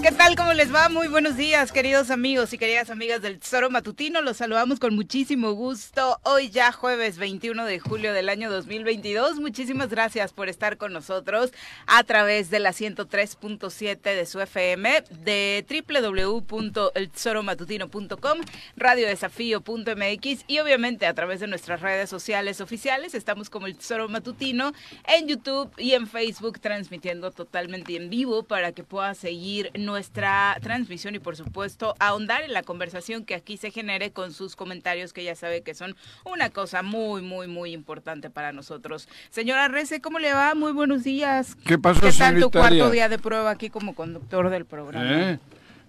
¿Qué tal? ¿Cómo les va? Muy buenos días, queridos amigos y queridas amigas del Tesoro Matutino. Los saludamos con muchísimo gusto. Hoy ya jueves 21 de julio del año 2022. Muchísimas gracias por estar con nosotros a través de la 103.7 de su FM, de www.eltesoromatutino.com, radiodesafío.mx y obviamente a través de nuestras redes sociales oficiales. Estamos como El Tesoro Matutino en YouTube y en Facebook transmitiendo totalmente en vivo para que pueda seguir nuestra transmisión y por supuesto ahondar en la conversación que aquí se genere con sus comentarios que ya sabe que son una cosa muy, muy, muy importante para nosotros. Señora Rece, ¿cómo le va? Muy buenos días. ¿Qué pasó, ¿Qué tal tu cuarto día de prueba aquí como conductor del programa? ¿Eh?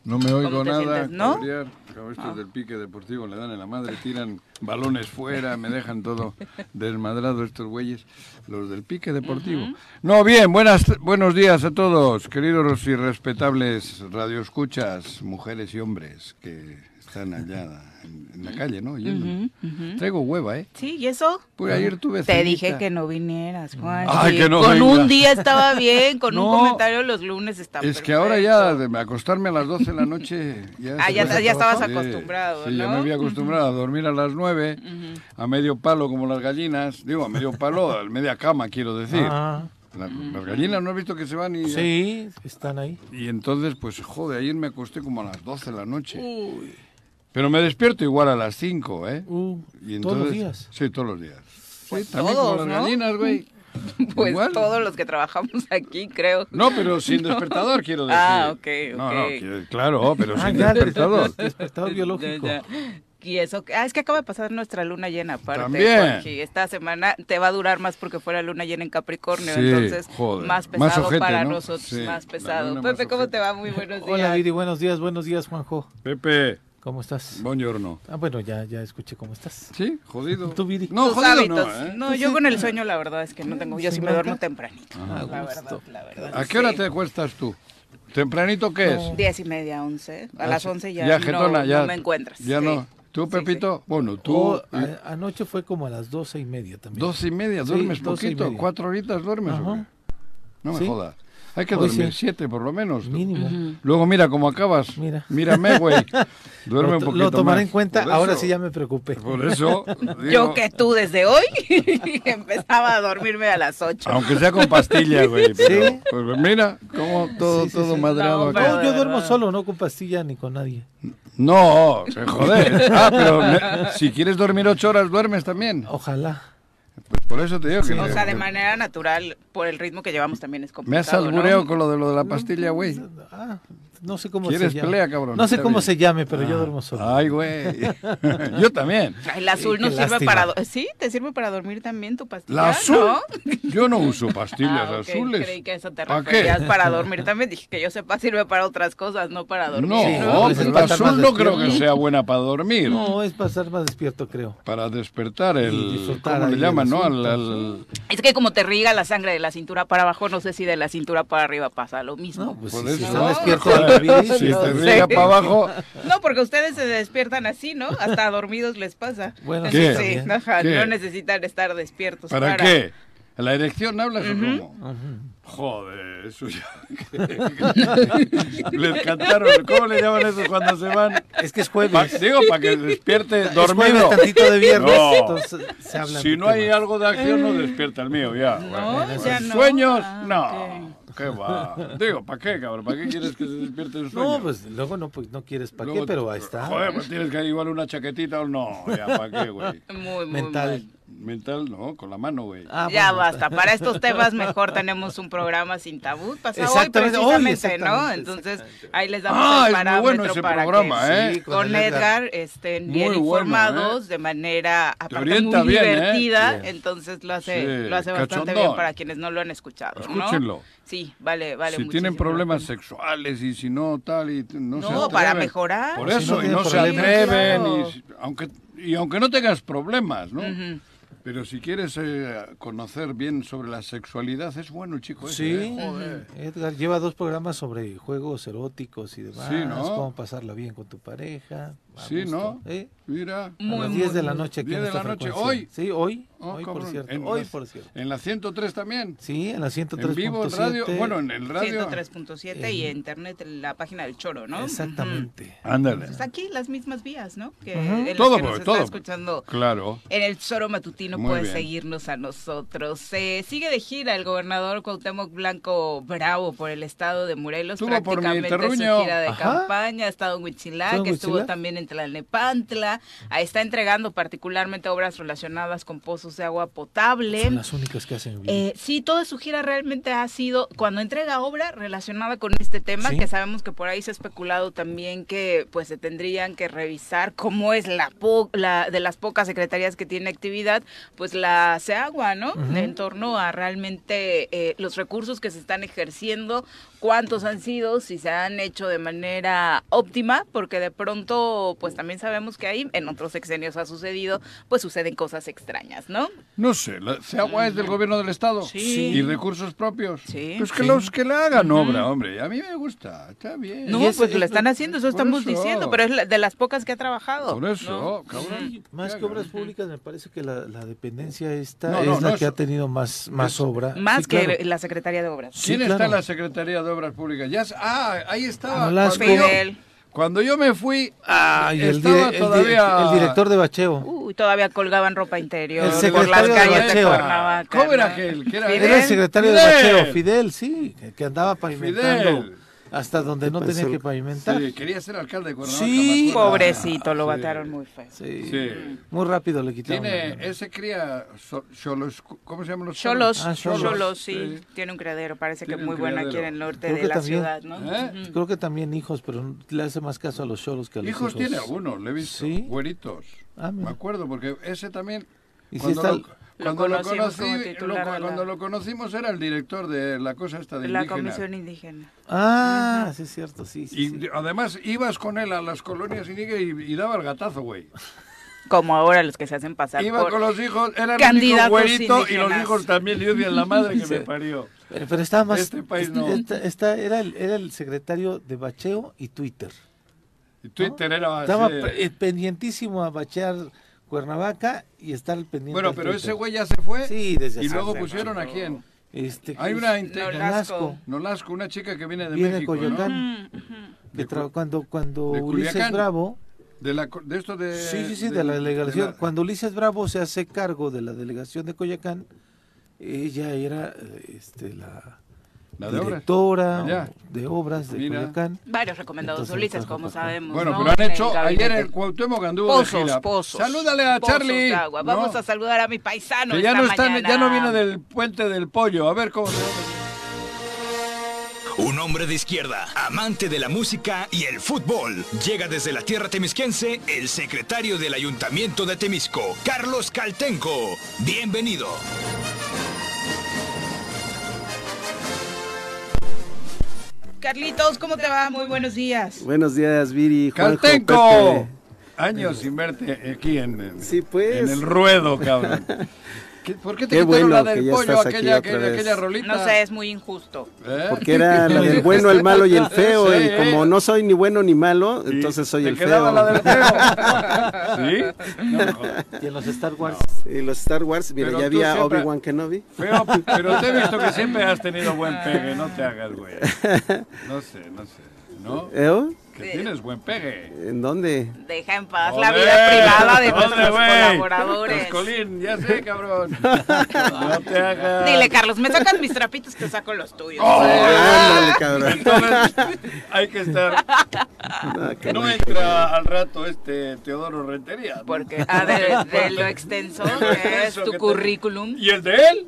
No me oigo ¿Cómo te nada. sientes, no? cabrear. Como estos del pique deportivo le dan en la madre, tiran balones fuera, me dejan todo desmadrado estos güeyes, los del pique deportivo. No, bien, buenas, buenos días a todos, queridos y respetables radioescuchas, mujeres y hombres que están allá en, en la calle, ¿no? Oyéndome. Traigo hueva, ¿eh? Sí, ¿y eso? Pues ayer tuve Te dije que no vinieras, Juan. Ay, Sí, que no Con venga. un día estaba bien, con un comentario los lunes está Es que ahora ya de acostarme a las 12 de la noche... Ya Ah, ya- ya estabas acostumbrado, Sí, ya ¿no? me había acostumbrado a dormir a las 9, a medio palo como las gallinas. Digo, a medio palo, a media cama, quiero decir. Ah, La- las gallinas, ¿no has visto que se van y...? sí, están ahí. Y entonces, pues, joder, ayer me acosté como a las 12 de la noche. Pero me despierto igual a las 5, ¿eh? Uh, Y todos los entonces- días. Sí, todos los días. Pues sí, también como todos, las ¿no? gallinas, güey. Pues Igual. todos los que trabajamos aquí, creo. No, pero sin despertador, quiero decir. Ah, ok, No, no, ok. que- claro, pero Ah, sin ya, despertador. despertador biológico. Ya, ya. Y eso, ah, es que acaba de pasar nuestra luna llena, aparte. También. Esta semana te va a durar más porque fue la luna llena en Capricornio, Sí, entonces joder. más Más pesado ojete, para ¿no? nosotros, Sí, más pesado. luna más Pepe, ¿cómo ojete. te va? Muy buenos días. Hola Viri, buenos días, buenos días Juanjo. Pepe, ¿Cómo estás? buongiorno. Ah, bueno, ya, ya escuché cómo estás. ¿Sí? Jodido. ¿Tú, Viri? No, Tus jodido hábitos. no, ¿eh? No, yo con el sueño la verdad es que no tengo, yo sí ¿Sin me duermo tempranito. Ah, la gusto. verdad, la verdad. ¿A qué hora sí. te acuestas tú? ¿Tempranito qué es? Diez y media, once. A Ah, las once ya, Ya, no, ya. no me encuentras. Ya sí. no. ¿Tú, Sí, Pepito? Bueno, tú... Oh, eh, a- anoche fue como a las doce y media también. Dos y media, duermes doce poquito, media. cuatro horitas duermes. ¿o Ajá. qué? No me Sí. jodas. Hay que dormir sí. siete por lo menos. Mínimo. Luego mira cómo acabas. Mira. Mírame, güey. Duerme Lo, un poquito lo tomaré más. en cuenta, Por ahora eso- sí ya me preocupé. Por eso... Yo que tú desde hoy empezaba a dormirme a las ocho. Aunque sea con pastilla, güey. Sí. pues mira, como todo, Sí, sí, todo sí. madrado No, No, yo duermo solo, no con pastilla ni con nadie. No, se joder. Ah, pero me- si quieres dormir ocho horas, duermes también. Ojalá. Pues por eso te digo que... O sea, de manera natural, por el ritmo que llevamos también es Me has complicado, albureado ¿no? con lo de lo de la pastilla, güey. Ah, no sé cómo ¿Quieres se llama. pelea, cabrón? No sé Está cómo bien. se llame, pero yo Ah. duermo solo. Ay, güey. Yo también. El azul Sí, no qué sirve lástima. para... ¿Sí? ¿Te sirve para dormir también tu pastilla? ¿La azul? ¿No? Yo no uso pastillas Ah, ok, azules. Creí que eso te ¿Pa' referías qué? para dormir también. Dije que yo sepa sirve para otras cosas, no para dormir. No, Sí, ¿no? es el para azul no creo que sea buena para dormir. No, es para estar más despierto, creo. Para despertar el... ¿Cómo le llaman, no? Es que como te riega la sangre de la cintura para abajo, no sé si de la cintura para arriba pasa lo mismo. No, pues si Si te para abajo... No, porque ustedes se despiertan así, ¿no? Hasta dormidos les pasa. Bueno, ¿Qué? Sí, también. ajá, ¿Qué? no necesitan estar despiertos. ¿Para qué? ¿La erección hablas o cómo? Ujú. Joder, eso ya... Les cantaron, ¿cómo le llaman eso cuando se van? Es que es Pa- jueves. digo, para que despierte Es dormido. jueves tantito de viernes, No. entonces se habla Si no hay algo de acción, no despierta el mío, ya. No, Bueno, ya no. ¿Sueños? Ah, no. ¿Qué va? Digo, ¿para qué, cabrón? ¿Para qué quieres que se despierte el sueño? No, pues luego no, pues no quieres para qué, pero ahí está. Joder, pues tienes que igual una chaquetita o no. Ya, ¿para qué, güey? Muy, muy Mental. mal. Mental, no, con la mano, güey. Ah, ya bueno. basta. Para estos temas mejor tenemos un programa sin tabú. Pasa hoy Exactamente, hoy, precisamente, ¿no? exactamente, Entonces ahí les damos Ah, el parámetro bueno ese para programa, que ¿eh? Sí, con Edgar estén Muy bien bueno, informados de manera aparte muy bien, ¿eh? divertida. Entonces lo hace, Sí, lo hace bastante cachondón. bien para quienes no lo han escuchado, ¿no? Escúchenlo. Sí, vale, vale. si tienen problemas sexuales y si no, tal, y t- no, se No, para mejorar. Por si eso, no y no se atreven, Claro. y, aunque, y aunque no tengas problemas, ¿no? Pero si quieres eh, conocer bien sobre la sexualidad, es bueno el chico ese, Sí, ¿eh? Joder. Edgar lleva dos programas sobre juegos eróticos y demás, Sí, ¿no? cómo pasarla bien con tu pareja. Sí, gusto, ¿no? ¿eh? Mira. A Muy, las muy, 10 de la noche aquí 10 en de esta la noche, frecuencia. hoy. Sí, hoy. Oh, hoy, por cierto. En Hoy, las- por cierto. En la 103 también. Sí, en la 103.7. En vivo, en radio. Bueno, en el radio. 103.7 y internet en la página del Choro, ¿no? Exactamente. Ándale. Pues aquí las mismas vías, ¿no? Que en Todo, que nos pues, está todo. escuchando Claro. en el Choro Matutino Muy bien. seguirnos a nosotros. Eh, sigue de gira el gobernador Cuauhtémoc Blanco Bravo por el estado de Morelos. Estuvo por mi prácticamente su gira de Ajá. campaña. Ha estado en ¿Estuvo en estuvo también en Tlalnepantla. Ahí está entregando particularmente obras relacionadas con pozos de agua potable. Son las únicas que hacen. Eh, sí, toda su gira realmente ha sido cuando entrega obra relacionada con este tema, Sí. que sabemos que por ahí se ha especulado también que pues se tendrían que revisar cómo es la, po- la de las pocas secretarías que tiene actividad, pues la SEAGUA, ¿no? Ujú. En torno a realmente eh, los recursos que se están ejerciendo, cuántos han sido, si se han hecho de manera óptima, porque de pronto pues también sabemos que ahí en otros sexenios ha sucedido, pues suceden cosas extrañas, ¿no? No sé, la agua es del gobierno del estado. Sí. Y recursos propios. Sí. Pues que Sí. los que le hagan obra, hombre. A mí me gusta, está bien. No, es- pues es- lo están haciendo, eso estamos eso. diciendo, pero es la- de las pocas que ha trabajado. Por eso, ¿no? cabrón. Más que obras públicas, me parece que la, la dependencia esta No, es no, la no, que ha tenido más, más obra. Más Sí, que claro. la Secretaría de Obras. Sí, ¿Quién está en la Secretaría de Obras Públicas? Ya, ah, ahí estaba. Nolasco. Cuando yo, Fidel. cuando yo me fui, Ah, y el, estaba dire- el di- todavía... el director de bacheo. Uy, todavía colgaban ropa interior El por las secretario de calles de Bacheo. Cuernavaca. ¿Cómo era aquel? ¿Qué era? Fidel. Era el secretario de Fidel. bacheo, Fidel, sí, que, que andaba pavimentando Fidel. Hasta donde no tenía que pavimentar. Sí, quería ser alcalde de Cuernavaca. Sí. Pobrecito, lo Sí. mataron muy feo. Sí. Sí. Muy rápido le quitaron. Tiene, ese cría so- cholos, ¿cómo se llaman los Cholos, Ah, Cholos, Cholos. sí, Sí. tiene un criadero, parece que Tiene muy un bueno aquí en el norte Creo de que la también. ciudad, ¿no? ¿Eh? Creo que también hijos, pero le hace más caso a los cholos que a los hijos. Hijos tiene algunos, le he visto, Sí. güeritos. Ah. Me acuerdo, porque ese también, Y si está lo, cuando lo conocí, titular lo- de la- cuando lo conocimos era el director de la cosa esta de La indígena. Comisión Indígena. Ah, sí es cierto, sí, sí. Y sí. además ibas con él a las colonias indígenas y, y daba el gatazo, güey. Como ahora los que se hacen pasar Iba por... con los hijos, era el único candidatos güerito y los hijos también, y yo decía, la madre que Sí. me parió. Pero, pero estaba más. Este país este- no. esta- esta- era, el, era el secretario de bacheo y Twitter. Y Twitter era Estaba eh, pendientísimo a bachear Cuernavaca y estar al pendiente. Bueno, pero ese güey ya se fue. Sí, desde Y luego pusieron a quién. Este, Hay una Nolasco. Nolasco, una chica que viene de Viene de México, ¿no? Coyoacán. Mm, que de Cu- cuando cuando de Ulises. Bravo, De, la, co- de esto de... sí, sí, sí, de, la delegación, de la- cuando Ulises Bravo se hace cargo de la delegación de Coyoacán, ella era eh, este, la, la de obras. directora Allá. de obras de Mira. Coyoacán. Varios recomendados Entonces, Ulises, como sabemos. Bueno, ¿no? pero han En hecho, ayer el Cuauhtémoc anduvo de Pozos, gira. pozos. Salúdale a Pozos Charlie. de. Vamos a saludar a mi paisano Que ya esta no, está, mañana. ya no viene del puente del pollo. A ver cómo... Un hombre de izquierda, amante de la música y el fútbol. Llega desde la tierra temisquense el secretario del Ayuntamiento de Temisco, Carlos Caltenco. Bienvenido. Carlitos, ¿cómo te va? Muy buenos días. Buenos días, Viri, Juanjo, ¡Caltenco! Pepe. Años sin verte aquí en, en- Sí, pues. en el ruedo, cabrón. ¿Qué- ¿Por qué te Qué quitaron la bueno del que ya pollo, estás aquí aquella, otra aquella, vez. aquella rolita? No sé, es muy injusto. ¿Eh? Porque era la del bueno, el malo y el feo. Sí. Y como no soy ni bueno ni malo, entonces soy te el feo. la del feo. ¿Sí? No, no, Y en los Star Wars. Y los Star Wars, mira, Pero ya había siempre- Obi-Wan Kenobi. Feo, pero te he visto que siempre has tenido buen pegue, no te hagas, güey. No sé, no sé. ¿No? ¿Eh? Que tienes buen pegue. ¿En dónde? Deja en paz la vida privada de ¿dónde, nuestros güey? colaboradores. Coscolín, ya sé, cabrón. No te hagas. Dile, Carlos, me sacan mis trapitos, te saco los tuyos. Oh, Ándale, cabrón. Entonces, hay que estar. No, que No no. entra al rato este Teodoro Rentería. ¿no? Porque ah, de, de lo extenso que es tu que te- currículum. ¿Y el de él?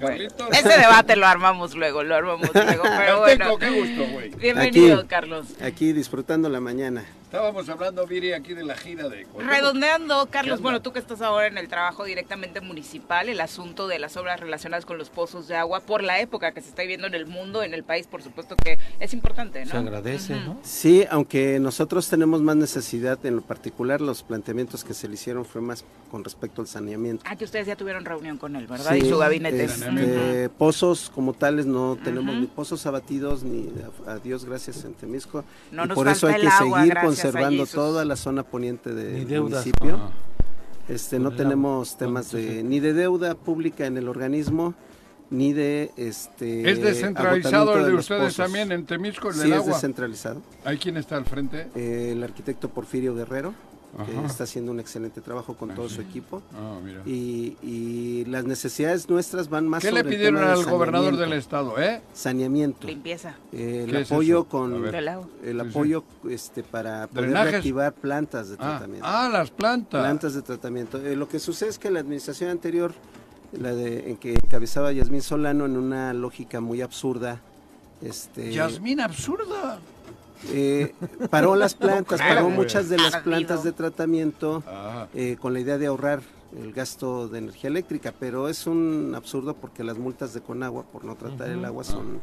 Bueno. Ese debate lo armamos luego, lo armamos luego, pero bueno. qué gusto, güey. Bienvenido, Aquí. Carlos. Aquí disfrutando la mañana. Estábamos hablando, Viri, aquí de la gira de Cuauhtémoc. Redondeando, ¿Qué Carlos, bueno, tú que estás ahora en el trabajo directamente municipal, el asunto de las obras relacionadas con los pozos de agua, por la época que se está viviendo en el mundo, en el país, por supuesto que es importante, ¿no? Se agradece, ¿no? Sí, aunque nosotros tenemos más necesidad, en lo particular los planteamientos que se le hicieron fue más con respecto al saneamiento. Ah, que ustedes ya tuvieron reunión con él, ¿verdad? Sí, y su gabinete. Este, pozos como tales no tenemos ni pozos abatidos ni a, Dios gracias en Temisco. No y nos por eso hay que agua, seguir a conservando toda la zona poniente Ni del municipio. Ah. Este, no tenemos temas de ni de deuda pública en el organismo ni de este ¿Es descentralizado el de ustedes pozos. también en Temisco, el Sí, del es agua? descentralizado. ¿Hay quien está al frente? Eh, el arquitecto Porfirio Guerrero, que Ajá. está haciendo un excelente trabajo con Ah, todo su equipo. Ah, mira. Y, y las necesidades nuestras van más ¿Qué le el pidieron de al gobernador del estado, eh? Saneamiento. Limpieza Eh, ¿Qué el apoyo con el Sí, sí. apoyo este para poder Drenajes. reactivar plantas de Ah, tratamiento. ah, las plantas. plantas de tratamiento. Eh, lo que sucede es que la administración anterior, la de en que encabezaba Yasmín Solano en una lógica muy absurda, este Yasmín absurda. Eh, paró las plantas, paró muchas de las plantas de tratamiento Ah, eh, con la idea de ahorrar el gasto de energía eléctrica, pero es un absurdo porque las multas de Conagua por no tratar el agua son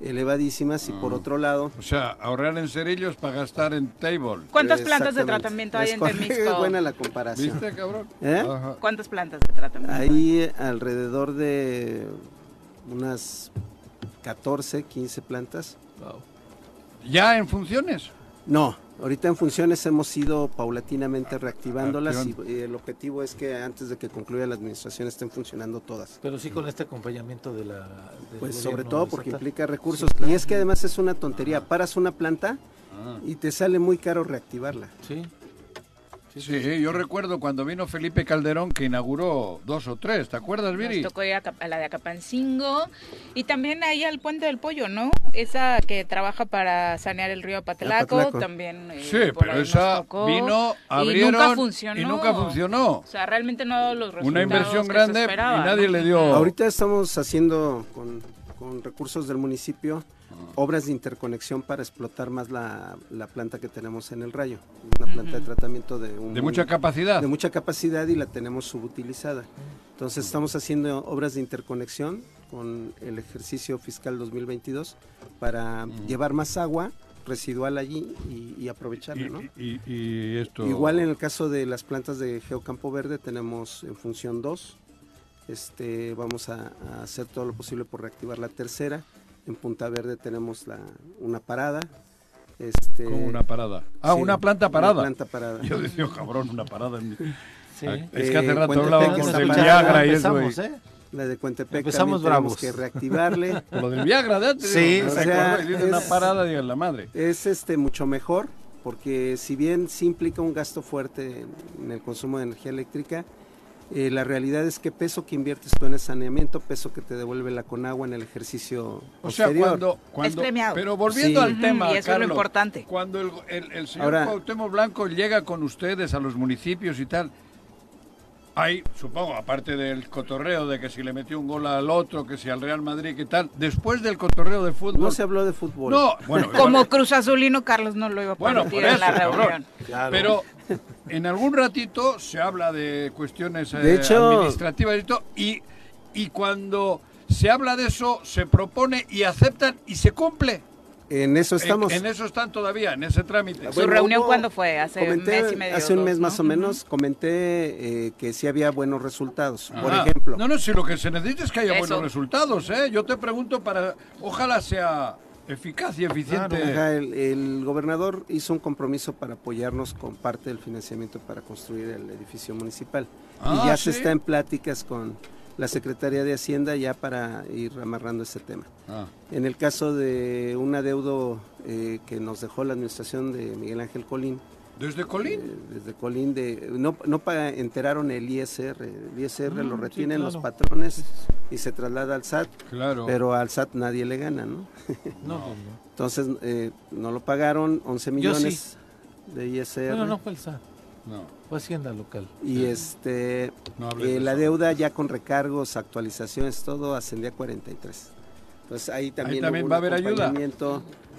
elevadísimas y por Ah. otro lado o sea, ahorrar en cerillos para gastar en table. ¿Cuántas plantas de tratamiento hay Es en Temisco? Es buena la comparación. ¿Viste, cabrón? ¿Eh? ¿Cuántas plantas de tratamiento? Hay alrededor de unas 14, 15 plantas. Wow. ¿Ya en funciones? No, ahorita en funciones hemos ido paulatinamente reactivándolas y eh, el objetivo es que antes de que concluya la administración estén funcionando todas. Pero sí con este acompañamiento de la. del Pues sobre todo porque estatal. implica recursos. Y es que además es una tontería. Paras una planta Ah. y te sale muy caro reactivarla. Sí. Sí, yo recuerdo cuando vino Felipe Calderón que inauguró dos o tres, ¿te acuerdas, Viri? Nos tocó ir a, la de Acapancingo y también ahí al Puente del Pollo, ¿no? Esa que trabaja para sanear el río Apatlaco. también. eh, Sí, pero esa tocó. vino, y abrieron nunca funcionó. y nunca funcionó. O sea, realmente no ha dado los resultados Una inversión que se grande y nadie ¿no? le dio... Ahorita estamos haciendo con, con recursos del municipio. Obras de interconexión para explotar más la, la planta que tenemos en el rayo. Una planta de tratamiento de, un de muy- mucha capacidad. de mucha capacidad y la tenemos subutilizada. Entonces estamos haciendo obras de interconexión con el ejercicio fiscal 2022 para llevar más agua residual allí y, y aprovecharla. ¿no? Y, y- y esto... Igual en el caso de las plantas de Geocampo Verde tenemos en función 2. Este, vamos a, a hacer todo lo posible por reactivar la tercera. En Punta Verde tenemos la, una parada. Este, Como una parada. Ah, sí, una planta parada. Una planta parada. Yo decía, cabrón, una parada. en mi- Sí. Es que hace Eh, rato hablábamos del. Viagra y eso. ¿eh? La de Cuentepec Empezamos también tenemos bravos. que reactivarle. Lo del Viagra de antes. Sí, o se sea, dice una es- parada de la madre. es este mucho mejor porque si bien sí implica un gasto fuerte en, en el consumo de energía eléctrica, eh, la realidad es que peso que inviertes tú en el saneamiento, peso que te devuelve la Conagua en el ejercicio O sea, posterior. cuando, cuando premiado. Pero volviendo Sí. al Ujú, tema, y eso es lo Carlos, importante. Cuando el, el- el señor Ahora- Cuauhtémoc Blanco llega con ustedes a los municipios y tal, hay, supongo, aparte del cotorreo de que si le metió un gol al otro, que si al Real Madrid, que tal, después del cotorreo de fútbol. no se habló de fútbol. No, bueno, Como Cruz Azulino, Carlos no lo iba a Bueno, permitir por en la cabrón. reunión. Claro. Pero en algún ratito se habla de cuestiones eh, De hecho- administrativas y todo, y, y cuando se habla de eso, se propone y aceptan y se cumple. En eso estamos. En, en eso están todavía, en ese trámite. ¿Su reunión hubo- cuándo fue? ¿Hace un comenté mes y medio, Hace un dos, mes no? más o menos comenté eh, que sí había buenos resultados. Por Ajá. ejemplo, No, no, si lo que se necesita es que haya Eso. buenos resultados, ¿eh? Yo te pregunto para... Ojalá sea eficaz y eficiente. El, el gobernador hizo un compromiso para apoyarnos con parte del financiamiento para construir el edificio municipal. Ah, y ya se está en pláticas con la Secretaría de Hacienda ya para ir amarrando ese tema. Ah, En el caso de un adeudo eh, que nos dejó la administración de Miguel Ángel Colín, ¿Desde eh, Colín? desde Colín, de, no, no enteraron el ISR, el ISR Mm, lo sí, retienen los patrones y se traslada al SAT, Claro. pero al SAT nadie le gana, ¿no? No, pues no. Entonces eh, no lo pagaron, 11 Yo millones de ISR. Bueno, no fue el SAT, No, fue Hacienda local. Y este, no eh, la deuda ya con recargos, actualizaciones, todo ascendía a 43. Entonces ahí también, también hubo va a haber ayuda.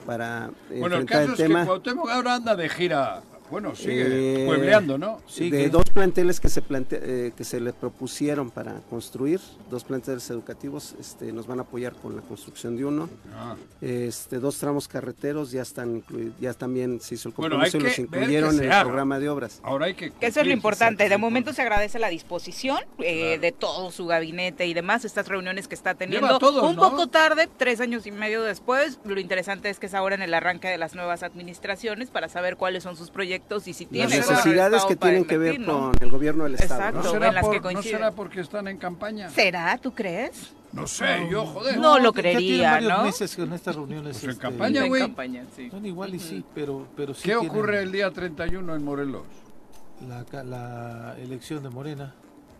para Bueno, el caso el es tema. que Cuauhtémoc ahora anda de gira Bueno, sigue Eh, puebleando, ¿no? De dos planteles que se plante- eh, que se le propusieron para construir, dos planteles educativos, este, nos van a apoyar con la construcción de uno. Ah, Este, dos tramos carreteros ya están ya también se hizo el compromiso hay y los que ver que incluyeron en el haga. programa de obras. ahora hay que... Que eso es lo importante. De momento se agradece la disposición eh, Claro. de todo su gabinete y demás, estas reuniones que está teniendo. Todos, Un ¿no? poco tarde, tres años y medio después. Lo interesante es que es ahora en el arranque de las nuevas administraciones para saber cuáles son sus proyectos y si Las tienen Tiene necesidades que tienen que ver ¿no? con el gobierno del Estado. Exacto. ¿No ¿no? será, en las que ¿No será porque están en campaña? ¿Será? ¿Tú crees? No sé, yo, joder. No lo ya tienen creería, varios ¿no? meses con estas reuniones. Pues en este, campaña, En güey. campaña, sí. Son igual y sí, pero, pero sí ¿Qué tienen ocurre el día 31 en Morelos? La, ca- la elección de Morena.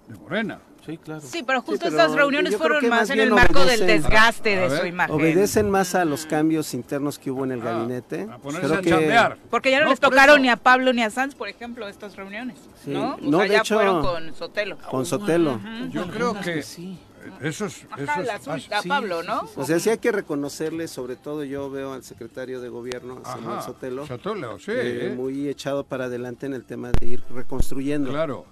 De Morena. Sí, claro. Sí, pero justo pero estas reuniones fueron más más en el marco del desgaste de ver, su imagen. Obedecen más a los cambios internos que hubo en el Ah, gabinete. A ponerse Creo a que- chambear. Porque ya no, No, les tocaron eso. ni a Pablo ni a Sanz, por ejemplo, estas reuniones. Sí. ¿no? O No, sea, de ya hecho- fueron con Sotelo. Con Sotelo. Yo creo que sí. eso es... Ajá, eso es- la azul, ah, a sí, Pablo, sí, ¿no? sí, O sea, sí hay que reconocerle, sobre todo yo veo al secretario de gobierno, Samuel Sotelo, Sotelo, sí. eh, eh. muy echado para adelante en el tema de ir reconstruyendo Claro.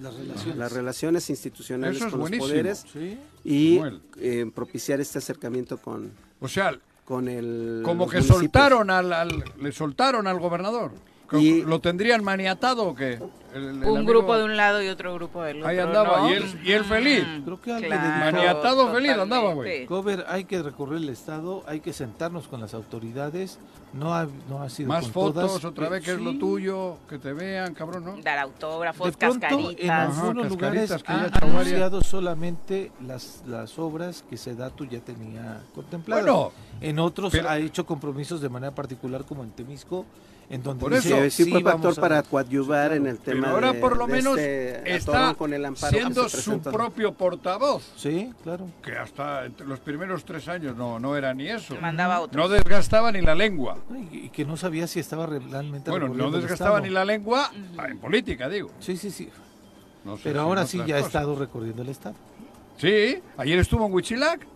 Las relaciones. las relaciones institucionales es con los poderes Sí. y eh, propiciar este acercamiento con, O sea, con el como que municipios. soltaron al, al- le soltaron al gobernador. Y- ¿Lo tendrían maniatado o qué? El- el Un amigo- grupo de un lado y otro grupo del otro. Ahí andaba, ¿no? y él- y él feliz. Mm, Creo que claro, de- Maniatado feliz andaba, güey. totalmente. Cover, hay que recorrer el Estado, hay que sentarnos con las autoridades. No ha, no ha sido Más con fotos, todas, otra vez que es lo sí. tuyo, que te vean, cabrón, ¿no? Dar autógrafos, De pronto, en cascaritas. Ajá, algunos lugares cascaritas que ha ya ha hecho varias. anunciado solamente las, las obras que Sedatu ya tenía contempladas. Bueno, en otros pero- ha hecho compromisos de manera particular, como en Temisco, en donde Por dice, eso. Sí, sí fue vamos factor a- para coadyuvar en el pero tema ahora de- por lo menos este está con el amparo siendo su propio portavoz, Sí, claro. que hasta entre los primeros tres años no, no era ni eso. Mandaba otro. No desgastaba ni la lengua. Y, y que no sabía si estaba re- realmente Bueno, no desgastaba ni la lengua en política, digo. Sí, sí, sí. No sé Pero si ahora sí ya ha estado recorriendo el Estado. Sí, ayer estuvo en Huichilac,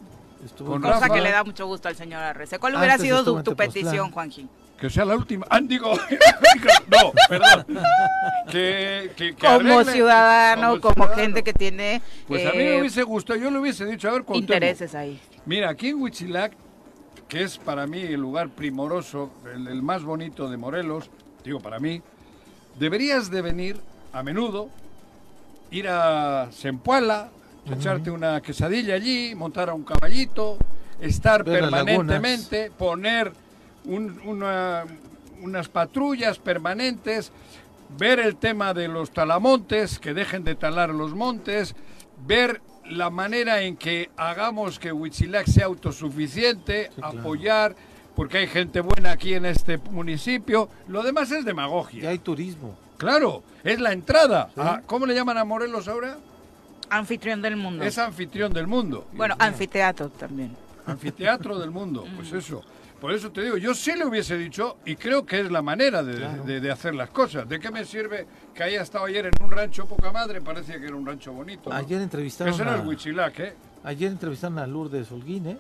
Estuvo Cosa Rafa. que le da mucho gusto al señor Arrece. ¿Cuál hubiera Antes sido tu, tu petición, Juanjín? Que sea la última. Ah, digo, no, perdón. Que, que- que Como arregle- ciudadano, como, ciudadano. gente que tiene Pues a mí eh, me hubiese gustado, yo le hubiese dicho, a ver, Cuauhtémoc, intereses ahí. Mira, aquí en Huichilac, que es para mí el lugar primoroso, el, el más bonito de Morelos, digo para mí, deberías de venir a menudo, ir a Zempoala, echarte una quesadilla allí, montar a un caballito, estar Ver permanentemente, poner un- una- unas patrullas permanentes, ver el tema de los talamontes, que dejen de talar los montes, ver la manera en que hagamos que Huitzilac sea autosuficiente, claro. apoyar, porque hay gente buena aquí en este municipio. Lo demás es demagogia. Ya hay turismo. Claro, es la entrada. a- ¿Cómo le llaman a Morelos ahora? Anfitrión del mundo. Es anfitrión del mundo. Bueno, anfiteatro también. Anfiteatro del mundo, pues eso. Por eso te digo, yo sí le hubiese dicho, y creo que es la manera de, Claro. de- de hacer las cosas. ¿De qué me sirve que haya estado ayer en un rancho poca madre? Parecía que era un rancho bonito. ¿no? Ayer entrevistaron, a, Huichilac, ¿eh? ayer entrevistaron a Lourdes Holguín, ¿eh?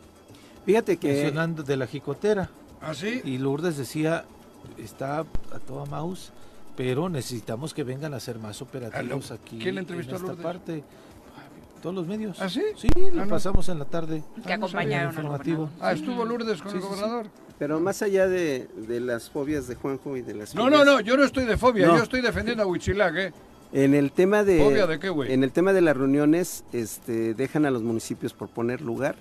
Fíjate que mencionando de la jicotera. ¿Ah, sí? Y Lourdes decía, está a toda mouse, pero necesitamos que vengan a ser más operativos aquí ¿quién le entrevistó a en esta Lourdes? parte. Todos los medios. ¿Ah, sí? Sí, Ah, lo no. pasamos en la tarde. Que acompañaron al informativo. Ah, estuvo Lourdes con Sí, el sí, sí. gobernador. Pero más allá de, de las fobias de Juanjo y de las No, fobias- no, no, yo no estoy de fobia, No. yo estoy defendiendo a Huichilac, ¿eh? En el tema de ¿Fobia de qué, güey? en el tema de las reuniones, este, dejan a los municipios por poner lugar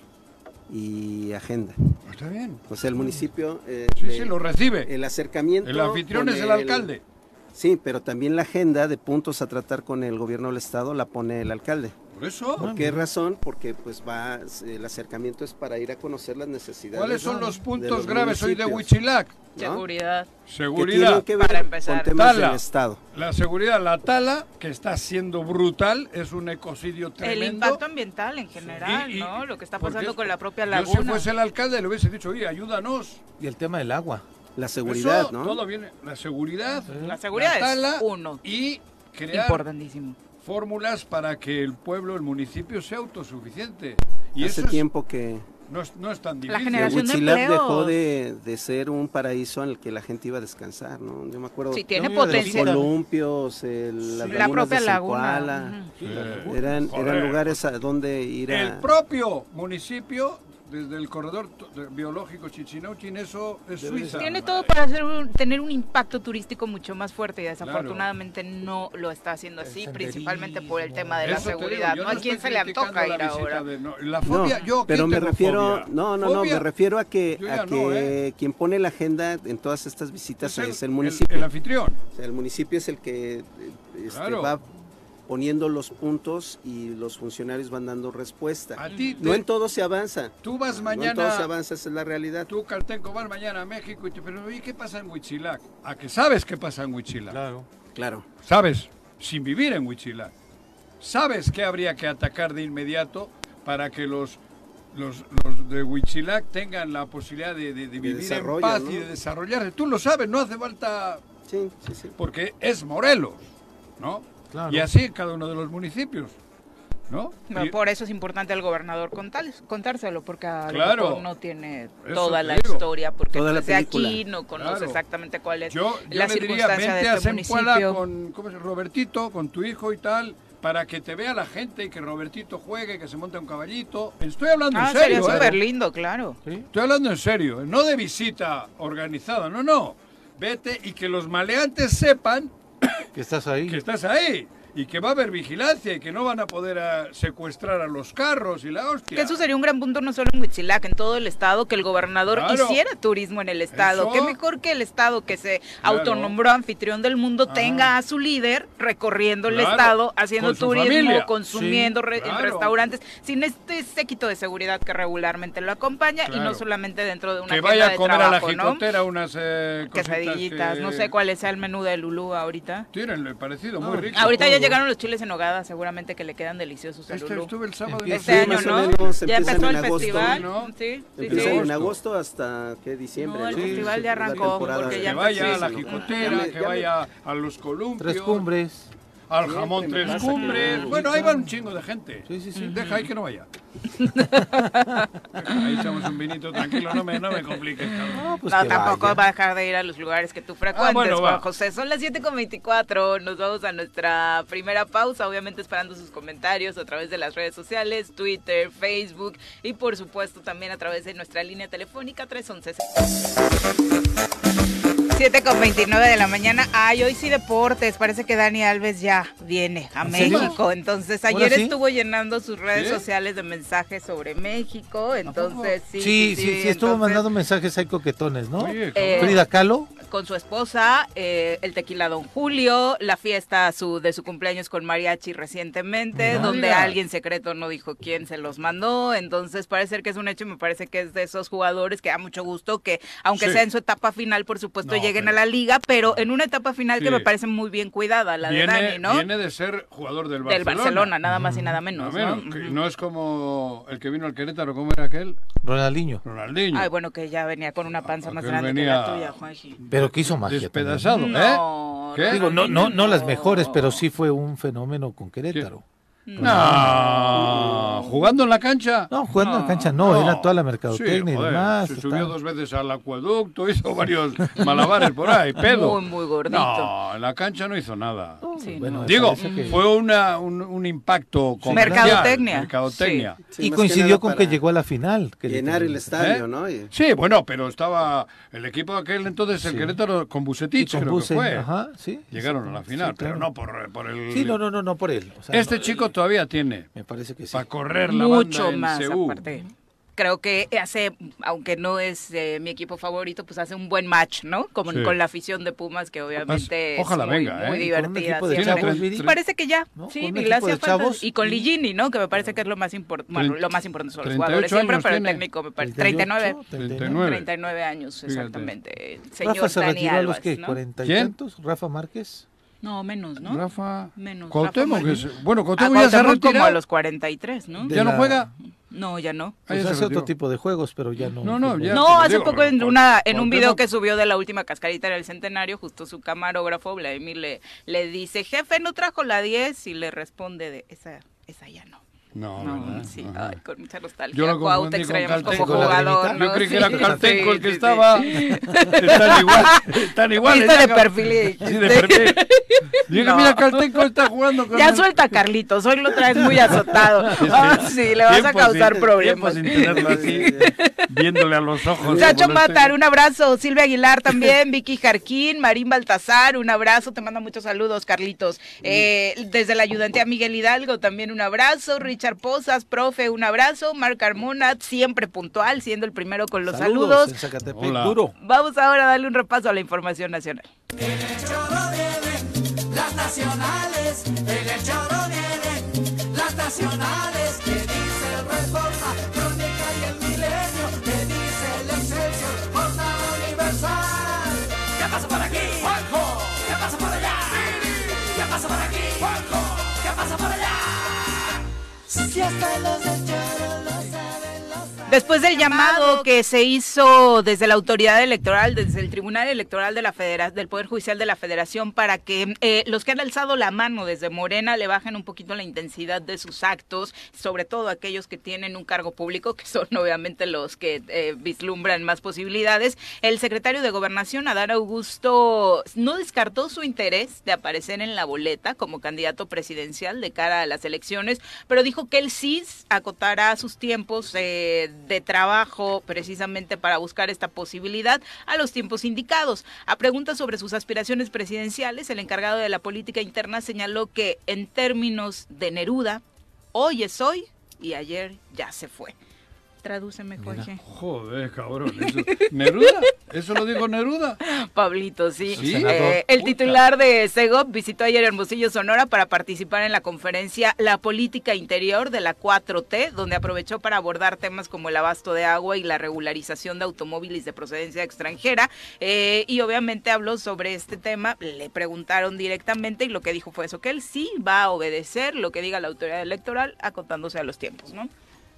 y agenda. Está bien. O sea, el municipio eh, Sí, le- sí, lo recibe. el acercamiento El anfitrión es el alcalde. Sí, pero también la agenda de puntos a tratar con el gobierno del estado la pone el alcalde. Por eso, ¿Por qué razón? Porque pues va el acercamiento es para ir a conocer las necesidades. ¿cuáles son los de puntos los graves hoy de Huichilac? ¿no? Seguridad. Seguridad. tienen que ver Para empezar. con temas Tala. del estado. La seguridad, la tala, que está siendo brutal, es un ecocidio tremendo. El impacto ambiental en general, Y- y- ¿no? Lo que está pasando es- con la propia Yo si laguna. fuese el alcalde le hubiese dicho, oye, ayúdanos. Y el tema del agua. La seguridad, Eso, ¿no? Todo viene, la seguridad, La seguridad la tala es uno. y crear Importantísimo. Fórmulas para que el pueblo, el municipio sea autosuficiente. Y Hace eso es- tiempo que No es, no es tan difícil. La generación de empleos. dejó de, de ser un paraíso en el que la gente iba a descansar, ¿no? Yo me acuerdo Sí, tiene de los columpios, el- las La propia de laguna. Sí. Eran, Joder. eran lugares a donde ir a... El propio municipio, desde el corredor biológico Chichinauchin, eso es Suiza. Tiene todo para hacer un- tener un impacto turístico mucho más fuerte y desafortunadamente no lo está haciendo así, principalmente por el tema de la Eso seguridad. ¿no? ¿A quién se le antoja ir ahora? de- no, la No, fobia, yo pero me refiero, fobia. no, no, no, Fobia, me refiero a que, a no, que ¿eh? quien pone la agenda en todas estas visitas es es el, municipio. El, anfitrión. O sea, el municipio es el que este, Claro. va poniendo los puntos y los funcionarios van dando respuesta. A ti, No en todo se avanza. tú vas No en todo se mañana, avanza, esa es la realidad. tú Caltenco vas mañana a México y te pero oye, ¿qué pasa en Huitzilac? ¿A que sabes qué pasa en Huitzilac? Claro. Claro. Sabes, sin vivir en Huitzilac. Sabes que habría que atacar de inmediato para que los, los, los de Huitzilac tengan la posibilidad de, de- de vivir en paz ¿no? y de desarrollarse. Tú lo sabes, no hace falta Sí, sí, sí. porque es Morelos, ¿no? Claro. Y así en cada uno de los municipios, ¿no? Pero Y- por eso es importante al gobernador contar- contárselo, porque a lo Claro. mejor no tiene toda la digo. historia, porque Toda no la es de película. aquí, no conoce Claro. exactamente cuál es yo, yo la le diría, circunstancia vente de este municipio. con ¿cómo llama? Robertito, con tu hijo y tal, para que te vea la gente y que Robertito juegue, que se monte un caballito. Estoy hablando Ah, en serio, sería ¿eh? súper lindo, claro. ¿Sí? Estoy hablando en serio, no de visita organizada, no, no. Vete y que los maleantes sepan Que estás ahí. que estás ahí y que va a haber vigilancia y que no van a poder ah, secuestrar a los carros y la hostia. Que eso sería un gran punto no solo en Huitzilac, en todo el estado, que el gobernador Claro. hiciera turismo en el estado. Eso. Qué mejor que el estado que se Claro. autonombró anfitrión del mundo Ajá. tenga a su líder recorriendo el estado, haciendo Con turismo, familia. consumiendo Sí, re- en restaurantes, sin este séquito de seguridad que regularmente lo acompaña y no solamente dentro de una que vaya a comer trabajo, a la ¿no? jicotera unas eh, Quesadillitas, que no sé cuál sea el menú de Lulú ahorita. Tienen parecido, muy rico. Ahorita ya. Llegaron los chiles en nogada, seguramente que le quedan deliciosos a Este Lulú. estuve el sábado. y Este no Sí, año, ¿no? menos Ya empezó el agosto, festival. ¿no? Sí, sí, Empiezan sí. en agosto hasta ¿qué? diciembre. No, el ¿no? festival ya arrancó, porque ya Que vaya a la me- que vaya a los columpios. Tres cumbres. Al jamón Tres Cumbres. no. Bueno, ahí va un chingo de gente. Sí, sí, sí. Deja ahí que no vaya. ahí echamos un vinito tranquilo, no me, no me compliques, cabrón. No, pues no, que tampoco vaya. va a dejar de ir a los lugares que tú frecuentes, bueno, va. Juan José. Son las 7.24, nos vamos a nuestra primera pausa, obviamente esperando sus comentarios a través de las redes sociales, Twitter, Facebook y por supuesto también a través de nuestra línea telefónica 311. 7 con 29 de la mañana. Ay, hoy sí deportes. Parece que Dani Alves ya viene a. México. Entonces, ¿Ahora ayer sí? estuvo llenando sus redes ¿Sí? sociales de mensajes sobre México. Entonces, sí. Sí, sí, sí, estuvo mandando mensajes ahí coquetones, ¿no? Oye, Eh. Frida Kahlo. con su esposa, eh, el tequila Don Julio, la fiesta su, de su cumpleaños con Mariachi recientemente, donde alguien secreto no dijo quién se los mandó. Entonces parece ser que es un hecho y me parece que es de esos jugadores que da mucho gusto que, aunque sea en su etapa final, por supuesto, No, lleguen a la liga, pero en una etapa final que Sí. me parece muy bien cuidada, la viene, de Dani, ¿no? viene de ser jugador del Del Barcelona. Barcelona, nada más y nada menos. No, ¿no? menos, que no es como el que vino al Querétaro, ¿cómo era aquel? Ronaldinho. Ronaldinho. Ay, bueno, que ya venía con una panza más Aquel grande venía que la tuya, Juanji. Pero que hizo magia. también. Despedazado, ¿eh? No, ¿Qué? Digo, no, no, no las mejores, pero sí fue un fenómeno con Querétaro. No, jugando en la cancha. No, jugando en No, cancha no, No. era toda la Sí, mercadotecnia y joder, demás. Se subió dos veces al acueducto, hizo varios malabares por ahí, pedo. Muy, muy gordito. No, en la cancha no hizo nada. Sí, Bueno, no. me Digo, que- fue una, un, un impacto comercial, Mercadotecnia. mercadotecnia. Sí, y coincidió con que llegó a la final. que Llenar el estadio, ¿Eh? ¿no? Y- Sí, bueno, pero estaba el equipo de aquel entonces, el Sí. Querétaro, con Y Bucetich, con creo que fue. Ajá, sí. Llegaron a la Sí, final, claro. pero no por, por el... Sí, no, no, no, no por él. O sea, Este no, todavía tiene Me parece que sí. para correr la mucho banda en más CU. aparte. Creo que hace, aunque no es eh, mi equipo favorito, pues hace un buen match, ¿no? Como Sí. con la afición de Pumas, que obviamente ojalá es muy, venga, muy ¿eh? Y con un divertida. equipo de siempre. chavos. Parece que ya, ¿No? sí, chavos Y con Ligini, ¿no? Que me parece que es lo más importante, bueno, lo más importante son los 38 jugadores siempre, pero el técnico me parece 38, 39. 39. 39 años, exactamente. El señor Rafa se Dani retiró a los que, ¿no? 40 y ¿Quién? tantos. Rafa Márquez. No, menos, ¿no? Rafa... Menos. Cuauhtémoc, Rafa es- bueno, Cuauhtémoc ya se Cuauhtémoc como a los 43, ¿no? De ¿Ya no juega? No, ya no. Ah, Pues se hace otro retiró. tipo de juegos, pero ya no. No, no, ya. No, hace digo, poco en, una, en un video que subió de la última cascarita en el centenario, justo su camarógrafo, Vladimir, le, le dice, jefe, ¿no trajo la 10? Y le responde de, esa, esa ya no. No, No, sí, ay, con mucha nostalgia. Yo lo Cuau, confundí te con extrañamos como jugador. Yo ¿no? creí que era Caltenco el que sí, estaba. sí. Están igual, están igual. Viste de perfil y Sí, de perfil. Mira, Caltenco está jugando con Ya el- suelta a Carlitos, hoy lo traes muy azotado. Ah, sí, le vas a causar sin- problemas. tiempo sin tenerlo así, viéndole a los ojos. Estoy- Matar, un abrazo. Silvia Aguilar también, Vicky Jarquín, Marín Baltazar, un abrazo. Te manda muchos saludos, Carlitos. Eh, desde la ayudantía Miguel Hidalgo, también un abrazo. Richard Pozas, profe, un abrazo. Marc Carmona, siempre puntual, siendo el primero con los saludos. En Zacatepec, Hola. duro. Vamos ahora a darle un repaso a la información nacional. Las nacionales, en el choro vienen las nacionales, Si hasta los del Después del llamado. que se hizo desde la autoridad electoral, desde el Tribunal Electoral de la Federa del Poder Judicial de la Federación, para que eh, los que han alzado la mano desde Morena le bajen un poquito la intensidad de sus actos, sobre todo aquellos que tienen un cargo público, que son obviamente los que eh, vislumbran más posibilidades, el secretario de Gobernación, Adán Augusto, no descartó su interés de aparecer en la boleta como candidato presidencial de cara a las elecciones, pero dijo que él sí acotará sus tiempos eh, de trabajo precisamente para buscar esta posibilidad a los tiempos indicados. A preguntas sobre sus aspiraciones presidenciales, el encargado de la política interna señaló que en términos de Neruda, hoy es hoy y ayer ya se fue. Tradúceme, Jorge. Joder, cabrón. Eso, ¿Neruda? ¿Eso lo dijo Neruda? Pablito, sí. Sí. Eh, el titular de SEGOP visitó ayer Hermosillo, Sonora, para participar en la conferencia La Política Interior de la 4T, donde aprovechó para abordar temas como el abasto de agua y la regularización de automóviles de procedencia extranjera. Eh, y obviamente habló sobre este tema. Le preguntaron directamente y lo que dijo fue eso, que él sí va a obedecer lo que diga la autoridad electoral, acotándose a los tiempos, ¿no?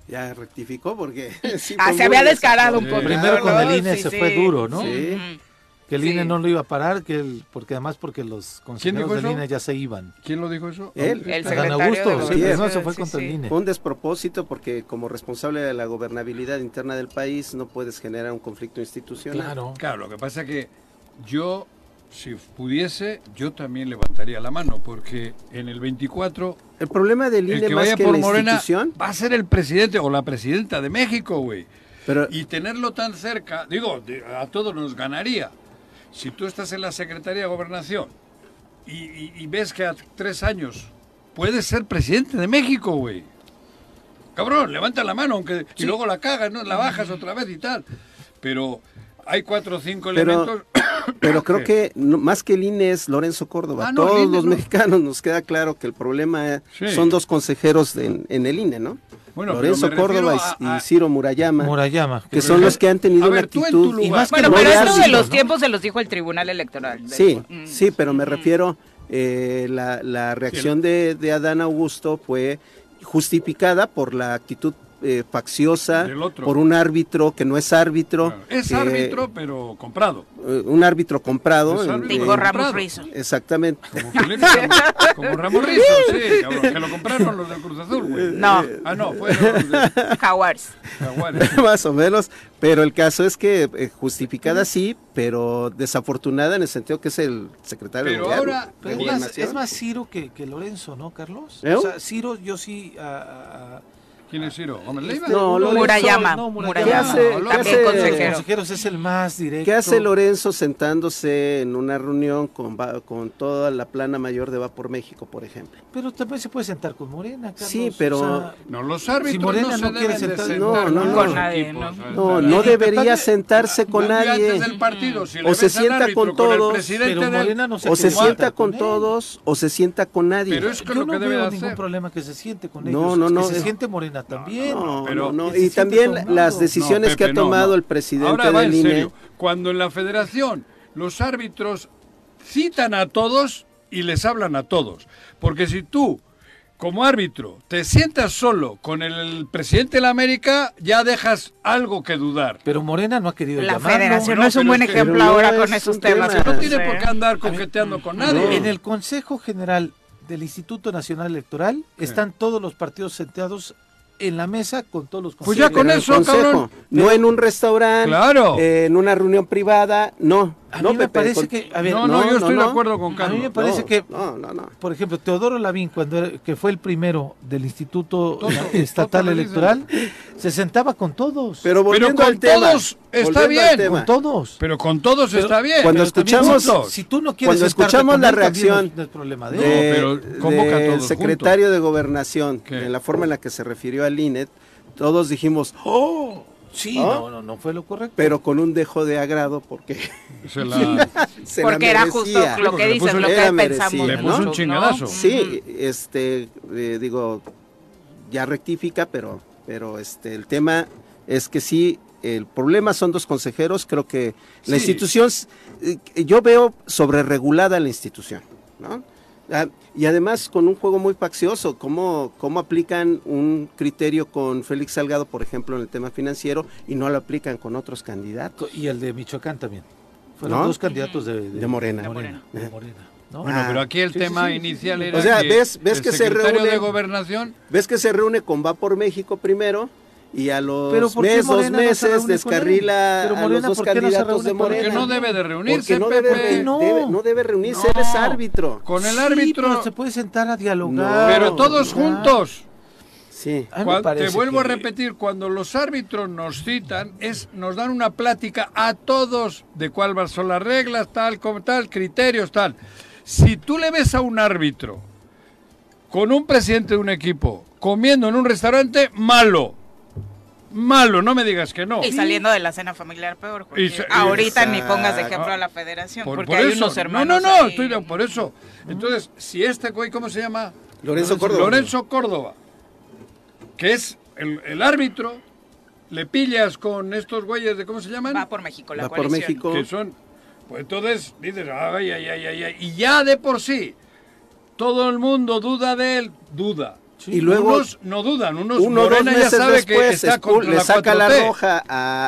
Ya rectificó porque... sí Ah, se había descarado un poco. Primero con el INE Sí, se sí. fue duro, ¿no? Sí. Que el Sí. INE no lo iba a parar, que el, porque además porque los consejeros del eso? INE ya se iban. ¿Quién lo dijo eso? Él. El secretario Augusto, de sí, no se fue Sí, contra sí. el INE. Fue un despropósito porque como responsable de la gobernabilidad interna del país no puedes generar un conflicto institucional. Claro. Claro, lo que pasa es que yo, si pudiese, yo también levantaría la mano, porque en el 24, El problema del el INE que más vaya que por la Morena institución, va a ser el presidente o la presidenta de México, güey. pero Y tenerlo tan cerca, digo, a todos nos ganaría. Si tú estás en la Secretaría de Gobernación y, y- y ves que a tres años puedes ser presidente de México, güey. Cabrón, levanta la mano, aunque y luego la cagas, ¿no? La bajas otra vez y tal. Pero hay cuatro o cinco Pero- elementos. Pero creo que no- más que el INE es Lorenzo Córdoba. Ah, no, Todos INE los no. mexicanos nos queda claro que el problema Sí. son dos consejeros en, en el INE, ¿no? Bueno, Lorenzo Córdoba y, a- a- y Ciro Murayama, Murayama. que son los que han tenido A una ver, actitud tu y más que Bueno, no pero esto de los ¿no? tiempos se los dijo el Tribunal Electoral. Sí, Mm. sí, pero me Mm. refiero, eh, la, la reacción de, de Adán Augusto fue justificada por la actitud eh, facciosa, por un árbitro que no es árbitro. Claro, Es que- árbitro, pero comprado. eh, un árbitro comprado. En- Dijo Ramos. Rizo. Exactamente. Como, Felipe como Ramos Rizzo, sí, cabrón, que lo compraron los del Cruz Azul, güey. No. Ah, no, fue los de Jaguars. Jaguares. Más o menos, pero el caso es que eh, justificada sí, pero desafortunada en el sentido que es el secretario Pero de ahora, de Pero es, más, es más Ciro que, que Lorenzo, ¿no, Carlos? ¿Eh? O sea, Ciro, yo sí. ¿Quién es Ciro? ¿Gómez Leiva? No, Lorenzo, Murayama, no, Murayama. ¿Qué hace- No, qué también hace- consejero. consejeros es el más directo. ¿Qué hace Lorenzo sentándose en una reunión con, va- con toda la plana mayor de Va por México, por ejemplo? Pero también se puede sentar con Morena, Carlos. Sí, pero- o sea, No, los árbitros Si Morena no, se no quiere deben de sentar- sentar No, no, no. Con nadie, equipos, ¿no? No, no debería sentarse con nadie. antes del partido, si le O se sienta con todos, no O se sienta sentar con todos o se sienta con nadie. Pero es que Yo lo no que debe veo de ningún hacer. problema que se siente con No, ellos. no, que no, se siente Morena también. No, pero- no, no. Y también las decisiones No, que ha tomado no. el presidente Ahora va del en INE. serio. Cuando en la federación los árbitros citan a todos y les hablan a todos. Porque si tú, como árbitro, te sientas solo con el presidente de la América, ya dejas algo que dudar. Pero Morena no ha querido La llamarlo. federación no, no es un buen ejemplo no ahora es con esos tema. temas. No tiene por qué andar coqueteando con nadie. En el Consejo General del Instituto Nacional Electoral están todos los partidos sentados en la mesa con todos los Pues ya consejeros. con eso, consejo, cabrón. No en un restaurante, Claro. eh, en una reunión privada, no. A no, mí me Pepe, parece con- que, a ver, no, no, no, yo estoy no, de acuerdo con a Carlos. mí me parece no, que, No, no, no. por ejemplo, Teodoro Lavín, cuando era- que fue el primero del Instituto Toto, Estatal Toto Electoral, se sentaba con todos. Pero volviendo con al tema. todos está bien. tema, con todos. Pero con todos Pero está bien. cuando Pero también escuchamos- si tú no quieres cuando escuchamos la reacción es problema de de- pero convoca a del todos secretario de Gobernación, ¿Qué? en la forma en la que se refirió al INET, todos dijimos, ¡oh! Sí, ¿Ah? no, no, no fue lo correcto. Pero con un dejo de agrado porque Se la- se la Porque era justo merecía. lo que dices, lo que pensamos. Le puso un chingadazo. Sí, este, eh, digo, ya rectifica, pero, pero este, el tema es que sí, el problema son dos consejeros, creo que la institución, eh, yo veo sobreregulada la institución, ¿no? Ah, y además con un juego muy faccioso, cómo, cómo aplican un criterio con Félix Salgado, por ejemplo, en el tema financiero, y no lo aplican con otros candidatos. Y el de Michoacán también. Fueron ¿No? dos candidatos de, De Morena. De Morena. Morena. de Morena, ¿no? Bueno, Ah, pero aquí el sí, tema sí, sí, inicial sí. era O sea, que ves- ves el que se reúne- de Gobernación ¿Ves que se reúne con Va por México primero? Y a los Pero ¿por qué mes, dos no meses él? descarrila Pero a los dos ¿por qué no candidatos de él? Morena. porque no debe de reunirse, Porque no debe, Pepe. No. debe- no debe reunirse, No. eres árbitro. Con el Sí, árbitro, pero se puede sentar a dialogar. No. pero todos juntos. Sí. A mí me Cuan- te vuelvo a repetir, cuando los árbitros nos citan, es nos dan una plática a todos de cuáles son las reglas, tal, como tal, criterios, tal. Si tú le ves a un árbitro con un presidente de un equipo comiendo en un restaurante, malo. Malo, no me digas que no. Y saliendo de la cena familiar peor, porque Y se- ahorita ni pongas de ejemplo a la federación, Por- porque por hay eso. unos hermanos No, no, no, ahí. estoy de- por eso. Entonces, si este güey, ¿cómo se llama? Lorenzo Córdoba. Lorenzo Córdoba, que es el, el árbitro, le pillas con estos güeyes de, ¿cómo se llaman? Va por México, la Va por coalición. México. que son, pues entonces dices, ay, ay, ay, ay, ay, y ya de por sí, todo el mundo duda de él, duda. Y luego- unos no dudan, unos Uno dos Morena ya meses sabe que después está expul- contra le la saca 4T. la roja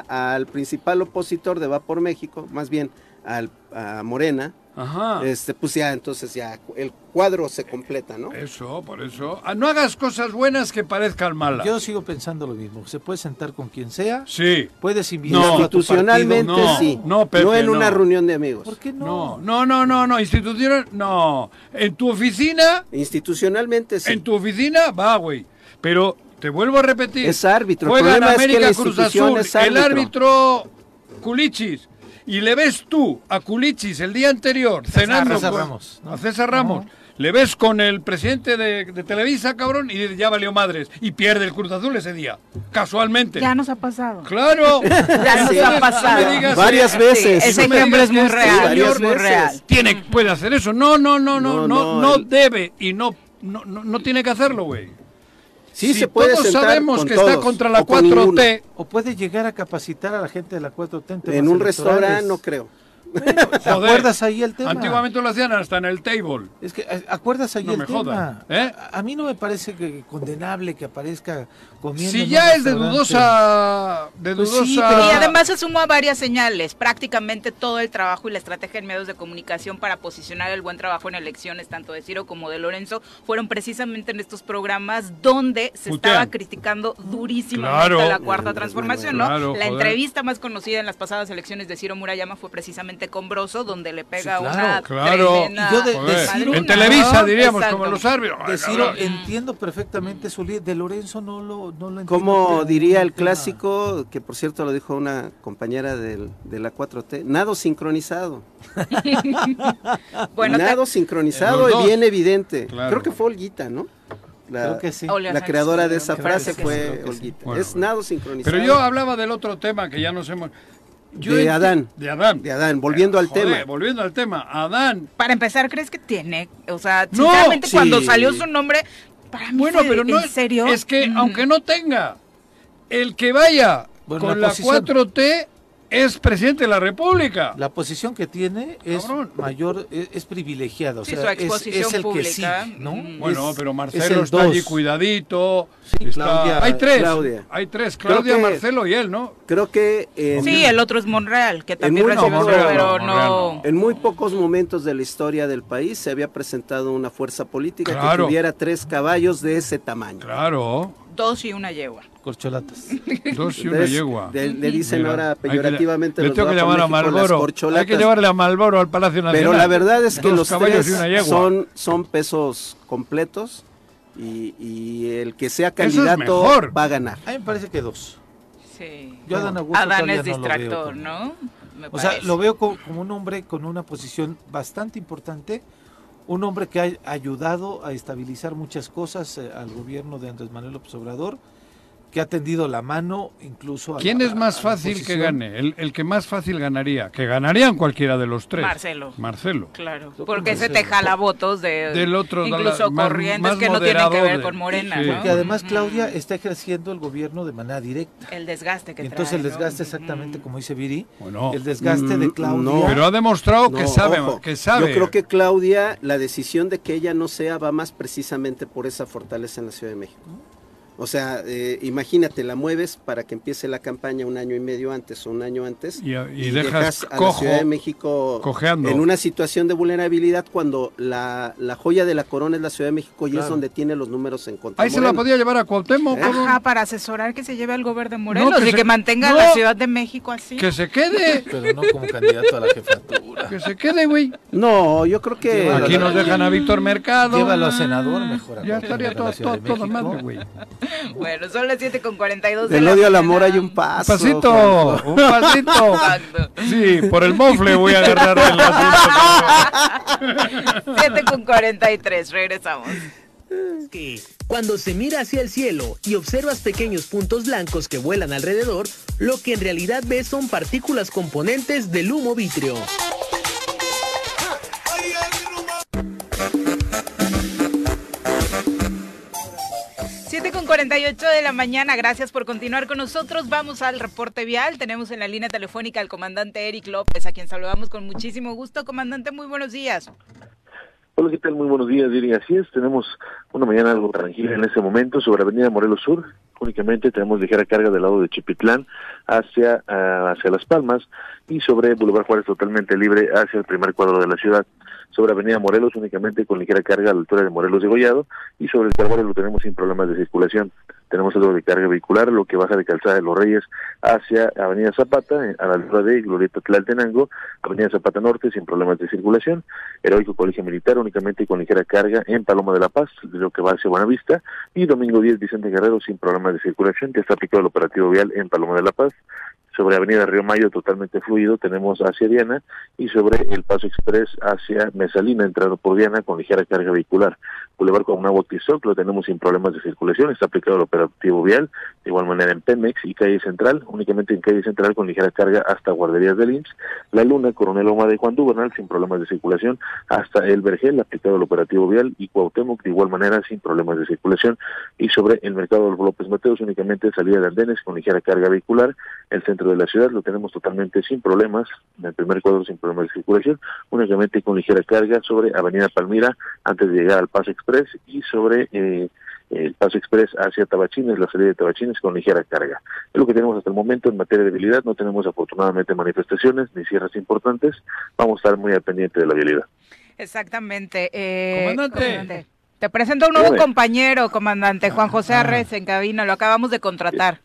al principal opositor de Va por México, más bien al, a Morena. Ajá. Este, pues ya, entonces ya el cuadro se completa, ¿no? Eso, por eso. Ah, no hagas cosas buenas que parezcan malas. Yo sigo pensando lo mismo. Se puede sentar con quien sea. Sí. Puedes invitar No. a tu Institucionalmente no. sí. No, Pepe, en una no. reunión de amigos. ¿Por qué No, no? no, no, no, no, institucional, no. En tu oficina, Institucionalmente sí. en tu oficina, va, güey. Pero te vuelvo a repetir. Es árbitro. El Juegan problema es que América la Cruz Azul, es el árbitro. árbitro Culichis. Y le ves tú a Culichis el día anterior cenando César con- Ramos, ¿no? a César Ramos. No. Le ves con el presidente de, de Televisa, cabrón, y dices, ya valió madres. Y pierde el Cruz Azul ese día. Casualmente. Ya nos ha pasado. Claro. Ya nos Sí. ha pasado. digas, Varias eh, veces. ese no ejemplo es muy que real, señor es muy real. tiene, puede hacer eso. No, no, no, no, no, No, no, no, el- debe y no, no, no, no tiene que hacerlo, güey. Sí Si se puede todos sentar sabemos con que está todos, contra la o con 4T, O puede llegar a capacitar a la gente de la 4T en. En un restaurante no creo. Bueno, ¿te Joder. acuerdas ahí el tema? antiguamente lo hacían hasta en el table. Es que, eh, ¿acuerdas ahí No el me tema? jodan, ¿eh? A, a mí no me parece que condenable que aparezca comiendo Si ya es de dudosa, de Pues dudosa. sí, pero- Y además se sumó a varias señales, prácticamente todo el trabajo y la estrategia en medios de comunicación para posicionar el buen trabajo en elecciones, tanto de Ciro como de Lorenzo, fueron precisamente en estos programas donde se Putean. estaba criticando durísimamente Claro. a la cuarta transformación, ¿no? claro, la joder. entrevista más conocida en las pasadas elecciones de Ciro Murayama fue precisamente con Broso, donde le pega Sí, claro. una Claro. tremenda Y yo de- de Joder, Ciro- en Televisa diríamos, Exacto. como los árbitros. De Ciro, entiendo perfectamente su líder. De Lorenzo no lo, no lo entiendo. Como diría el clásico, que por cierto lo dijo una compañera del- de la 4T, nado sincronizado. Bueno, te- nado sincronizado y bien evidente. Claro. Creo que fue Olguita, ¿no? La, Creo que sí. La creadora de esa Creo frase fue sí. Olguita. Bueno, es nado sincronizado. Pero yo hablaba del otro tema que ya nos hemos. Yo De Adán. De Adán. De Adán, volviendo al Joder, tema. Volviendo al tema. Adán. para empezar, ¿crees que tiene? O sea, No, sinceramente sí. cuando salió su nombre, para mí Bueno, fue, pero no ¿en serio? es que Mm. aunque no tenga el que vaya Bueno, con la la posición. 4T es presidente de la República. La posición que tiene es Cabrón. mayor, es, es privilegiada. O Sí, sea, su es- exposición es, el pública. que sí, ¿no? Mm. Bueno, pero Marcelo el está allí dos. cuidadito. Sí, está- Claudia- hay tres. Claudia. Hay tres. Claudia, que- Marcelo y él, ¿no? Creo que en, Sí, el otro es Monreal, que también recibe no, pero no, Monreal no. no. en muy pocos momentos de la historia del país se había presentado una fuerza política que tuviera tres caballos de ese tamaño. Claro. Dos y una yegua. Corcholatas. Dos y una Entonces, yegua. de- le dicen Mira, ahora hay que- peyorativamente Le los tengo que llamar a Malboro. Hay que llevarle a Malboro al Palacio Nacional. Pero la verdad es que Dos los caballos tres son, son pesos completos y, y el que sea es candidato mejor. va a ganar. A mí me parece que dos. Sí. Yo a Adán Augusto Adán es no distractor, como- ¿no? Me O sea, lo veo co- como, un hombre con una posición bastante importante, un hombre que ha ayudado a estabilizar muchas cosas eh, al gobierno de Andrés Manuel López Obrador, que ha tendido la mano incluso a ¿Quién la- es más a la fácil que gane? El, el que más fácil ganaría. Que ganarían cualquiera de los tres. Marcelo. Marcelo. Claro, porque creo se que te jala votos de Del otro, de la- incluso más- corrientes más que no tienen que ver de- con Morena, sí. ¿no? Porque además Ujú. Claudia está ejerciendo el gobierno de manera directa. el desgaste que Y entonces trae, el ¿no? desgaste exactamente como dice Viri, Bueno, el desgaste de Mm, Claudia. no. pero ha demostrado que No, sabe, ojo, que sabe. Yo creo que Claudia, la decisión de que ella no sea va más precisamente por esa fortaleza en la Ciudad de México. O sea, eh, imagínate, la mueves para que empiece la campaña un año y medio antes o un año antes Y- y dejas a la Ciudad de México cojeando. en una situación de vulnerabilidad cuando la, la joya de la corona es la Ciudad de México y es donde tiene los números en contra. Ahí se la podía llevar a Cuauhtémoc, ¿Eh? Ajá, para asesorar que se lleve al gobierno de Morelos No, que y se- que mantenga no. la Ciudad de México así. Que se quede. Pero no como candidato a la jefatura. Que se quede, güey. No, yo creo que... Llévalo Aquí nos dejan a Víctor Mercado. Llévalo a senador mejor. a Ya estaría todo, todo, México. madre, güey. Bueno, son las 7 con 42 de Del la odio al amor hay un paso. Un pasito, Juanjo. un pasito. Exacto. Sí, por el mofle voy a agarrar el asunto. 7 con 43, regresamos. que cuando se mira hacia el cielo y observas pequeños puntos blancos que vuelan alrededor, lo que en realidad ves son partículas componentes del humo vítreo. 48 de la mañana, gracias por continuar con nosotros. Vamos al reporte vial. Tenemos en la línea telefónica al comandante Eric López, a quien saludamos con muchísimo gusto. Comandante, muy buenos días. Hola, ¿qué tal? Muy buenos días, Diri. Así es, tenemos una mañana algo tranquila en este momento sobre Avenida Morelos Sur. Únicamente tenemos ligera carga del lado de Chipitlán hacia, ah, hacia Las Palmas y sobre Boulevard Juárez totalmente libre hacia el primer cuadro de la ciudad. Sobre Avenida Morelos únicamente con ligera carga a la altura de Morelos de Gollado y sobre el Calvario lo tenemos sin problemas de circulación. Tenemos algo de carga vehicular, lo que baja de Calzada de los Reyes hacia Avenida Zapata, eh, a la altura de Glorieta Tlaltenango, Avenida Zapata Norte sin problemas de circulación, Heroico Colegio Militar únicamente con ligera carga en Paloma de la Paz, lo que va hacia Buenavista, y Domingo 10 Vicente Guerrero sin problemas de circulación, que está aplicado el operativo vial en Paloma de la Paz. Sobre Avenida Río Mayo totalmente fluido tenemos hacia Diana y sobre el Paso Express hacia Mesalina entrando por Diana con ligera carga vehicular. Boulevard con Nuevo Tizoc lo tenemos sin problemas de circulación, está aplicado el operativo vial, de igual manera en Pemex y Calle Central, únicamente en Calle Central con ligera carga hasta Guarderías del IMSS, La Luna, Coronel Oma de Juan Dubernal sin problemas de circulación, hasta El Vergel, aplicado el operativo vial y Cuauhtémoc de igual manera sin problemas de circulación y sobre el mercado de López Mateos únicamente salida de andenes con ligera carga vehicular, el centro de la ciudad lo tenemos totalmente sin problemas, en el primer cuadro sin problemas de circulación, únicamente con ligera carga sobre Avenida Palmira antes de llegar al Paso Express y sobre eh, el Paso Express hacia Tabachines, la salida de Tabachines con ligera carga. Es lo que tenemos hasta el momento en materia de vialidad, no tenemos afortunadamente manifestaciones ni cierres importantes, vamos a estar muy al pendiente de la vialidad. Exactamente. eh, Comandante. Te presento a un nuevo Dígame. compañero, comandante Juan José Arres en cabina. Lo acabamos de contratar.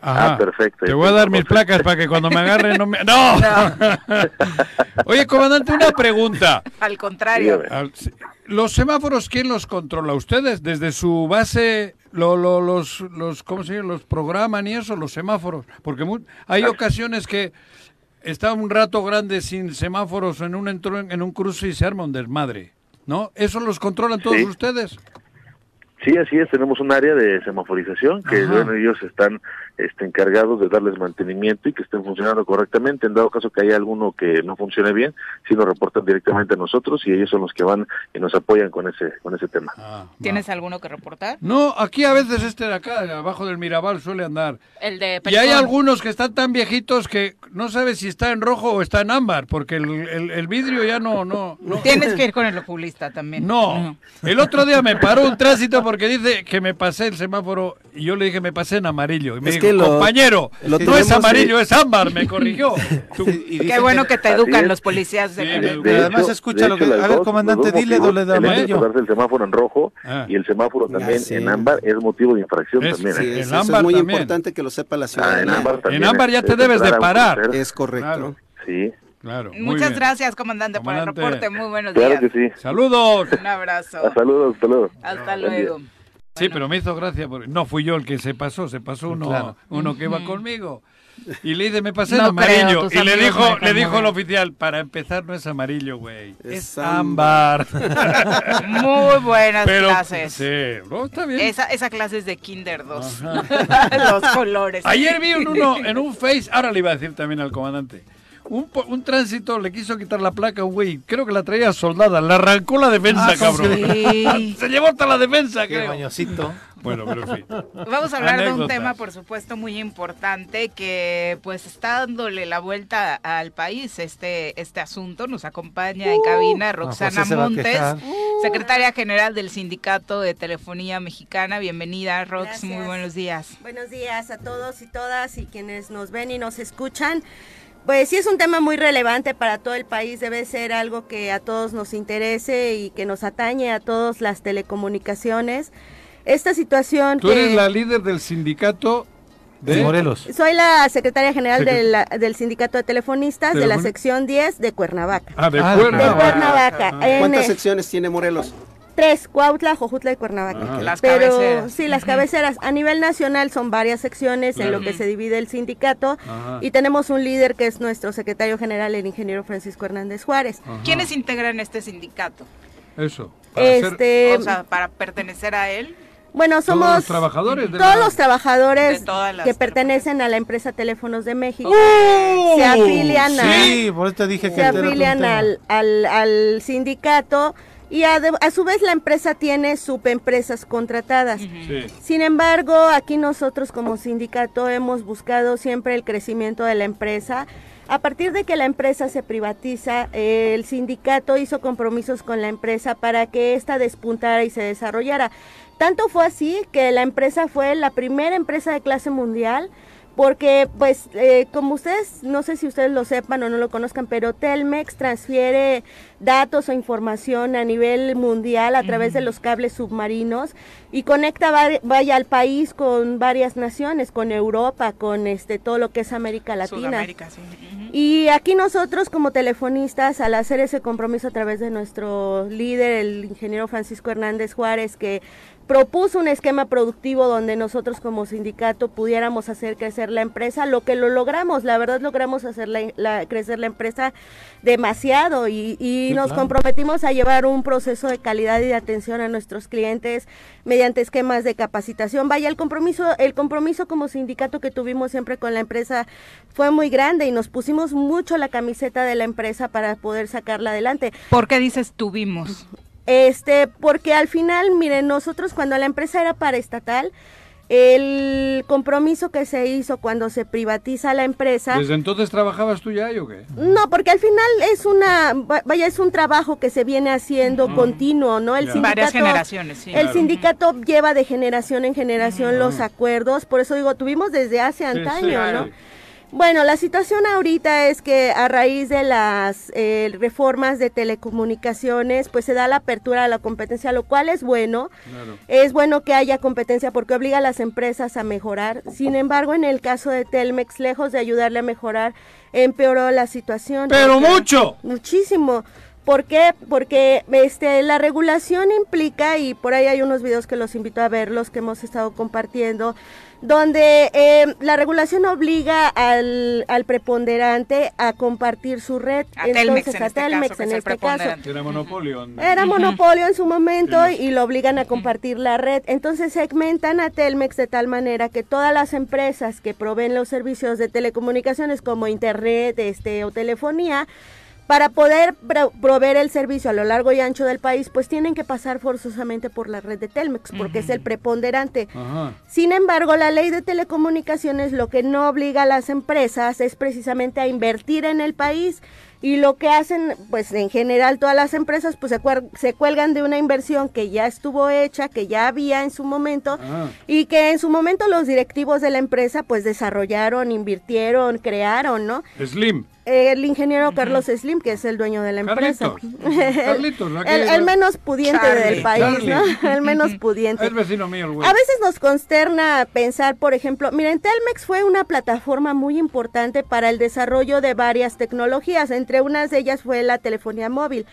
Ajá. Ah, perfecto. Te voy a dar mis placas para que cuando me agarren no me... ¡No! Oye, comandante, una pregunta. Al contrario. ¿Los semáforos quién los controla? ¿Ustedes? ¿Desde su base lo, lo- los, los, ¿cómo se llama? los programan y eso, los semáforos? Porque mu- hay ocasiones que está un rato grande sin semáforos en un, entro- en un cruce y se arma un desmadre, ¿no? ¿Eso los controlan todos Sí. ustedes? Sí, así es, tenemos un área de semaforización que bueno, ellos están este, encargados de darles mantenimiento y que estén funcionando correctamente. En dado caso que haya alguno que no funcione bien, sí nos reportan directamente a nosotros y ellos son los que van y nos apoyan con ese con ese tema. Ah. ¿Tienes alguno que reportar? No, aquí a veces este de acá, abajo del Mirabal, suele andar. El de Y hay algunos que están tan viejitos que no sabes si está en rojo o está en ámbar, porque el, el- el vidrio ya no, no, no. Tienes que ir con el oculista también. No, el otro día me paró un tránsito porque dice que me pasé el semáforo y yo le dije me pasé en amarillo. Y me Es dijo, que lo- compañero, lo no es amarillo, eh. es ámbar, me corrigió. Y Qué bueno que te educan es. los policías de Sí, la de- además escucha lo que- a ver, dos- comandante, dile, motivos, doble de el hecho amarillo. el semáforo en rojo Ah. y el semáforo también sí. en ámbar es motivo de infracción Es- también. Sí, ¿eh? En es- eso ámbar es muy también. importante que lo sepa la Ah, en ciudadanía. ámbar. En ámbar ya te es debes de parar. Es correcto. Sí, Claro, Muchas bien. gracias, comandante, por el reporte. Muy buenos claro días. que sí. Saludos. Un abrazo. Hasta luego, hasta luego. Sí, pero me hizo gracia porque no fui yo el que se pasó, se pasó uno, Claro. uno que iba conmigo. Y le dice, me pasé No en amarillo. creo, y le dijo, le dijo el oficial, para empezar no es amarillo, güey. Es, Es ámbar. Muy buenas pero, clases. sí, no, está bien. Esa, esa clase es de Kinder 2. Ajá. Los colores. Ayer vi un uno en un Face, ahora le iba a decir también al comandante. Un, po- un tránsito le quiso quitar la placa a un güey, creo que la traía soldada, le arrancó la defensa, Ah, cabrón. sí. Se llevó hasta la defensa, Qué creo. mañosito. Bueno, pero en fin. Vamos a hablar de un tema, por supuesto, muy importante que pues está dándole la vuelta al país este este asunto. Nos acompaña en cabina Roxana José se va a Montes, quejar. secretaria general del Sindicato de Telefonía Mexicana. Bienvenida, Rox. Gracias. Muy buenos días. Buenos días a todos y todas y quienes nos ven y nos escuchan. Pues sí es un tema muy relevante para todo el país, debe ser algo que a todos nos interese y que nos atañe a todas las telecomunicaciones. Esta situación Tú que eres la líder del sindicato De de... Morelos. soy la secretaria general de la- del Sindicato de Telefonistas de la sección 10 de Cuernavaca. Ah, de Ah, de De Cuernavaca. Cuernavaca. en, ¿Cuántas secciones tiene Morelos? Tres, Cuautla, Jojutla y Cuernavaca. Las Pero cabeceras. sí, las cabeceras. A nivel nacional son varias secciones en lo que se divide el sindicato Ajá. y tenemos un líder que es nuestro secretario general, el ingeniero Francisco Hernández Juárez. Ajá. ¿Quiénes integran este sindicato? Eso. para ser Este, o sea, para pertenecer a él. bueno, todos somos los trabajadores de todos la- los trabajadores que pertenecen a la empresa Teléfonos de México. ¡Oh! Se afilian a- Sí, por eso te dije que se afilian al, al, al sindicato y a, a su vez la empresa tiene subempresas contratadas. Sí. Sin embargo, aquí nosotros como sindicato hemos buscado siempre el crecimiento de la empresa. A partir de que la empresa se privatiza, eh, el sindicato hizo compromisos con la empresa para que ésta despuntara y se desarrollara. Tanto fue así que la empresa fue la primera empresa de clase mundial porque pues eh, como ustedes, no sé si ustedes lo sepan o no lo conozcan, pero Telmex transfiere datos o información a nivel mundial a través de los cables submarinos y conecta vaya al país con varias naciones, con Europa, con este todo lo que es América Latina. Sudamérica, sí. Ujú. Y aquí nosotros como telefonistas, al hacer ese compromiso a través de nuestro líder, el ingeniero Francisco Hernández Juárez, que propuso un esquema productivo donde nosotros como sindicato pudiéramos hacer crecer la empresa, lo que lo logramos, la verdad logramos hacer la- la- crecer la empresa demasiado y, y Sí, nos claro. comprometimos a llevar un proceso de calidad y de atención a nuestros clientes mediante esquemas de capacitación. Vaya, el compromiso, el compromiso como sindicato que tuvimos siempre con la empresa fue muy grande y nos pusimos mucho la camiseta de la empresa para poder sacarla adelante. ¿Por qué dices tuvimos? Este, porque al final, miren, nosotros cuando la empresa era paraestatal, el compromiso que se hizo cuando se privatiza la empresa, ¿Desde entonces trabajabas tú ya ahí o qué? no, porque al final es una, va- vaya, es un trabajo que se viene haciendo continuo, ¿no? El sindicato, Varias generaciones, sí. el Claro. sindicato lleva de generación en generación los acuerdos, por eso digo, tuvimos desde hace Sí, antaño, sí, ¿no? sí. Bueno, la situación ahorita es que a raíz de las eh, reformas de telecomunicaciones, pues se da la apertura a la competencia, lo cual es bueno. Claro. Es bueno que haya competencia porque obliga a las empresas a mejorar. Sin embargo, en el caso de Telmex, lejos de ayudarle a mejorar, empeoró la situación. ¡Pero mucho! Muchísimo. ¿Por qué? Porque este, la regulación implica, y por ahí hay unos videos que los invito a ver, los que hemos estado compartiendo, donde eh, la regulación obliga al, al, preponderante a compartir su red. A Telmex, en este Telmex caso, en este caso. Era monopolio. Era monopolio en su momento y lo obligan a compartir la red. Entonces segmentan a Telmex de tal manera que todas las empresas que proveen los servicios de telecomunicaciones como internet este, o telefonía, para poder proveer el servicio a lo largo y ancho del país, pues tienen que pasar forzosamente por la red de Telmex, porque es el preponderante. Sin embargo, la ley de telecomunicaciones lo que no obliga a las empresas es precisamente a invertir en el país y lo que hacen, pues en general todas las empresas, pues se, se cuelgan de una inversión que ya estuvo hecha, que ya había en su momento Ah. y que en su momento los directivos de la empresa pues desarrollaron, invirtieron, crearon, ¿no? Slim. El ingeniero Carlos Slim, que es el dueño de la empresa. Carlitos. Carlitos, ¿no? el, el menos pudiente Charlie. del país, Charlie. ¿no? El menos pudiente. Es vecino mío el güey. A veces nos consterna pensar, por ejemplo, miren, Telmex fue una plataforma muy importante para el desarrollo de varias tecnologías, entre unas de ellas fue la telefonía móvil.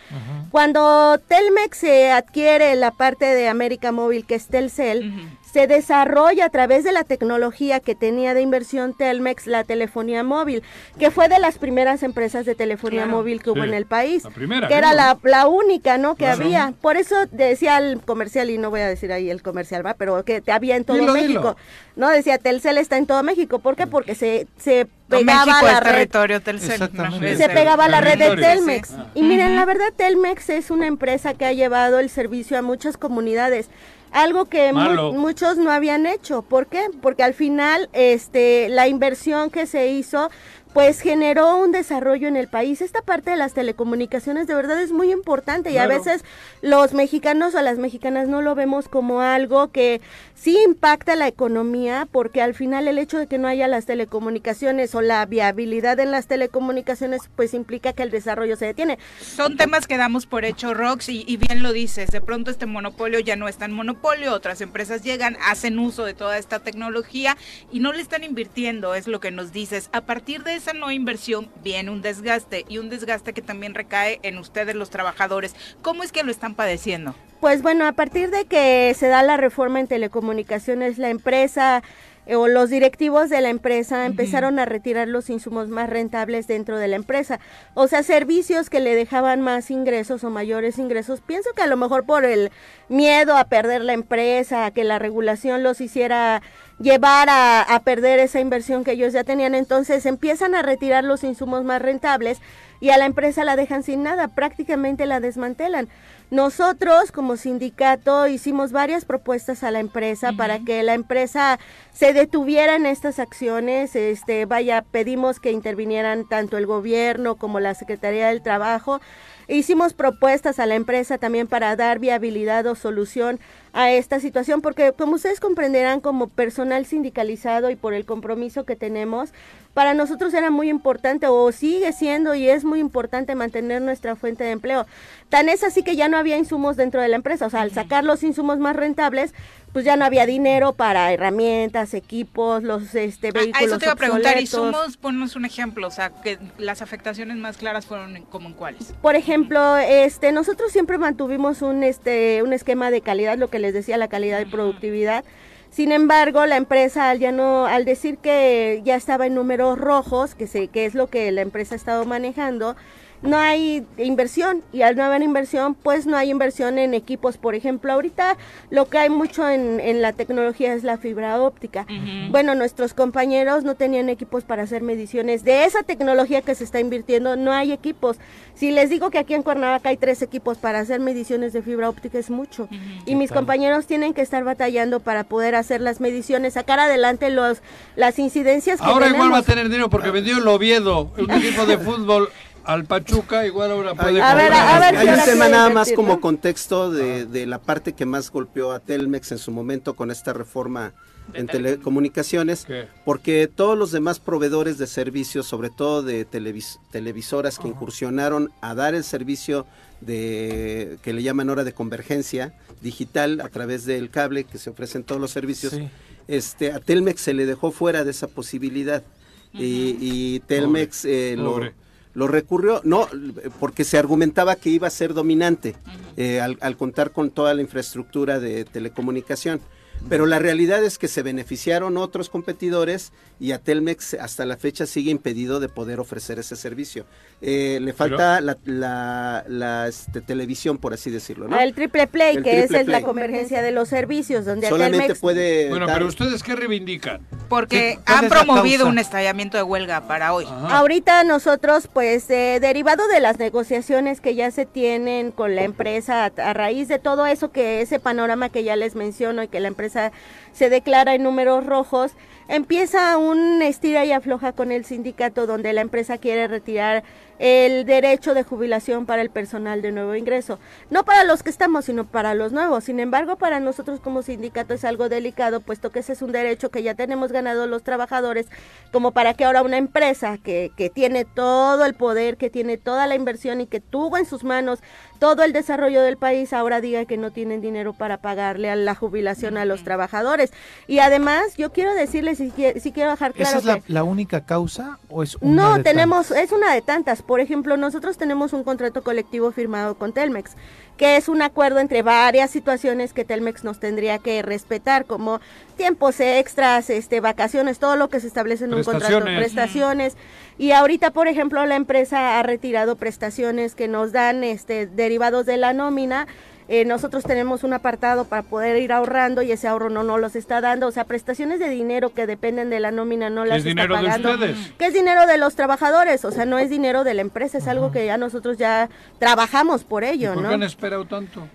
Cuando Telmex se adquiere la parte de América Móvil, que es Telcel, se desarrolla a través de la tecnología que tenía de inversión Telmex la telefonía móvil, que fue de las primeras empresas de telefonía Claro. móvil que hubo Sí, en el país, la primera, que era la, la única, ¿no? Que Claro. había. Por eso decía el comercial, y no voy a decir ahí el comercial, ¿va? Pero que te había en todo Dilo, México. dilo. No, decía Telcel está en todo México. ¿Por qué? Porque se, se pegaba México la es red territorio Telcel. Se pegaba a la red de. Telmex. Sí. Y miren, la verdad, Telmex es una empresa que ha llevado el servicio a muchas comunidades. Algo que mu- muchos no habían hecho. ¿Por qué? Porque al final, este, la inversión que se hizo, pues generó un desarrollo en el país. Esta parte de las telecomunicaciones de verdad es muy importante y a veces los mexicanos o las mexicanas no lo vemos como algo que sí impacta la economía porque al final el hecho de que no haya las telecomunicaciones o la viabilidad en las telecomunicaciones pues implica que el desarrollo se detiene. Son temas que damos por hecho, Rox, y, y bien lo dices. De pronto este monopolio ya no es tan monopolio, otras empresas llegan, hacen uso de toda esta tecnología y no le están invirtiendo, es lo que nos dices. A partir de esa no inversión viene un desgaste y un desgaste que también recae en ustedes los trabajadores. ¿Cómo es que lo están padeciendo? Pues bueno, a partir de que se da la reforma en telecomunicaciones, la empresa eh, o los directivos de la empresa empezaron a retirar los insumos más rentables dentro de la empresa. O sea, servicios que le dejaban más ingresos o mayores ingresos. Pienso que a lo mejor por el miedo a perder la empresa, a que la regulación los hiciera llevar a, a perder esa inversión que ellos ya tenían, entonces empiezan a retirar los insumos más rentables y a la empresa la dejan sin nada, prácticamente la desmantelan. Nosotros como sindicato hicimos varias propuestas a la empresa para que la empresa se detuviera en estas acciones, este vaya, pedimos que intervinieran tanto el gobierno como la Secretaría del Trabajo. Hicimos propuestas a la empresa también para dar viabilidad o solución a esta situación, porque como ustedes comprenderán, como personal sindicalizado y por el compromiso que tenemos, para nosotros era muy importante o sigue siendo y es muy importante mantener nuestra fuente de empleo. Tan es así que ya no había insumos dentro de la empresa, o sea, al sacar los insumos más rentables, pues ya no había dinero para herramientas, equipos, los este, vehículos a eso te iba a preguntar, somos, ponnos un ejemplo, o sea, que las afectaciones más claras fueron como en cuáles. Por ejemplo, este, nosotros siempre mantuvimos un, este, un esquema de calidad, lo que les decía, la calidad y productividad. Sin embargo, la empresa al ya no, al decir que ya estaba en números rojos, que sé que es lo que la empresa ha estado manejando, no hay inversión y al no haber inversión, pues no hay inversión en equipos. Por ejemplo, ahorita lo que hay mucho en, en la tecnología es la fibra óptica. Bueno, nuestros compañeros no tenían equipos para hacer mediciones de esa tecnología que se está invirtiendo, no hay equipos. Si les digo que aquí en Cuernavaca hay tres equipos para hacer mediciones de fibra óptica es mucho. Y mis compañeros tienen que estar batallando para poder hacer las mediciones, sacar adelante los las incidencias que Ahora igual va a tener dinero porque vendió el Oviedo, un equipo de fútbol al Pachuca, igual ahora puede A ver, comprar. a ver, Hay si un tema nada más como contexto de, de la parte que más golpeó a Telmex en su momento con esta reforma en telecomunicaciones, ¿Qué? porque todos los demás proveedores de servicios, sobre todo de televis- televisoras que incursionaron a dar el servicio de que le llaman ahora de convergencia digital a través del cable que se ofrecen todos los servicios, Sí. este a Telmex se le dejó fuera de esa posibilidad y, y Telmex eh, lo, Pobre. Lo recurrió, no, porque se argumentaba que iba a ser dominante eh, al, al contar con toda la infraestructura de telecomunicación. Pero la realidad es que se beneficiaron otros competidores y a Telmex hasta la fecha sigue impedido de poder ofrecer ese servicio. Eh, le falta la, la- la, este, televisión, por así decirlo, ¿no? El triple play, El que triple esa es la convergencia de los servicios, donde Solamente Telmex puede Bueno, dar- pero ustedes qué reivindican? Porque ¿Cuál han promovido un estallamiento de huelga para hoy. Ahorita nosotros, pues, eh, derivado de las negociaciones que ya se tienen con la empresa, a, a raíz de todo eso, que ese panorama que ya les menciono y que la empresa se declara en números rojos, empieza un estira y afloja con el sindicato donde la empresa quiere retirar el derecho de jubilación para el personal de nuevo ingreso. No para los que estamos, sino para los nuevos. Sin embargo, para nosotros como sindicato es algo delicado, puesto que ese es un derecho que ya tenemos ganado los trabajadores, como para que ahora una empresa que, que tiene todo el poder, que tiene toda la inversión y que tuvo en sus manos todo el desarrollo del país, ahora diga que no tienen dinero para pagarle a la jubilación a los trabajadores. Y además, yo quiero decirles, si, si quiero dejar claro ¿Esa es la, que... la única causa o es una No, de tenemos, es una de tantas. Por ejemplo, nosotros tenemos un contrato colectivo firmado con Telmex, que es un acuerdo entre varias situaciones que Telmex nos tendría que respetar, como tiempos extras, este, vacaciones, todo lo que se establece en un contrato, Prestaciones. prestaciones. Y ahorita, por ejemplo, la empresa ha retirado prestaciones que nos dan, este, derivados de la nómina. Eh, nosotros tenemos un apartado para poder ir ahorrando y ese ahorro no nos los está dando. O sea, prestaciones de dinero que dependen de la nómina no las ¿Es está dinero de pagando ustedes? que es dinero de los trabajadores, o sea, no es dinero de la empresa, es algo que ya nosotros ya trabajamos por ¿Y ello, ¿Por ¿no? qué han esperado tanto?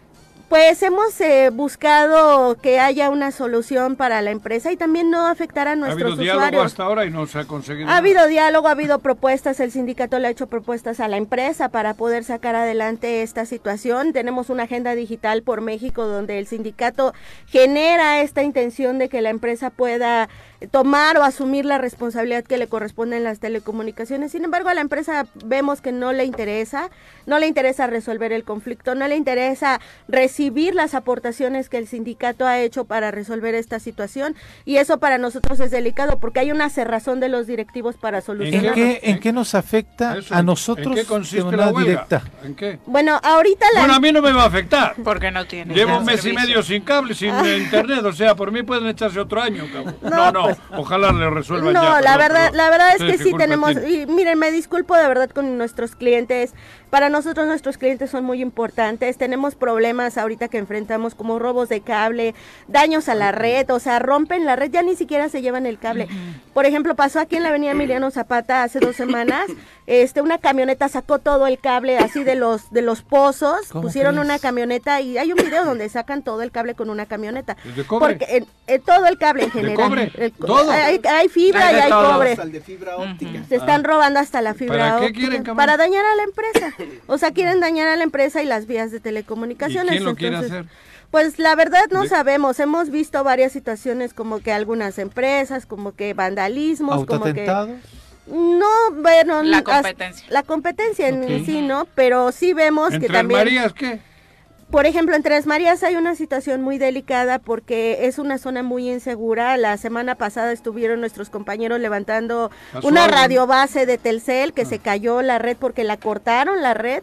Pues hemos eh, buscado que haya una solución para la empresa y también no afectar a Ha nuestros habido diálogo usuarios. hasta ahora y no se ha conseguido. Ha nada. habido diálogo, ha habido propuestas, el sindicato le ha hecho propuestas a la empresa para poder sacar adelante esta situación. Tenemos una agenda digital por México donde el sindicato genera esta intención de que la empresa pueda tomar o asumir la responsabilidad que le corresponde en las telecomunicaciones. Sin embargo, a la empresa vemos que no le interesa, no le interesa resolver el conflicto, no le interesa recibir las aportaciones que el sindicato ha hecho para resolver esta situación y eso para nosotros es delicado porque hay una cerrazón de los directivos para ¿En solucionar. qué, ¿En qué nos afecta Eso, a nosotros ¿En qué de consiste manera la huelga? directa? ¿En qué? Bueno, ahorita la Bueno, a mí no me va a afectar. Porque no tiene. Llevo un mes y medio sin cable, sin Ah. internet, o sea, por mí pueden echarse otro año, cabrón. No, No, no, pues- ojalá le resuelvan No, ya. la perdón, verdad, perdón. la verdad es ¿Ustedes que sí tenemos, y miren, me disculpo de verdad con nuestros clientes. Para nosotros nuestros clientes son muy importantes. Tenemos problemas ahorita que enfrentamos como robos de cable, daños a la red, o sea, rompen la red, ya ni siquiera se llevan el cable. Por ejemplo, pasó aquí en la Avenida Emiliano Zapata hace dos semanas, este, una camioneta sacó todo el cable así de los de los pozos, ¿Cómo pusieron crees? una camioneta y hay un video donde sacan todo el cable con una camioneta. ¿Es de cobre? Porque eh, eh, todo el cable en general. cobre? El co- ¿Todo? Hay, hay fibra Hay y de hay todo. cobre. al de fibra óptica. Se están robando hasta la fibra ¿Para qué óptica, quieren, cabrón? para dañar a la empresa. O sea, quieren dañar a la empresa y las vías de ¿Y telecomunicaciones. quién lo quiere hacer? Pues la verdad no De- sabemos. Hemos visto varias situaciones como que algunas empresas, como que vandalismos, como que. No, bueno, La as- competencia. la competencia en sí, ¿no? Pero sí vemos que ¿Entre también Marías qué? por ejemplo, en Tres Marías hay una situación muy delicada porque es una zona muy insegura. La semana pasada estuvieron nuestros compañeros levantando una radiobase de Telcel que se cayó la red porque la cortaron la red.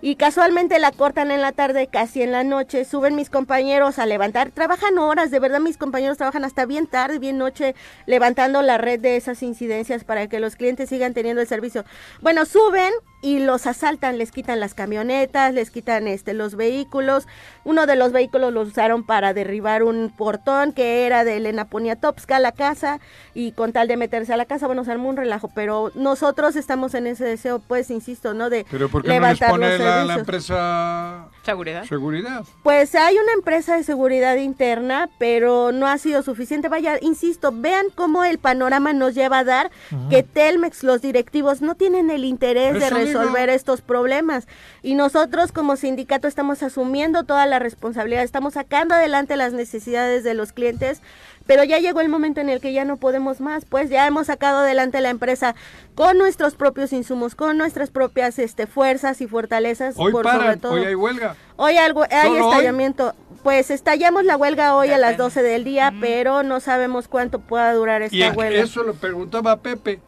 Y casualmente la cortan en la tarde, casi en la noche. Suben mis compañeros a levantar. Trabajan horas, de verdad mis compañeros trabajan hasta bien tarde, bien noche, levantando la red de esas incidencias para que los clientes sigan teniendo el servicio. Bueno, suben y los asaltan, les quitan las camionetas, les quitan este los vehículos. Uno de los vehículos los usaron para derribar un portón que era de Elena Poniatowska, la casa, y con tal de meterse a la casa, bueno, se armó un relajo, pero nosotros estamos en ese deseo, pues, insisto, ¿no? De ¿Pero por qué no les levantar pone los la, empresa Seguridad. seguridad? Pues hay una empresa de seguridad interna, pero no ha sido suficiente. Vaya, insisto, vean cómo el panorama nos lleva a dar que Telmex, los directivos, no tienen el interés de. Resolver estos problemas. Y nosotros como sindicato estamos asumiendo toda la responsabilidad, estamos sacando adelante las necesidades de los clientes. Pero ya llegó el momento en el que ya no podemos más, pues ya hemos sacado adelante la empresa con nuestros propios insumos, con nuestras propias este, fuerzas y fortalezas. Hoy por sobre todo. hoy hay huelga. Hoy algo, hay estallamiento. Pues estallamos la huelga hoy a las Depende. 12 del día, pero no sabemos cuánto pueda durar esta huelga. eso lo preguntaba Pepe.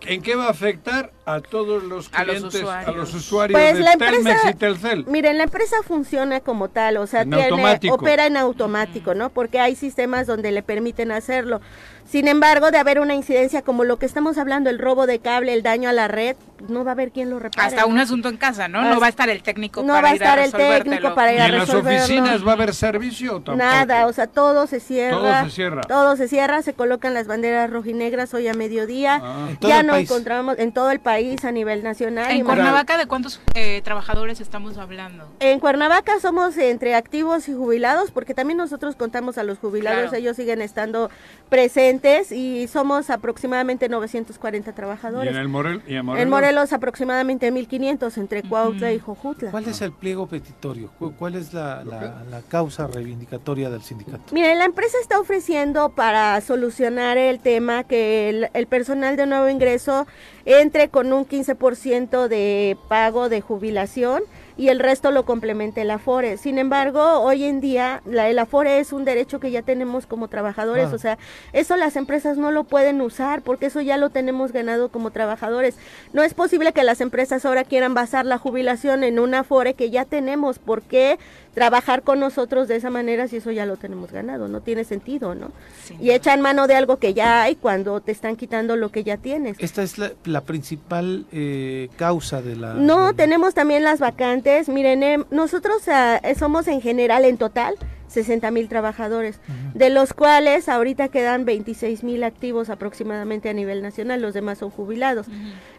¿En qué va a afectar a todos los A los clientes, a usuarios. los usuarios Pues de la Telmex empresa- y Telcel? Miren, la empresa funciona como tal, o sea, En tiene, opera en automático, ¿no? Porque hay sistemas donde le permiten hacerlo. Sin embargo, de haber una incidencia como lo que estamos hablando, el robo de cable, el daño a la red, no va a haber quien lo repare. Hasta un asunto en casa, ¿no? No va a estar el técnico no para va a ir estar a el técnico para ir ¿Y a en las resolverlo. oficinas va a haber servicio tampoco? Nada, o sea, todo se cierra. Todo se cierra. Todo se cierra, se colocan las banderas rojinegras hoy a mediodía. Ah. Ya no país. encontramos en todo el país a nivel nacional. y En más- Cuernavaca, ¿de cuántos eh, trabajadores estamos hablando? En Cuernavaca somos entre activos y jubilados, porque también nosotros contamos a los jubilados, Claro. ellos siguen estando presentes y somos aproximadamente 940 ¿Y trabajadores. en el Morel? ¿Y en Morelos? En Morelos aproximadamente 1500 entre Cuautla y Jojutla. ¿Cuál es el pliego petitorio? ¿Cu- ¿Cuál es la, la- la causa reivindicatoria del sindicato? Mire, la empresa está ofreciendo para solucionar el tema que el, el personal de nuevo ingreso entre con un 15% de pago de jubilación y el resto lo complemente el Afore. Sin embargo, hoy en día la, el Afore es un derecho que ya tenemos como trabajadores, Claro. o sea, eso las empresas no lo pueden usar porque eso ya lo tenemos ganado como trabajadores. No es posible que las empresas ahora quieran basar la jubilación en un Afore que ya tenemos. ¿Por qué trabajar con nosotros de esa manera si eso ya lo tenemos ganado? No tiene sentido, ¿no? Sí. Y echan mano de algo que ya hay cuando te están quitando lo que ya tienes. Esta es la, la principal eh, causa de la... No, tenemos también las vacantes. Miren, em, nosotros ah, eh, somos en general, en total, 60 mil trabajadores, de los cuales ahorita quedan 26 mil activos aproximadamente a nivel nacional, los demás son jubilados.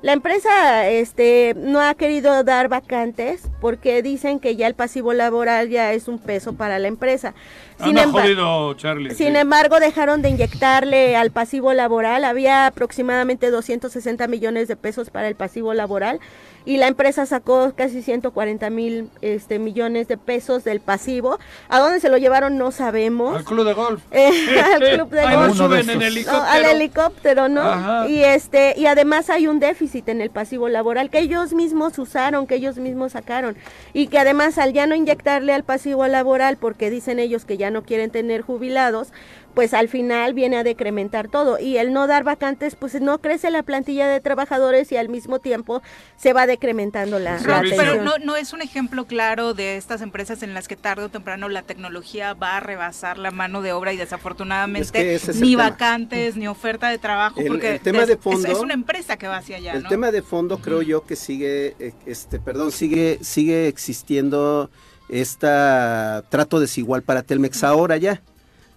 La empresa este, no ha querido dar vacantes porque dicen que ya el pasivo laboral ya es un peso para la empresa. Sin jodido, Charlie. sin sí. embargo, dejaron de inyectarle al pasivo laboral. Había aproximadamente 260 millones de pesos para el pasivo laboral y la empresa sacó casi 140 mil este, millones de pesos del pasivo. ¿A dónde se lo llevaron? No sabemos. Al club de golf. Eh, al club de golf. Suben en helicóptero. No, al helicóptero, ¿no? Ajá. Y este y además hay un déficit en el pasivo laboral que ellos mismos usaron, que ellos mismos sacaron y que además al ya no inyectarle al pasivo laboral porque dicen ellos que ya no quieren tener jubilados, pues al final viene a decrementar todo y el no dar vacantes pues no crece la plantilla de trabajadores y al mismo tiempo se va decrementando la, la. Pero no, no es un ejemplo claro de estas empresas en las que tarde o temprano la tecnología va a rebasar la mano de obra y desafortunadamente Es que ese es el ni tema. vacantes ni oferta de trabajo El- porque el tema es, de fondo- es una empresa que va hacia allá, el ¿no? tema de fondo creo yo que sigue eh, este perdón sigue sigue existiendo esta trato desigual para Telmex ahora ya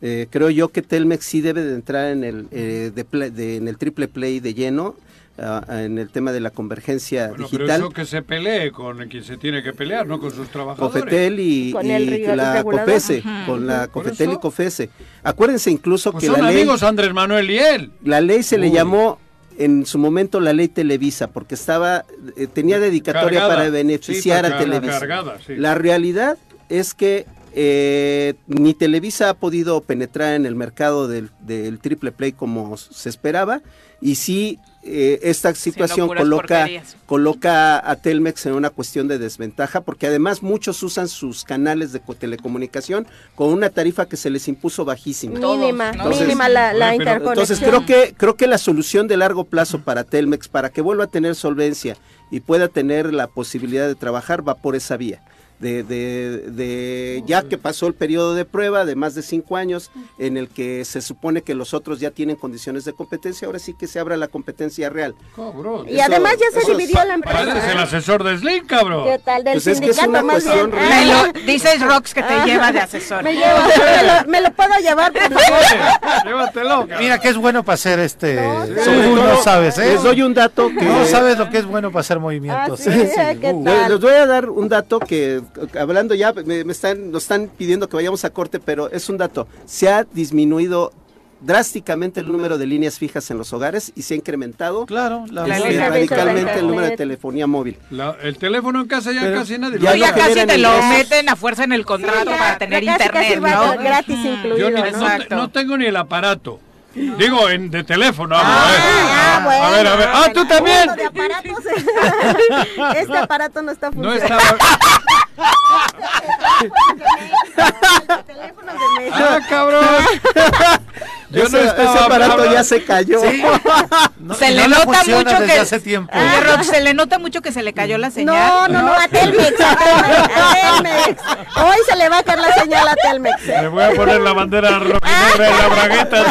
Eh, creo yo que Telmex sí debe de entrar en el eh, de pla- de- en el triple play de lleno ah, en el tema de la convergencia Bueno, pero digital eso que se pelee con quien se tiene que pelear, no con sus trabajadores. Cofetel y, Con y el la. COFESE, Ajá. con la Cofetel y. COFESE. Acuérdense incluso Pues que son la ley, amigos Andrés Manuel y él. la ley se le llamó en su momento la ley Televisa porque estaba eh, tenía dedicatoria Cargada. para beneficiar Sí, a Televisa. cargada, sí. La realidad es que eh, ni Televisa ha podido penetrar en el mercado del, del triple play como se esperaba y sí eh, esta situación coloca, porquerías. coloca a Telmex en una cuestión de desventaja porque además muchos usan sus canales de co- telecomunicación con una tarifa que se les impuso bajísima. Mínima, ¿no? mínima la, interconexión. Entonces creo que creo que la solución de largo plazo para Telmex para que vuelva a tener solvencia y pueda tener la posibilidad de trabajar va por esa vía. De, de, de- ya que pasó el periodo de prueba de más de cinco años en el que se supone que los otros ya tienen condiciones de competencia, ahora sí que se abra la competencia real. Cabrón. y además ya se es- dividió la empresa. Pareces el ¿eh? asesor de Slim, cabrón. ¿Qué tal? Del Pues es que es una más cuestión bien. Me Ah, lo, dices Rox que te Ah. lleva de asesor. Me, lleva, me, lo, me lo puedo llevar, por favor. Llévatelo, cabrón. Mira que es bueno para hacer este... No, tú no sabes, ¿eh? Les doy un dato que No sabes lo que es bueno para hacer Ah, movimientos. sí, ¿qué Uh. Le- tal? Les voy a dar un dato que, hablando ya, me, me están, nos están pidiendo que vayamos a corte, pero es un dato. Se ha disminuido drásticamente el número de líneas fijas en los hogares y se ha incrementado Claro, la La este, línea radicalmente el número de telefonía móvil. La- el teléfono en casa ya Pero casi nadie ya No, lo ya no casi te lo ingresos. meten a fuerza en el contrato ya, para tener casi, internet, casi ¿no? gratis Ujú. incluido, Yo ni- ¿no? no, no tengo ni el aparato. Digo, en, de teléfono. Ah, ¿eh? ah, bueno, a ver, a ver. Ah, tú también. Hablando de aparatos, este aparato no está No funcionando. estaba. El teléfono de mesa. Ah, cabrón. Yo no Ese- estaba estaba Ese aparato hablando- ya se cayó. No- se le no nota mucho desde que hace tiempo. Oye, Rob, se le nota mucho que se le cayó la No, señal. no, no, a Telmex, a Telmex, a Telmex. Hoy se le va a caer la señal a Telmex. Le voy a poner la bandera rojinegra en la bragueta.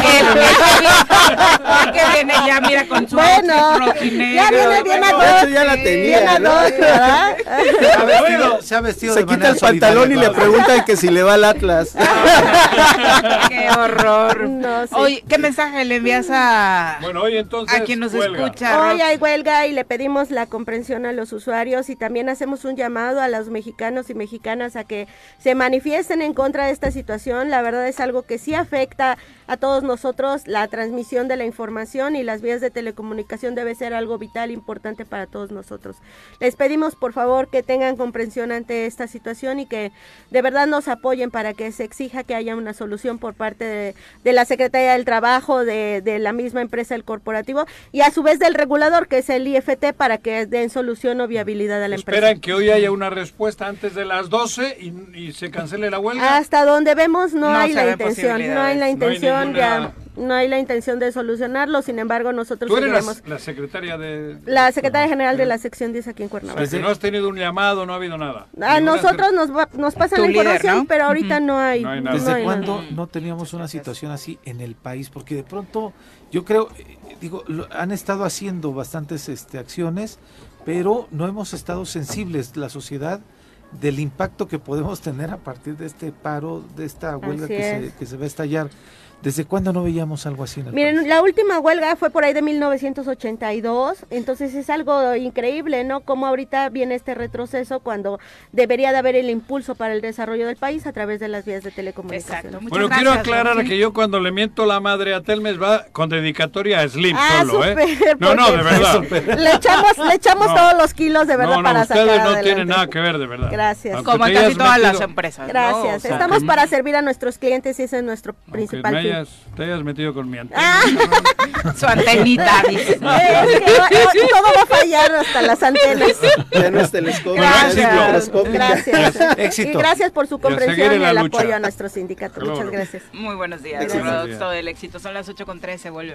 Que viene ya, mira, con su Bueno, ya viene bien De a hecho, ya la Bien tenía. a ¿no? dos, ¿verdad? Se ha vestido, se ha vestido Se de quita el pantalón y le preguntan que si le va al Atlas. Qué horror. No, sí. Oye, ¿qué mensaje le envías a, Bueno, hoy entonces. a quien nos huelga. escucha? Hoy hay huelga y le pedimos la comprensión a los usuarios y también hacemos un llamado a los mexicanos y mexicanas a que se manifiesten en contra de esta situación. La verdad es algo que sí afecta a todos nosotros. La transmisión de la información y las vías de telecomunicación debe ser algo vital, importante para todos nosotros. Les pedimos por favor que tengan comprensión ante esta situación y que de verdad nos apoyen para que se exija que haya una solución por parte de, de la Secretaría del Trabajo, de, de la misma empresa, el corporativo, y a su vez del regulador, que es el IFT, para que den solución o viabilidad a la empresa. Esperan que hoy haya una respuesta antes de las 12 y, y se cancele la huelga. Hasta donde vemos no, No hay la intención, no hay la posibilidades. Intención ya, no hay la intención de solucionarlo, sin embargo nosotros Tú eres la, secretaria de... La secretaria general de la sección 10 aquí en Cuernavaca. Porque no has tenido un llamado, no ha habido nada. A Ninguna nosotros nos, va- nos pasan la líder, información, ¿no? pero ahorita no hay. No hay nada. ¿Desde no hay cuándo nada. no teníamos una situación así en el país? Porque de pronto, yo creo, eh, digo, lo- han estado haciendo bastantes este, acciones, pero no hemos estado sensibles, la sociedad, del impacto que podemos tener a partir de este paro, de esta huelga que se, que se va a estallar. ¿Desde cuándo no veíamos algo así en el Miren, país? la última huelga fue por ahí de 1982, entonces es algo increíble, ¿no? Cómo ahorita viene este retroceso cuando debería de haber el impulso para el desarrollo del país a través de las vías de telecomunicación. Exacto. Muchas Bueno, gracias, quiero aclarar que yo cuando le miento la madre a Telmes va con dedicatoria a Slim Ah, solo, ¿eh? No, no, de verdad. Le echamos, le echamos No. todos los kilos de verdad no, no, para sacar ustedes no adelante. tienen nada que ver, de verdad. Gracias. Aunque Como en casi todas las empresas. ¿no? Gracias. O sea, Estamos para servir a nuestros clientes y ese es nuestro aunque principal me hayas, te hayas metido con mi antena. Ah, Su antenita, dice. todo va a fallar hasta las antenas. Éxito. Gracias. Éxito. Y gracias por su comprensión y el lucha. apoyo a nuestro sindicato. Claro. Muchas gracias. Muy buenos días, Gracias. Rob. Todo el éxito. Son las 8 con 13, vuelve.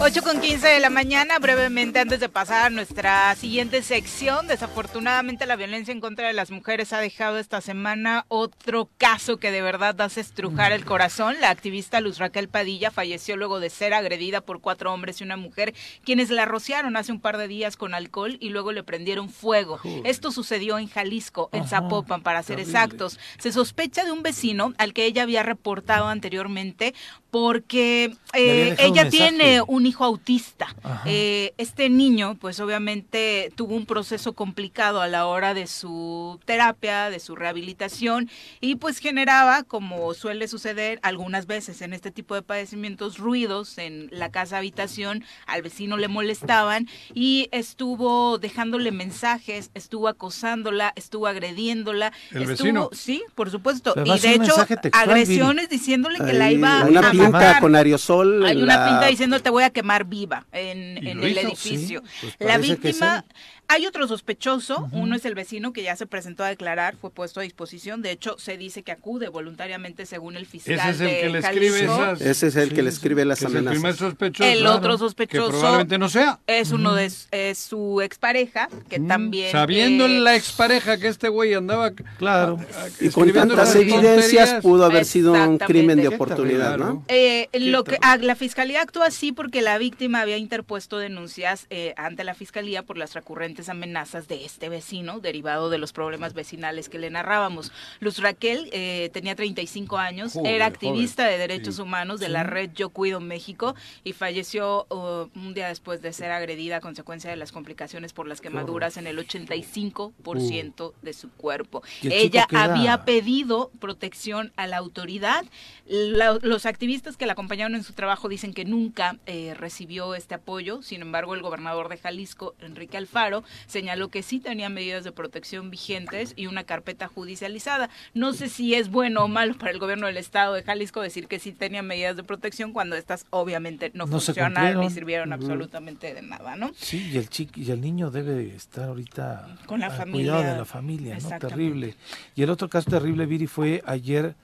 8 con 15 de la mañana, brevemente antes de pasar a nuestra siguiente sección. Desafortunadamente la violencia en contra de las mujeres ha dejado esta semana otro caso que de verdad hace estrujar el corazón. La activista Luz Raquel Padilla falleció luego de ser agredida por cuatro hombres y una mujer, quienes la rociaron hace un par de días con alcohol y luego le prendieron fuego. Esto sucedió en Jalisco, en Zapopan, para ser exactos. Se sospecha de un vecino al que ella había reportado anteriormente porque eh, un ella tiene un hijo autista. Eh, este niño, pues obviamente tuvo un proceso complicado a la hora de su terapia, de su rehabilitación y pues generaba, como suele suceder algunas veces en este tipo de padecimientos, ruidos en la casa habitación, al vecino le molestaban y estuvo dejándole mensajes, estuvo acosándola, estuvo agrediéndola. ¿El estuvo, vecino? Sí, por supuesto. Y de hecho, textual, agresiones diciéndole que la iba a pinta matar. con aerosol. Hay una la- pinta diciendo te voy a quemar viva en, ¿Y en lo el hizo? edificio. Sí, pues la víctima. Hay otro sospechoso, uno es el vecino que ya se presentó a declarar, fue puesto a disposición, de hecho se dice que acude voluntariamente según el fiscal Ese es el de que le escribe esas... Ese es el Sí, que le escribe las que es el primer amenazas. sospechoso. El claro, otro sospechoso Que probablemente no sea. es uno de es su expareja, que también... Sabiendo eh, la expareja que este güey andaba... Claro. Y con tantas evidencias pudo haber sido un crimen de oportunidad. ¿no? Eh, lo que ah, la fiscalía actúa así porque la víctima había interpuesto denuncias eh, ante la fiscalía por las recurrentes amenazas de este vecino derivado de los problemas vecinales que le narrábamos. Luz Raquel eh, tenía 35 años, Joder, era activista joven. de derechos Sí. humanos de la red Yo Cuido México y falleció uh, un día después de ser agredida a consecuencia de las complicaciones por las quemaduras en el 85% de su cuerpo. ¿Y el chico Ella había pedido protección a la autoridad. La- los activistas que la acompañaron en su trabajo dicen que nunca eh, recibió este apoyo. Sin embargo, el gobernador de Jalisco, Enrique Alfaro, señaló que sí tenía medidas de protección vigentes y una carpeta judicializada. No sé si es bueno o malo para el gobierno del estado de Jalisco decir que sí tenía medidas de protección cuando estas obviamente no, funcionaron ni sirvieron absolutamente de nada, ¿no? Sí, y el chiqui, y el niño debe estar ahorita Con la familia. cuidado de la familia, ¿no? Terrible. Y el otro caso terrible, Viri, fue ayer,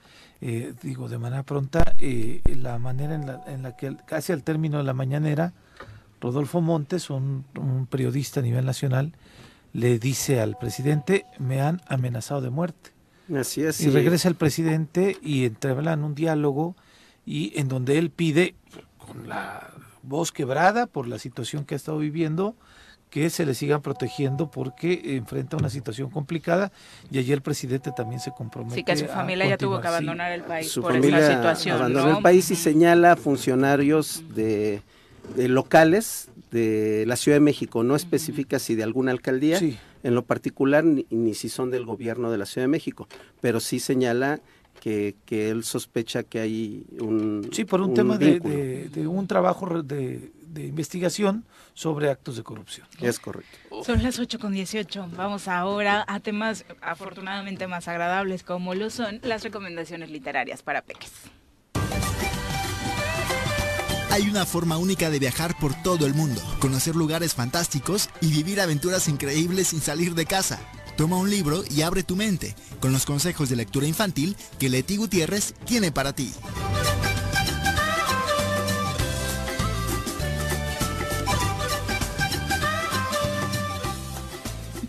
eh, digo, de manera pronta, eh, la manera en la, en la que casi al término de la mañanera, Rodolfo Montes, un, un periodista a nivel nacional, le dice al presidente, me han amenazado de muerte. Así es. Y regresa el presidente y entablan un diálogo y en donde él pide, con la voz quebrada por la situación que ha estado viviendo, que se le sigan protegiendo porque enfrenta una situación complicada y ayer el presidente también se compromete. Sí, que su familia ya tuvo que abandonar el país su por esta situación, abandonó ¿no? el país y señala funcionarios de, de locales de la Ciudad de México, no especifica si de alguna alcaldía, Sí. en lo particular ni, ni si son del gobierno de la Ciudad de México, pero sí señala que, que él sospecha que hay un Sí, por un, un tema de, vínculo. de- de un trabajo re- de, de investigación sobre actos de corrupción. Es correcto. Son las 8 con 18. Vamos ahora a temas afortunadamente más agradables como lo son las recomendaciones literarias para peques. Hay una forma única de viajar por todo el mundo, conocer lugares fantásticos y vivir aventuras increíbles sin salir de casa. Toma un libro y abre tu mente con los consejos de lectura infantil que Leti Gutiérrez tiene para ti.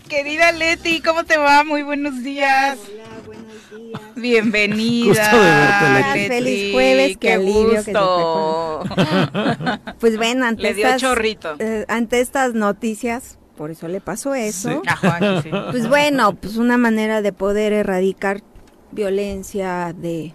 Querida Leti, ¿cómo te va? Muy buenos días. Bienvenida. Gusto de verte, Leti. Feliz jueves, qué qué alivio que se gusto. Pues bueno, ante Le dio estas, chorrito. eh, ante estas noticias, por eso le pasó eso. Sí. A Juan, sí. Pues bueno, pues una manera de poder erradicar violencia, de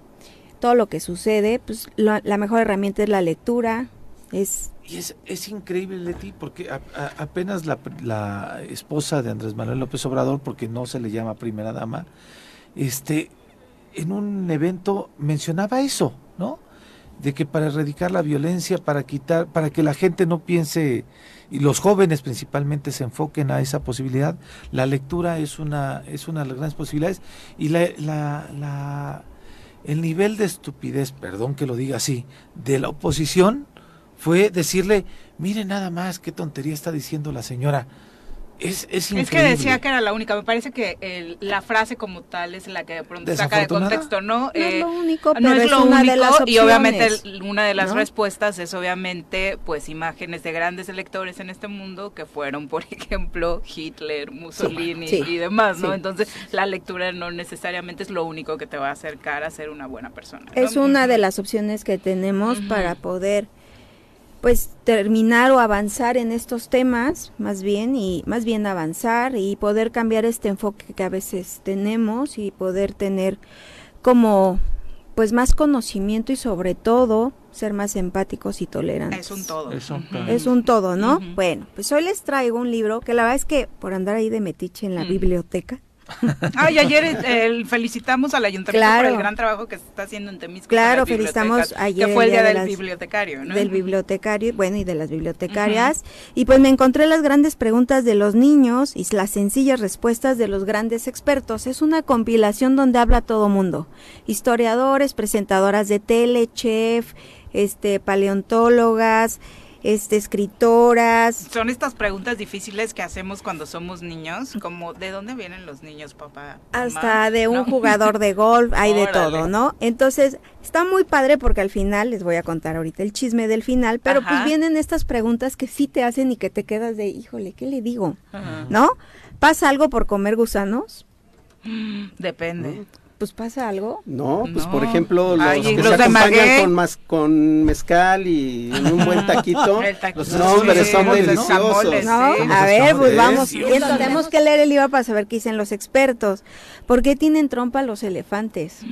todo lo que sucede, pues la, la mejor herramienta es la lectura, es Y es, es increíble, Leti, porque a- a- apenas la, la esposa de Andrés Manuel López Obrador, porque no se le llama primera dama, este, en un evento mencionaba eso, ¿no? De que para erradicar la violencia, para quitar, para que la gente no piense, y los jóvenes principalmente se enfoquen a esa posibilidad, la lectura es una, es una de las grandes posibilidades, y la, la, el nivel de estupidez, perdón que lo diga así, de la oposición, fue decirle, mire nada más qué tontería está diciendo la señora. Es, es increíble. Es que decía que era la única. Me parece que el- la frase como tal es la que de pronto saca de contexto, ¿no? no Eh, es lo único, no pero es lo una único de las opciones. y obviamente el- una de las ¿no? respuestas es obviamente pues imágenes de grandes electores en este mundo que fueron por ejemplo Hitler, Mussolini Sí. y demás, ¿no? Sí. Entonces la lectura no necesariamente es lo único que te va a acercar a ser una buena persona. ¿no? Es una de las opciones que tenemos para poder pues terminar o avanzar en estos temas, más bien y más bien avanzar y poder cambiar este enfoque que a veces tenemos y poder tener como pues más conocimiento y sobre todo ser más empáticos y tolerantes. es un todo. Es un todo. Es un todo, ¿no? Bueno, pues hoy les traigo un libro que la verdad es que por andar ahí de metiche en la Mm. biblioteca, Ay, ayer eh, felicitamos al ayuntamiento Claro. por el gran trabajo que se está haciendo en Temisco. Claro, felicitamos ayer Que fue el el día día de del las- bibliotecario, ¿no? del bibliotecario, bueno, y de las bibliotecarias. Y pues me encontré las grandes preguntas de los niños y las sencillas respuestas de los grandes expertos. Es una compilación donde habla todo mundo. Historiadores, presentadoras de tele, chef, este, paleontólogas, este, escritoras. Son estas preguntas difíciles que hacemos cuando somos niños, como ¿de dónde vienen los niños, papá? mamá?", Hasta de un ¿no? jugador de golf, hay de todo, ¿no? Entonces, está muy padre porque al final, les voy a contar ahorita el chisme del final, pero Ajá. pues vienen estas preguntas que sí te hacen y que te quedas de, híjole, ¿qué le digo? Ajá. ¿No? ¿Pasa algo por comer gusanos? Depende. Pues pasa algo. No, pues No. por ejemplo, los Ay, que los se de acompañan maguey. con, mas- con mezcal y un buen taquito, los nombres Sí, son los deliciosos. ¿No? Sí. A ver, pues vamos. Y eso, tenemos que leer el libro para saber qué dicen los expertos. ¿Por qué tienen trompa los elefantes?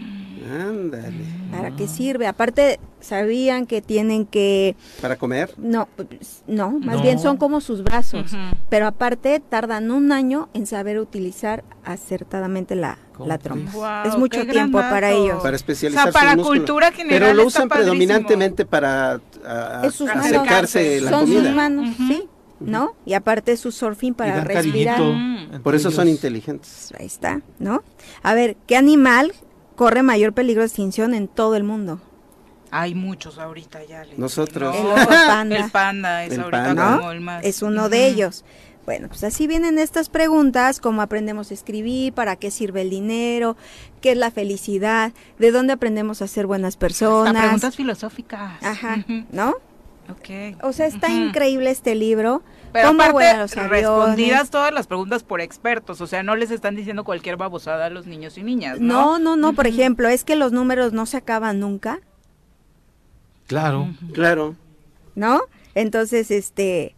Ándale. ¿Para qué sirve? Aparte, sabían que tienen que ¿Para comer? No, pues, no, más No. bien son como sus brazos. Pero aparte tardan un año en saber utilizar acertadamente la, ¿Cómo la trompa. Es mucho tiempo para ellos. Para especializar O sea, para cultura general Pero lo usan padrísimo. predominantemente para a- Es sus manos. acercarse la son comida. sus manos, sí. ¿no? Y aparte su surfing para respirar. Por eso son inteligentes. Ahí está, ¿no? A ver, ¿qué animal corre mayor peligro de extinción en todo el mundo? Hay muchos ahorita ya. Leti, Nosotros. ¿no? El oso panda. El panda es El ahorita panda. como el más. Es uno de ellos. Bueno, pues así vienen estas preguntas, cómo aprendemos a escribir, para qué sirve el dinero, qué es la felicidad, de dónde aprendemos a ser buenas Hasta personas. preguntas filosóficas. Ajá. ¿no? Ok. O sea, está increíble este libro. Pero cómo aparte, los respondidas todas las preguntas por expertos, o sea, no les están diciendo cualquier babosada a los niños y niñas, ¿no? No, no, no, por ejemplo, es que los números no se acaban nunca, Claro. Claro. ¿no? Entonces, este,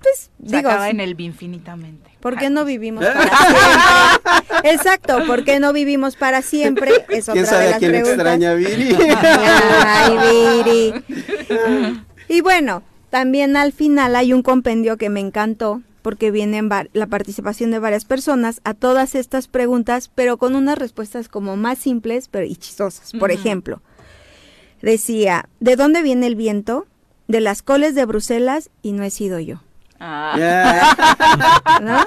pues, Se digo, acaba en el infinitamente. ¿por qué no vivimos para siempre? Exacto, ¿por qué no vivimos para siempre? Es otra ¿Quién de sabe a las quién preguntas. extraña Viri? Ay, Viri. Y bueno, también al final hay un compendio que me encantó porque viene la participación de varias personas a todas estas preguntas, pero con unas respuestas como más simples pero y chistosas. Por ejemplo, decía, ¿de dónde viene el viento? De las coles de Bruselas y no he sido yo. Ah, Ya. ¿No?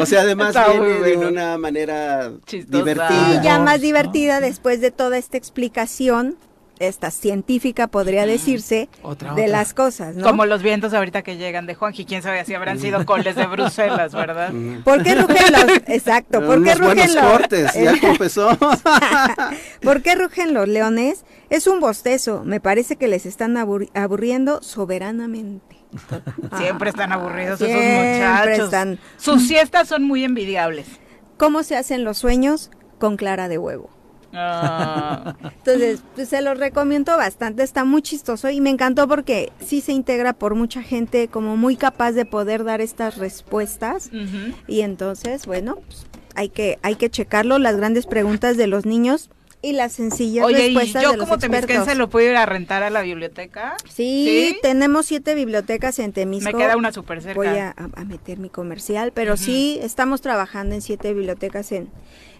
O sea, además viene de bueno. una manera Chistosa. divertida. Y ya más divertida después de toda esta explicación, esta científica podría decirse, Otra, de otra. las cosas, ¿no? Como los vientos ahorita que llegan de Juanji, quién sabe si habrán sido coles de Bruselas, ¿verdad? Mm. ¿Por qué rugen los? Exacto, ¿por qué Unos rugen los? cortes, ya confesó. ¿Por qué rugen los leones? Es un bostezo, me parece que les están abur- aburriendo soberanamente. Siempre están aburridos Siempre esos muchachos. están- Sus siestas son muy envidiables. ¿Cómo se hacen los sueños? Con clara de huevo. Ah, Entonces, pues, se los recomiendo bastante, está muy chistoso y me encantó porque sí se integra por mucha gente como muy capaz de poder dar estas respuestas y entonces, bueno, pues, hay que hay que checarlo, las grandes preguntas de los niños y las sencillas Oye, y respuestas yo de los como temisquense lo puedo ir a rentar a la biblioteca. Sí, ¿Sí? tenemos siete bibliotecas en Temisco. Me queda una súper cerca. Voy a, a- a meter mi comercial, pero sí estamos trabajando en siete bibliotecas en,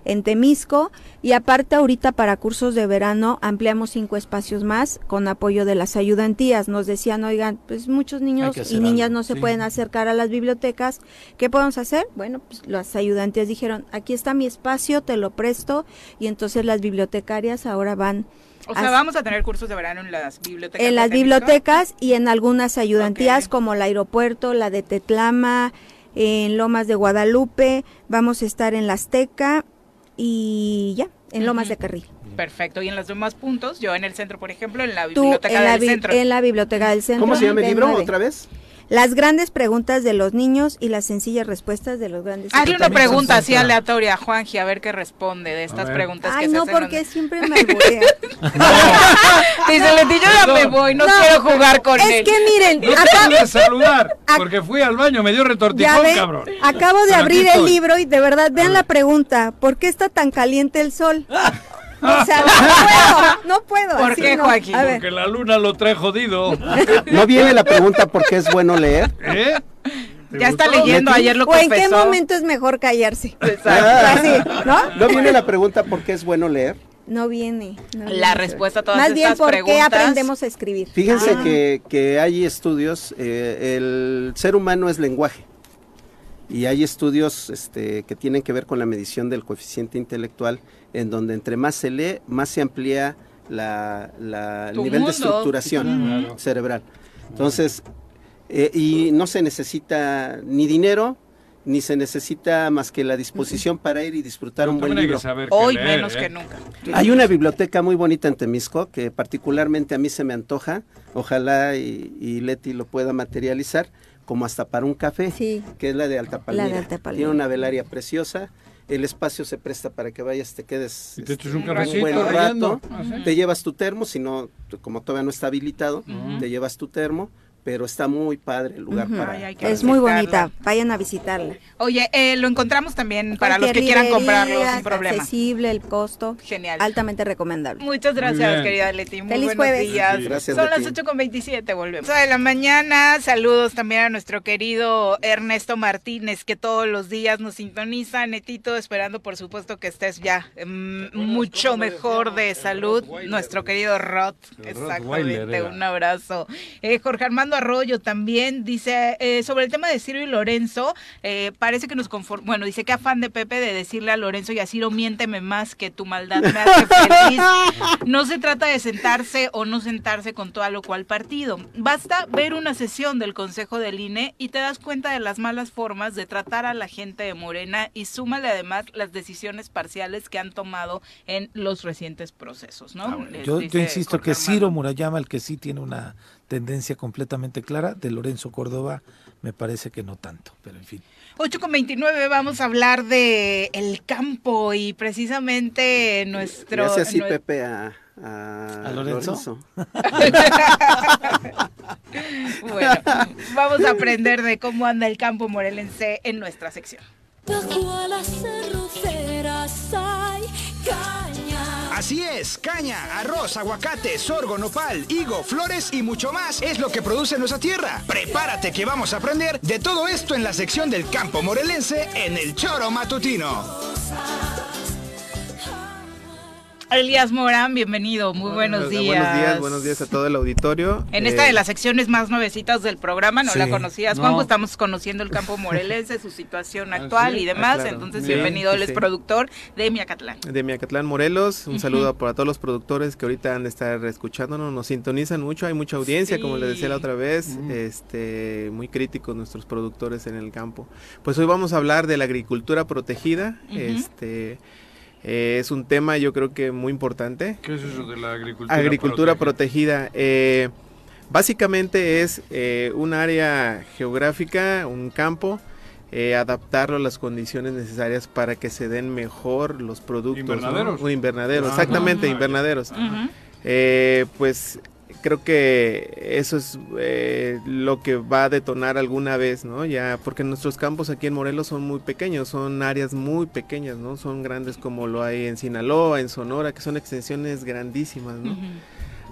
en Temisco y aparte ahorita para cursos de verano ampliamos cinco espacios más con apoyo de las ayudantías. Nos decían, oigan, pues muchos niños y niñas algo, no se sí. pueden acercar a las bibliotecas. ¿Qué podemos hacer? Bueno, pues las ayudantías dijeron, aquí está mi espacio, te lo presto y entonces las bibliotecarias ahora van O sea, vamos a tener cursos de verano en las bibliotecas. en las bibliotecas y en algunas ayudantías como el aeropuerto, la de Tetlama, en Lomas de Guadalupe, vamos a estar en la Azteca y ya, en Lomas Ujú. de Carril. Perfecto. Y en los demás puntos, yo en el centro, por ejemplo, en la Tú biblioteca en la, del bi- centro. en la biblioteca del centro. ¿Cómo se llama el libro otra vez? Las grandes preguntas de los niños y las sencillas respuestas de los grandes. Hazle una pregunta así aleatoria a Juanji, a ver qué responde de estas preguntas Ay, que no, se hacen. porque siempre me alburea. Dice Leti, yo ya me voy, no, No, quiero jugar con es él. que miren, No te acá, pude saludar, porque fui al baño, me dio ya retortijón, ven, cabrón. acabo de Pero abrir el libro y de verdad vean la pregunta, ¿por qué está tan caliente el sol? O sea, no puedo, no puedo. ¿Por así qué, no. Joaquín? Porque la luna lo trae jodido. No viene la pregunta por qué es bueno leer. ¿Eh? ¿Te Ya está leyendo, ayer lo ¿o en qué momento es mejor callarse? Exacto. Así, ¿no? No viene la pregunta por qué es bueno leer. No viene. no La viene. respuesta a todas Más bien, estas ¿por preguntas. qué aprendemos a escribir? Fíjense Ah. que, que hay estudios, eh, el ser humano es lenguaje. Y hay estudios este, que tienen que ver con la medición del coeficiente intelectual, en donde entre más se lee, más se amplía la, la- el nivel mundo. de estructuración Claro. cerebral. Entonces, eh, y no se necesita ni dinero, ni se necesita más que la disposición para ir y disfrutar un buen libro. que saber qué Hoy leer, menos ¿eh? que nunca. Hay una biblioteca muy bonita en Temisco que particularmente a mí se me antoja. Ojalá y, y Leti lo pueda materializar como hasta para un café, Sí. que es la de Alta Palmira. La de Alta Palmira. Tiene una velaria preciosa. El espacio se presta para que vayas, te quedes Y te este, un un cafecito buen rato. Ah. Te llevas tu termo, si no, como todavía no está habilitado, te llevas tu termo, pero está muy padre el lugar para, Ay, para Es muy bonita, vayan a visitarla. Oye, eh, lo encontramos también para los que quieran comprarlo sin problema. accesible el costo, Genial. altamente recomendable. Muchas gracias, bien. querida Leti. Muy Feliz buenos jueves. días. Sí, gracias, Son Leti. las 8 con 27, volvemos. de la mañana, saludos también a nuestro querido Ernesto Martínez, que todos los días nos sintoniza. Netito, esperando por supuesto que estés ya mm, mucho mejor de salud. Nuestro querido Rod, exactamente. Un abrazo. Eh, Jorge Armando Fernando Arroyo también dice eh, sobre el tema de Ciro y Lorenzo, eh, parece que nos conforma, bueno, dice que afán de Pepe de decirle a Lorenzo y a Ciro, miénteme más que tu maldad me hace feliz. No se trata de sentarse o no sentarse con todo lo cual partido. Basta ver una sesión del Consejo del INE y te das cuenta de las malas formas de tratar a la gente de Morena y súmale además las decisiones parciales que han tomado en los recientes procesos, ¿no? Les Yo, yo insisto que Ciro. Murayama, el que sí tiene una tendencia completamente clara, de Lorenzo Córdoba, me parece que no tanto, pero en fin. 8 con 29 vamos a hablar de el campo y precisamente nuestro... Así nue- Pepe a, a, ¿A Lorenzo? bueno, vamos a aprender de cómo anda el campo morelense en nuestra sección. Bajo a las cerroceras hay. Así es, caña, arroz, aguacate, sorgo, nopal, higo, flores y mucho más es lo que produce nuestra tierra. Prepárate que vamos a aprender de todo esto en la sección del campo morelense en el Choro Matutino. Elías Morán, bienvenido, muy buenos días. Buenos días, buenos días a todo el auditorio. En esta Eh, de las secciones más nuevecitas del programa, no Sí, la conocías, no. Juanjo, estamos conociendo el campo morelense, su situación actual sí? y demás, Ah, claro. entonces Sí, bienvenido, él sí, es productor de Miacatlán. de Miacatlán, Morelos. Un saludo para todos los productores que ahorita han de estar escuchándonos. Nos sintonizan mucho, hay mucha audiencia, como les decía la otra vez. este Muy críticos nuestros productores en el campo. Pues hoy vamos a hablar de la agricultura protegida. Ujú. Este eh, es un tema, yo creo que muy importante. ¿Qué es eso de la agricultura? Agricultura protegida? protegida. eh, básicamente es eh, un área geográfica, un campo, eh, adaptarlo a las condiciones necesarias para que se den mejor los productos. ¿no? ¿Invernaderos? Un invernadero, Ah, exactamente, ah, invernaderos. Ujú. Eh, pues creo que eso es eh, lo que va a detonar alguna vez, ¿no? Ya, porque nuestros campos aquí en Morelos son muy pequeños, son áreas muy pequeñas, ¿no? Son grandes como lo hay en Sinaloa, en Sonora, que son extensiones grandísimas, ¿no?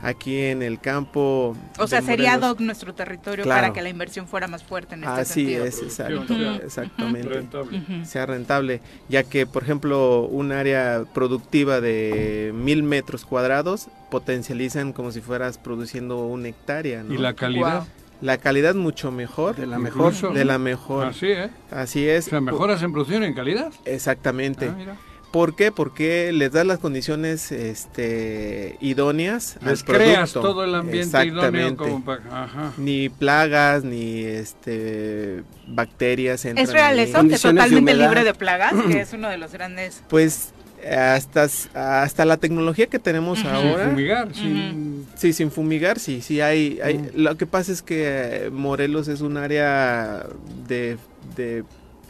Aquí en el campo. O sea, sería Morelos. ad hoc nuestro territorio Claro. para que la inversión fuera más fuerte en este Así sentido. es, exacto, exactamente. Rentable. Sea rentable, ya que, por ejemplo, un área productiva de mil metros cuadrados potencializan como si fueras produciendo una hectárea. ¿no? ¿Y la calidad? La calidad mucho mejor. De la mejor. De la mejor. Así, ¿eh? Así es. O sea, mejoras en producción y en calidad. Exactamente. Ah, mira. ¿Por qué? Porque les das las condiciones este, idóneas Les al creas producto. todo el ambiente idóneo como para... Ajá. Ni plagas, ni este, bacterias. entran ¿Es real ahí. eso? Que totalmente libre de plagas, que es uno de los grandes... Pues hasta, hasta la tecnología que tenemos ahora. Sin fumigar, sin- Sí, sin fumigar, sí, sí hay, hay- Lo que pasa es que Morelos es un área de, de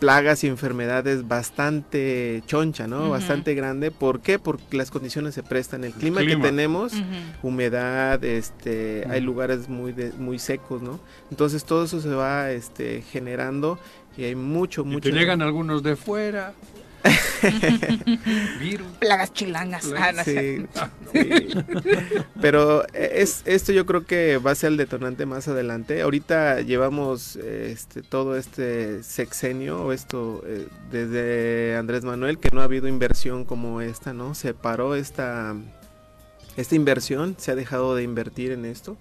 plagas y enfermedades bastante choncha, ¿no? Bastante grande. ¿Por qué? Porque las condiciones se prestan. El clima, clima. que tenemos, humedad, este, hay lugares muy de- muy secos, ¿no? Entonces todo eso se va este, generando y hay mucho, Y mucho. te llegan algunos de fuera. Virus. Plagas chilangas. Ah, no es Sí, cierto. sí. Pero eh, es, esto yo creo que va a ser el detonante más adelante. Ahorita llevamos este, todo este sexenio, o esto eh, desde Andrés Manuel, que no ha habido inversión como esta, ¿no? Se paró esta, esta inversión, se ha dejado de invertir en esto.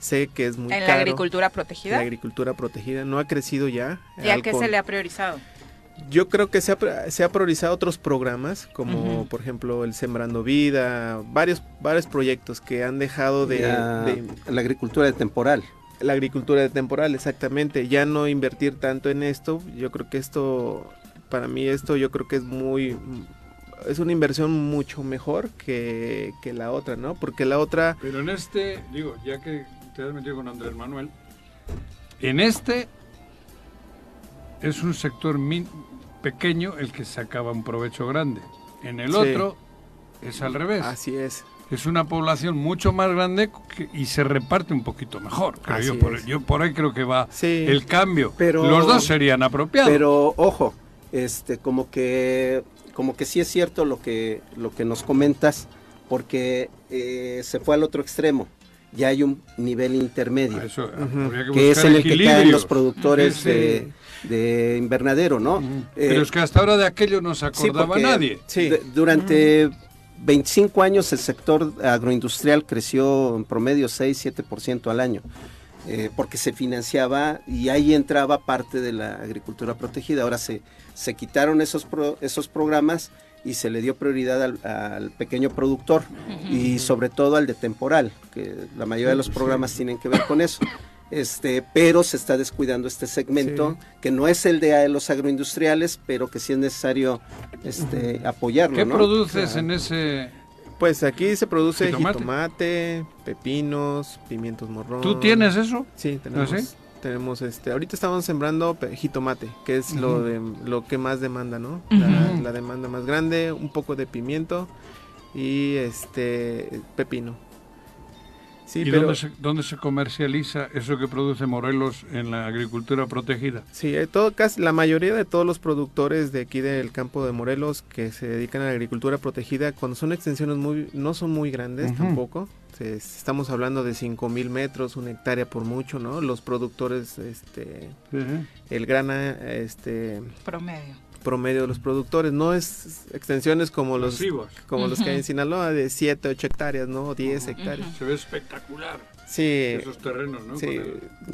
Sé que es muy ¿En la agricultura protegida? La agricultura protegida no ha crecido ya. ¿Y a qué se le ha priorizado? Yo creo que se ha, se ha priorizado otros programas, como por ejemplo el Sembrando Vida, varios, varios proyectos que han dejado de, La- de- la agricultura de temporal. la agricultura de temporal, exactamente, ya no invertir tanto en esto. Yo creo que esto, para mí esto, yo creo que es muy, es una inversión mucho mejor que, que la otra, ¿no? Porque la otra, Pero en este, digo, ya que te has metido con Andrés Manuel, en este es un sector min- pequeño el que sacaba un provecho grande. En el Sí. otro es al revés. así es. Es una población mucho más grande que- y se reparte un poquito mejor. creo Así yo, por, es. yo por ahí creo que va Sí. el cambio. Pero- Los dos serían apropiados. Pero ojo, este, como que, como que sí es cierto lo que, lo que nos comentas, porque eh, se fue al otro extremo. Ya hay un nivel intermedio. Eso, Ujú. habría que que es en el que caen los productores de, de invernadero, ¿no? Eh, Pero es que hasta ahora de aquello no se sí, acordaba porque nadie. Sí. de- durante 25 años el sector agroindustrial creció en promedio 6-7% al año. eh, porque se financiaba y ahí entraba parte de la agricultura protegida. Ahora se, se quitaron esos, pro- esos programas y se le dio prioridad al, al pequeño productor y sobre todo al de temporal, que la mayoría de los programas tienen que ver con eso. Este, pero se está descuidando este segmento que no es el de los agroindustriales, pero que sí es necesario este, apoyarlo. ¿Qué ¿no? produces en ese...? Pues aquí se produce ¿Jitomate? jitomate, pepinos, pimientos morrón. ¿Tú tienes eso? Sí, tenemos. ¿Ah, sí? Tenemos este, ahorita estamos sembrando jitomate, que es lo de lo que más demanda, ¿no? La, la demanda más grande, un poco de pimiento y este pepino. Sí, ¿Y pero dónde, se, dónde se comercializa eso que produce Morelos en la agricultura protegida? Sí, hay todo, casi la mayoría de todos los productores de aquí del campo de Morelos que se dedican a la agricultura protegida, cuando son extensiones muy, no son muy grandes tampoco. Se- estamos hablando de 5000 metros, una hectárea por mucho, ¿no? Los productores, este, el grana, este, Promedio. Promedio de los productores, no es extensiones como los, Masivos. como los que hay en. Sinaloa de 7, 8 hectáreas, ¿no? 10 hectáreas. Se ve espectacular. Sí. Esos terrenos, ¿no? Sí, Con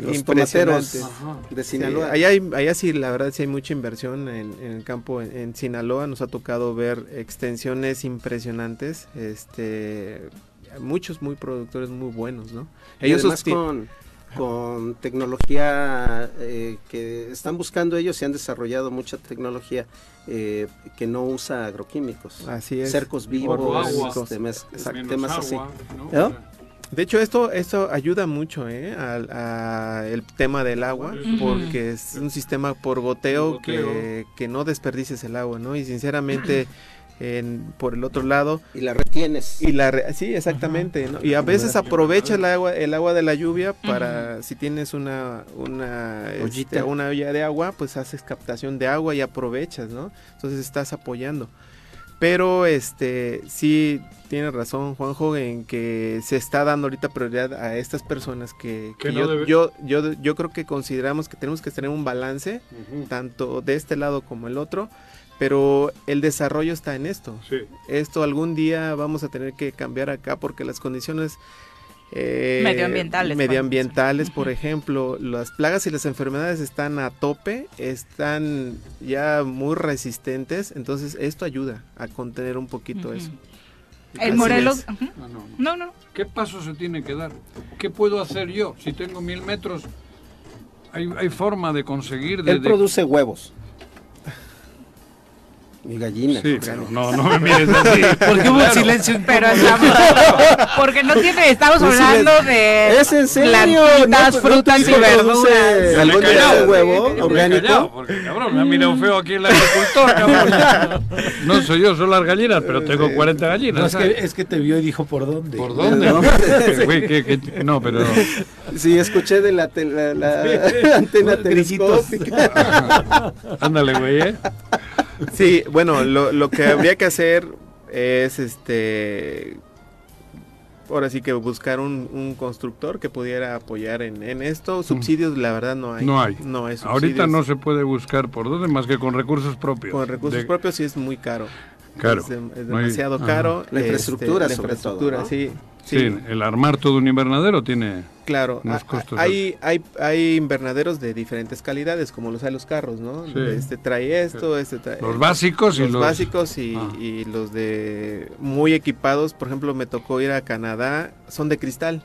el- Los tomateros Ajá. de Sí, Sinaloa. allá, hay, allá sí, la verdad sí hay mucha inversión en, en el campo en, en Sinaloa. Nos ha tocado ver extensiones impresionantes. Este, muchos muy productores muy buenos, ¿no? Y además sosti- con, con tecnología eh, que están buscando ellos y han desarrollado mucha tecnología eh, que no usa agroquímicos. Así es. Cercos vivos, temas, Menos temas así. agua, ¿No? De hecho, esto, esto ayuda mucho ¿eh? al a el tema del agua, porque es un sistema por goteo, Que, Goteo. que no desperdices el agua, ¿no? Y sinceramente, en, por el otro lado... Y la retienes. Y la re- sí, exactamente, ¿no? Y a veces aprovechas el agua, el agua de la lluvia para, si tienes una, una, este, una olla de agua, pues haces captación de agua y aprovechas, ¿no? Entonces estás apoyando. Pero este sí tiene razón Juanjo en que se está dando ahorita prioridad a estas personas que, Que que no yo, debe- yo, yo, yo creo que consideramos que tenemos que tener un balance tanto de este lado como el otro, pero el desarrollo está en esto. Sí. Esto algún día vamos a tener que cambiar acá porque las condiciones eh, Medioambientales, por medioambientales, por ejemplo, las plagas y las enfermedades están a tope, están ya muy resistentes, entonces esto ayuda a contener un poquito eso. El Así Morelos. no. No, no. ¿Qué paso se tiene que dar? ¿Qué puedo hacer yo? Si tengo mil metros, hay, hay forma de conseguir... De, Él de- produce huevos. Y gallinas. Sí, pero no, no me mires así. ¿Por qué hubo un Claro. silencio Pero estamos, porque no tiene, estamos hablando de ¿Es en serio? plantitas, ¿No- no frutas te y verduras. algún callado. huevo Me orgánico? callado, porque cabrón, me ha mirado feo aquí el agricultor, cabrón. No soy yo, son las gallinas, pero tengo 40 gallinas. No, es, que, es que te vio y dijo por dónde. ¿Por dónde? No. Güey, que- que- no, pero... Sí, escuché de la, te- la- la antena telescópica. Ándale, güey, ¿eh? Sí, bueno, lo, lo que habría que hacer es este ahora sí que buscar un, un constructor que pudiera apoyar en, en esto. Subsidios, la verdad, no hay. No hay. No hay Ahorita no se puede buscar por dónde más que con recursos propios. Con recursos De- propios sí es muy caro. Caro. Es, dem- es No hay- demasiado caro. La infraestructura, la sobre infraestructura, todo, ¿no? sí. Sí, Sí, el armar todo un invernadero tiene claro. unos costos. Hay, hay, hay invernaderos de diferentes calidades, como los hay los carros, ¿no? Sí. Este trae esto, este trae... Los básicos y los, básicos y, Ah. y los de muy equipados, por ejemplo, me tocó ir a Canadá, son de cristal,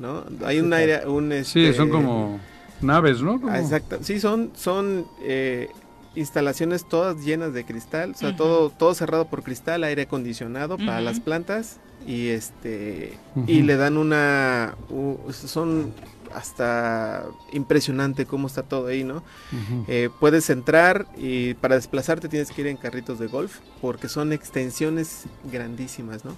¿no? Hay un aire, un Sí, este, son como naves, ¿no? Como- ah, exacto. Sí, son son eh, instalaciones todas llenas de cristal, o sea, todo todo cerrado por cristal, aire acondicionado para las plantas y este y le dan una u- son hasta impresionante cómo está todo ahí, ¿no? Eh, puedes entrar y para desplazarte tienes que ir en carritos de golf porque son extensiones grandísimas, ¿no?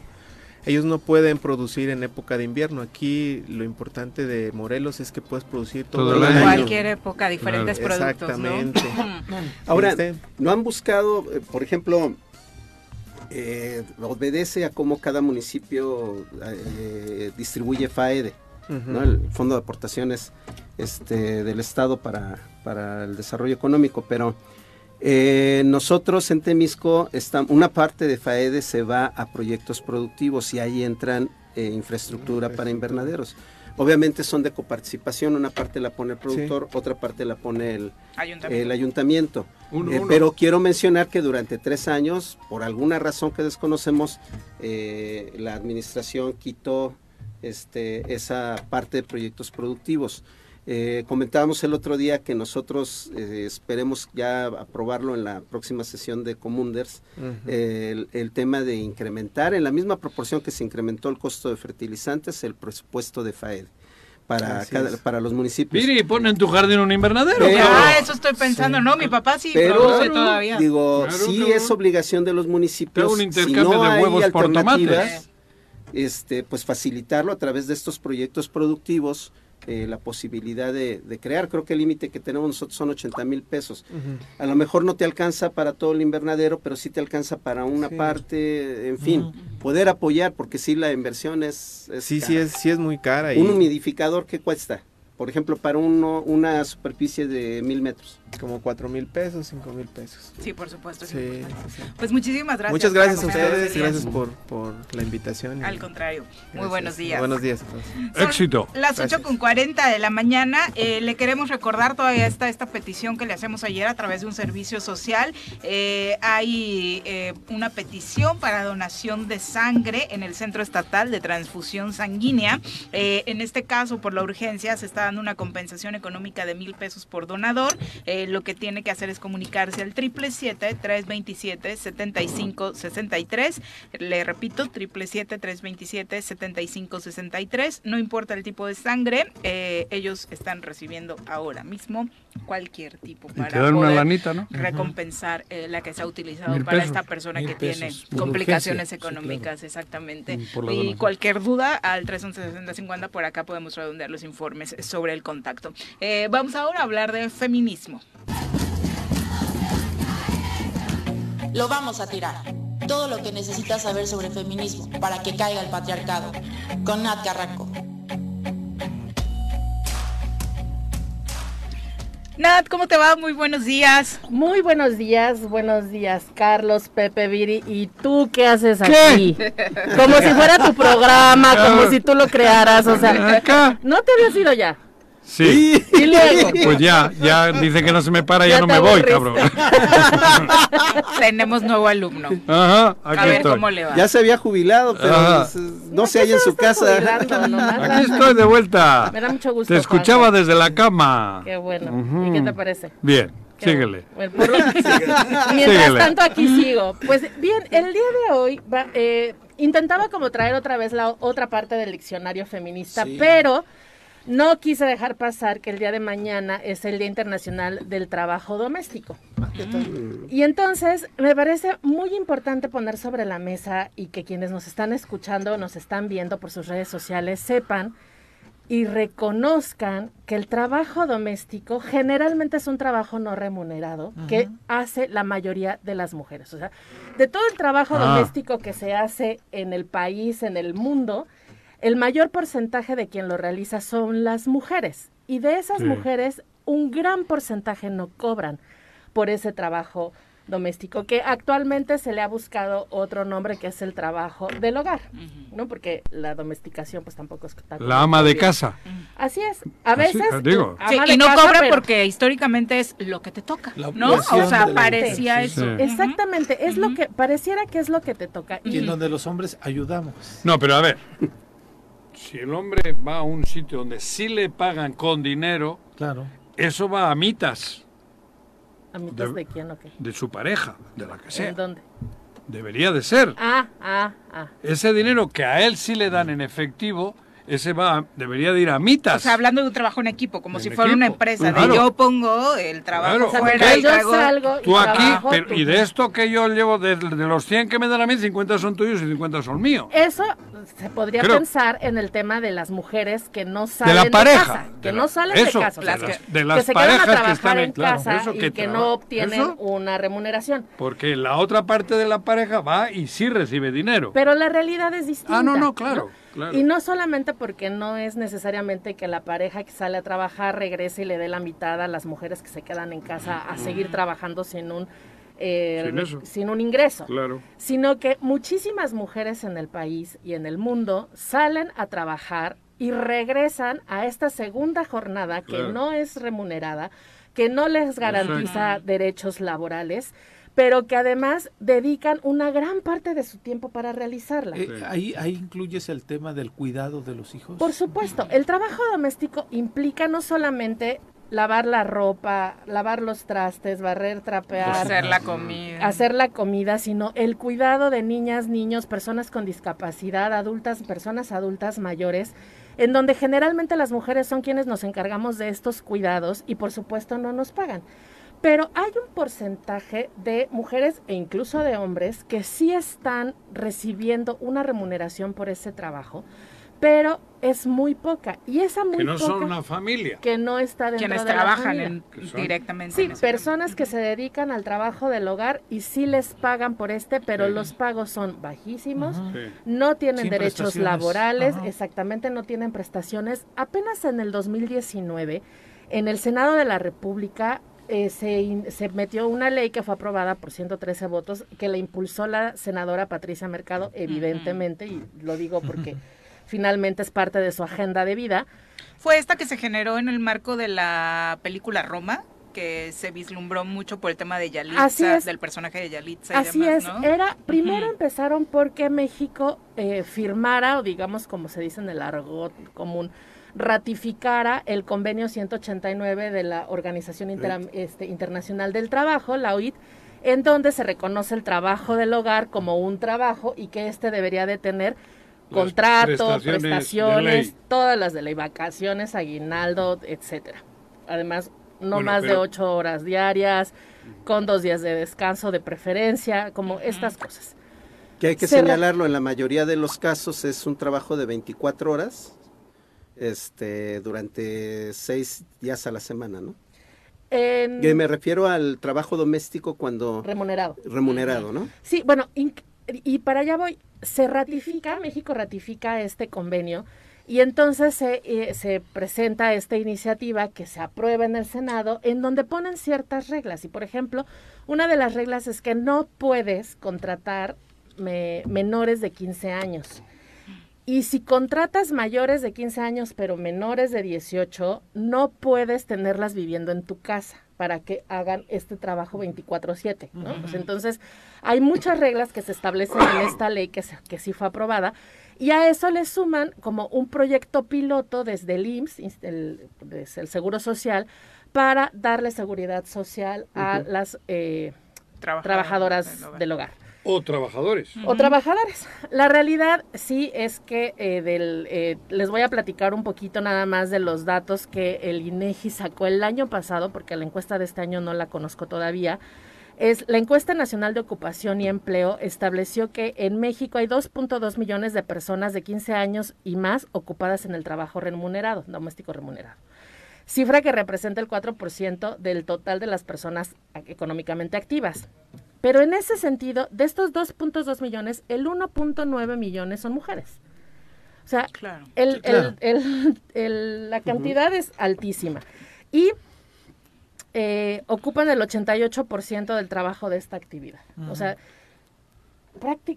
Ellos no pueden producir en época de invierno. Aquí lo importante de Morelos es que puedes producir todo, Todo el año. Cualquier época, diferentes Claro. productos, ¿no? Exactamente. Ahora, Este, ¿no han buscado, eh, por ejemplo, eh, obedece a cómo cada municipio eh, distribuye FAEDE. ¿no? el Fondo de Aportaciones este, del Estado para, para el Desarrollo Económico, pero eh, nosotros en Temisco, está, una parte de FAEDE se va a proyectos productivos y ahí entran eh, infraestructura para invernaderos. Obviamente son de coparticipación, una parte la pone el productor, otra parte la pone el Ayuntamiento. el ayuntamiento. Uno, Eh, uno. Pero quiero mencionar que durante tres años, por alguna razón que desconocemos, eh, la administración quitó este, esa parte de proyectos productivos. Eh, comentábamos el otro día que nosotros eh, esperemos ya aprobarlo en la próxima sesión de Comunders, Ujú. el, el tema de incrementar en la misma proporción que se incrementó el costo de fertilizantes, el presupuesto de FAED para, cada- para los municipios. Miri, pon en tu jardín un invernadero. Pero- cabrón. Ah, eso estoy pensando, no, mi papá sí Pero, produce todavía. digo, Claro, sí cabrón. es obligación de los municipios. Un si intercambio no de hay huevos por alternativas, tomates. Este, pues facilitarlo a través de estos proyectos productivos, eh, la posibilidad de, de crear. Creo que el límite que tenemos nosotros son 80 mil pesos. A lo mejor no te alcanza para todo el invernadero, pero sí te alcanza para una Sí. parte, en fin, poder apoyar, porque sí la inversión es... es Sí, sí es, sí es muy cara. Y Un humidificador, ¿qué cuesta? Por ejemplo, para uno, una superficie de mil metros. Como cuatro mil pesos, cinco mil pesos. Sí, por supuesto. Sí. Pues muchísimas gracias. Muchas gracias a ustedes, gracias por, por la invitación. Al contrario, muy gracias. buenos días. Buenos días a todos. Son Éxito. Las 8 con 40 de la mañana. Eh, le queremos recordar todavía esta, esta petición que le hacemos ayer a través de un servicio social. Eh, hay eh, una petición para donación de sangre en el Centro Estatal de Transfusión Sanguínea. Eh, en este caso, por la urgencia, se está dando una compensación económica de mil pesos por donador. Eh, lo que tiene que hacer es comunicarse al 777-327-7563. Le repito, 777-327-7563. No importa el tipo de sangre, eh, ellos están recibiendo ahora mismo cualquier tipo Y para te dan una poder lanita, ¿no? recompensar eh, la que se ha utilizado Mil para pesos. esta persona Mil que tiene pesos, complicaciones urgencia, sí, económicas, exactamente. Mm, y cualquier duda al 311-6050, por acá podemos redondear los informes sobre el contacto. Eh, vamos ahora a hablar de feminismo. Lo vamos a tirar. Todo lo que necesitas saber sobre feminismo para que caiga el patriarcado. Con Nat Carranco. Nat, ¿cómo te va? Muy buenos días. Muy buenos días, buenos días, Carlos, Pepe, Viri. ¿Y tú qué haces ¿Qué? aquí? Como si fuera tu programa, como si tú lo crearas, o sea, Acá. ¿no te habías ido ya? Sí. Y luego. Pues ya, ya dice que no se me para, ya, Ya no me voy, cabrón. Tenemos nuevo alumno. Ajá, A aquí ver estoy. cómo le va. Ya se había jubilado, pero Ajá. no se halla en su casa. Aquí estoy de vuelta. Me da mucho gusto. Te escuchaba desde la cama. Qué bueno. ¿Y qué te parece? Bien, Qué síguele. bueno. Bueno, por- Mientras Síguele. tanto aquí sigo. Pues bien, el día de hoy va- eh, intentaba como traer otra vez la otra parte del diccionario feminista, Sí. pero no quise dejar pasar que el día de mañana es el Día Internacional del Trabajo Doméstico. Y entonces me parece muy importante poner sobre la mesa y que quienes nos están escuchando, nos están viendo por sus redes sociales, sepan y reconozcan que el trabajo doméstico generalmente es un trabajo no remunerado que hace la mayoría de las mujeres. O sea, de todo el trabajo Ah. doméstico que se hace en el país, en el mundo, el mayor porcentaje de quien lo realiza son las mujeres. Y de esas Sí. mujeres, un gran porcentaje no cobran por ese trabajo doméstico, que actualmente se le ha buscado otro nombre que es el trabajo del hogar, ¿no? Porque la domesticación pues tampoco es tan La ama de casa. Así es. A Así, veces digo. Sí, de y no casa, cobra pero- porque históricamente es lo que te toca, La ¿no? O sea, la parecía eso. Sí. Exactamente, es lo que pareciera que es lo que te toca. Y en donde los hombres ayudamos. No, pero a ver. Si el hombre va a un sitio donde sí le pagan con dinero, Claro. eso va a mitas ¿A mitad de- de quién o qué? de su pareja, de la que sea. ¿En dónde? Debería de ser. Ah, ah, ah. Ese dinero que a él sí le dan en efectivo, ese va, debería de ir a mitas. O sea, hablando de un trabajo en equipo, como En si fuera una empresa, de yo pongo el trabajo Claro. Fuera yo salgo y Tú aquí, trabajo, pero- tú- y de esto que yo llevo, de, de los 100 que me dan a mí, 50 son tuyos y 50 son míos. Eso se podría Creo. pensar en el tema de las mujeres que no salen la de, casa, que de la- no salen eso, de casa, de las, que, de las que se quedan a parejas que trabajar están en claro, casa eso y que que no obtienen eso, una remuneración. Porque la otra parte de la pareja va y sí recibe dinero. Pero la realidad es distinta. ah, no, no, claro. Claro. Y no solamente porque no es necesariamente que la pareja que sale a trabajar regrese y le dé la mitad a las mujeres que se quedan en casa a seguir trabajando sin un eh, Sin eso. sin un ingreso, Claro. sino que muchísimas mujeres en el país y en el mundo salen a trabajar y regresan a esta segunda jornada que Claro. no es remunerada, que no les garantiza Exacto. derechos laborales, pero que además dedican una gran parte de su tiempo para realizarla. Eh, ahí, ahí incluyes el tema del cuidado de los hijos. Por supuesto, el trabajo doméstico implica no solamente lavar la ropa, lavar los trastes, barrer, trapear, Hacer la comida. hacer la comida, sino el cuidado de niñas, niños, personas con discapacidad, adultas, personas adultas mayores, en donde generalmente las mujeres son quienes nos encargamos de estos cuidados y por supuesto no nos pagan. Pero hay un porcentaje de mujeres e incluso de hombres que sí están recibiendo una remuneración por ese trabajo, pero es muy poca. Y esa muy Que no son poca una familia. que no está dentro Quienes de la trabajan en- son- directamente. Sí, personas que se dedican al trabajo del hogar y sí les pagan por este, pero Sí. los pagos son bajísimos, Ajá. Sí. no tienen Sin derechos laborales, Ajá. exactamente, no tienen prestaciones. Apenas en el 2019, en el Senado de la República eh, se, se metió una ley que fue aprobada por 113 votos, que la impulsó la senadora Patricia Mercado, evidentemente, y lo digo porque finalmente es parte de su agenda de vida. Fue esta que se generó en el marco de la película Roma, que se vislumbró mucho por el tema de Yalitza, Así es. del personaje de Yalitza y Así demás, es, era, primero empezaron porque México eh, firmara, o digamos como se dice en el argot común, ratificara el convenio 189 de la Organización este, Internacional del Trabajo, la OIT, en donde se reconoce el trabajo del hogar como un trabajo y que éste debería de tener Las contrato, prestaciones todas las de ley, vacaciones, aguinaldo, etcétera. Además, no Bueno, más de ocho horas diarias, con dos días de descanso de preferencia, como estas cosas. Que hay que Se señalarlo, en la mayoría de los casos es un trabajo de 24 horas este, durante seis días a la semana, ¿no? En- Y me refiero al trabajo doméstico cuando remunerado. remunerado, ¿no? Sí, bueno, y para allá voy. Se ratifica, México ratifica este convenio y entonces se, eh, se presenta esta iniciativa que se aprueba en el Senado en donde ponen ciertas reglas. Y por ejemplo, una de las reglas es que no puedes contratar me- menores de 15 años. Y si contratas mayores de 15 años pero menores de 18, no puedes tenerlas viviendo en tu casa para que hagan este trabajo 24/7. ¿no? Pues entonces, hay muchas reglas que se establecen en esta ley que, se- que sí fue aprobada y a eso le suman como un proyecto piloto desde el IMSS, el, desde el Seguro Social, para darle seguridad social a las eh, Trabajadoras trabajadoras del hogar. del hogar O trabajadores. o trabajadores. La realidad sí es que eh, del, eh, les voy a platicar un poquito nada más de los datos que el INEGI sacó el año pasado, porque la encuesta de este año no la conozco todavía. Es la encuesta nacional de ocupación y empleo estableció que en México hay 2.2 millones de personas de 15 años y más ocupadas en el trabajo remunerado, doméstico remunerado. Cifra que representa el 4% del total de las personas económicamente activas. Pero en ese sentido, de estos 2.2 millones, el 1.9 millones son mujeres. O sea, Claro. el- Sí, claro. el- el- el- la cantidad es altísima. Y eh, ocupan el 88% del trabajo de esta actividad. O sea,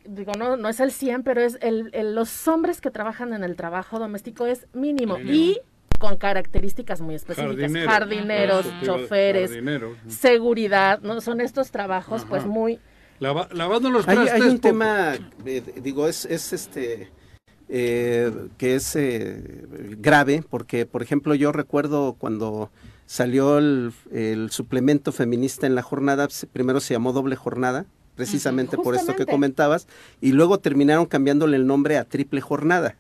digo, no, no es el 100, pero es el, el- los hombres que trabajan en el trabajo doméstico es mínimo. Mínimo. Y con características muy específicas. Jardinero. Jardineros, choferes, jardineros. seguridad, ¿no? Son estos trabajos pues muy... Lava- lavando los Hay, trastes. hay un poco. tema, eh, digo, es, es este, eh, que es eh, grave, porque, por ejemplo, yo recuerdo cuando salió el, el suplemento feminista en la jornada, primero se llamó doble jornada, precisamente por esto que comentabas, y luego terminaron cambiándole el nombre a triple jornada,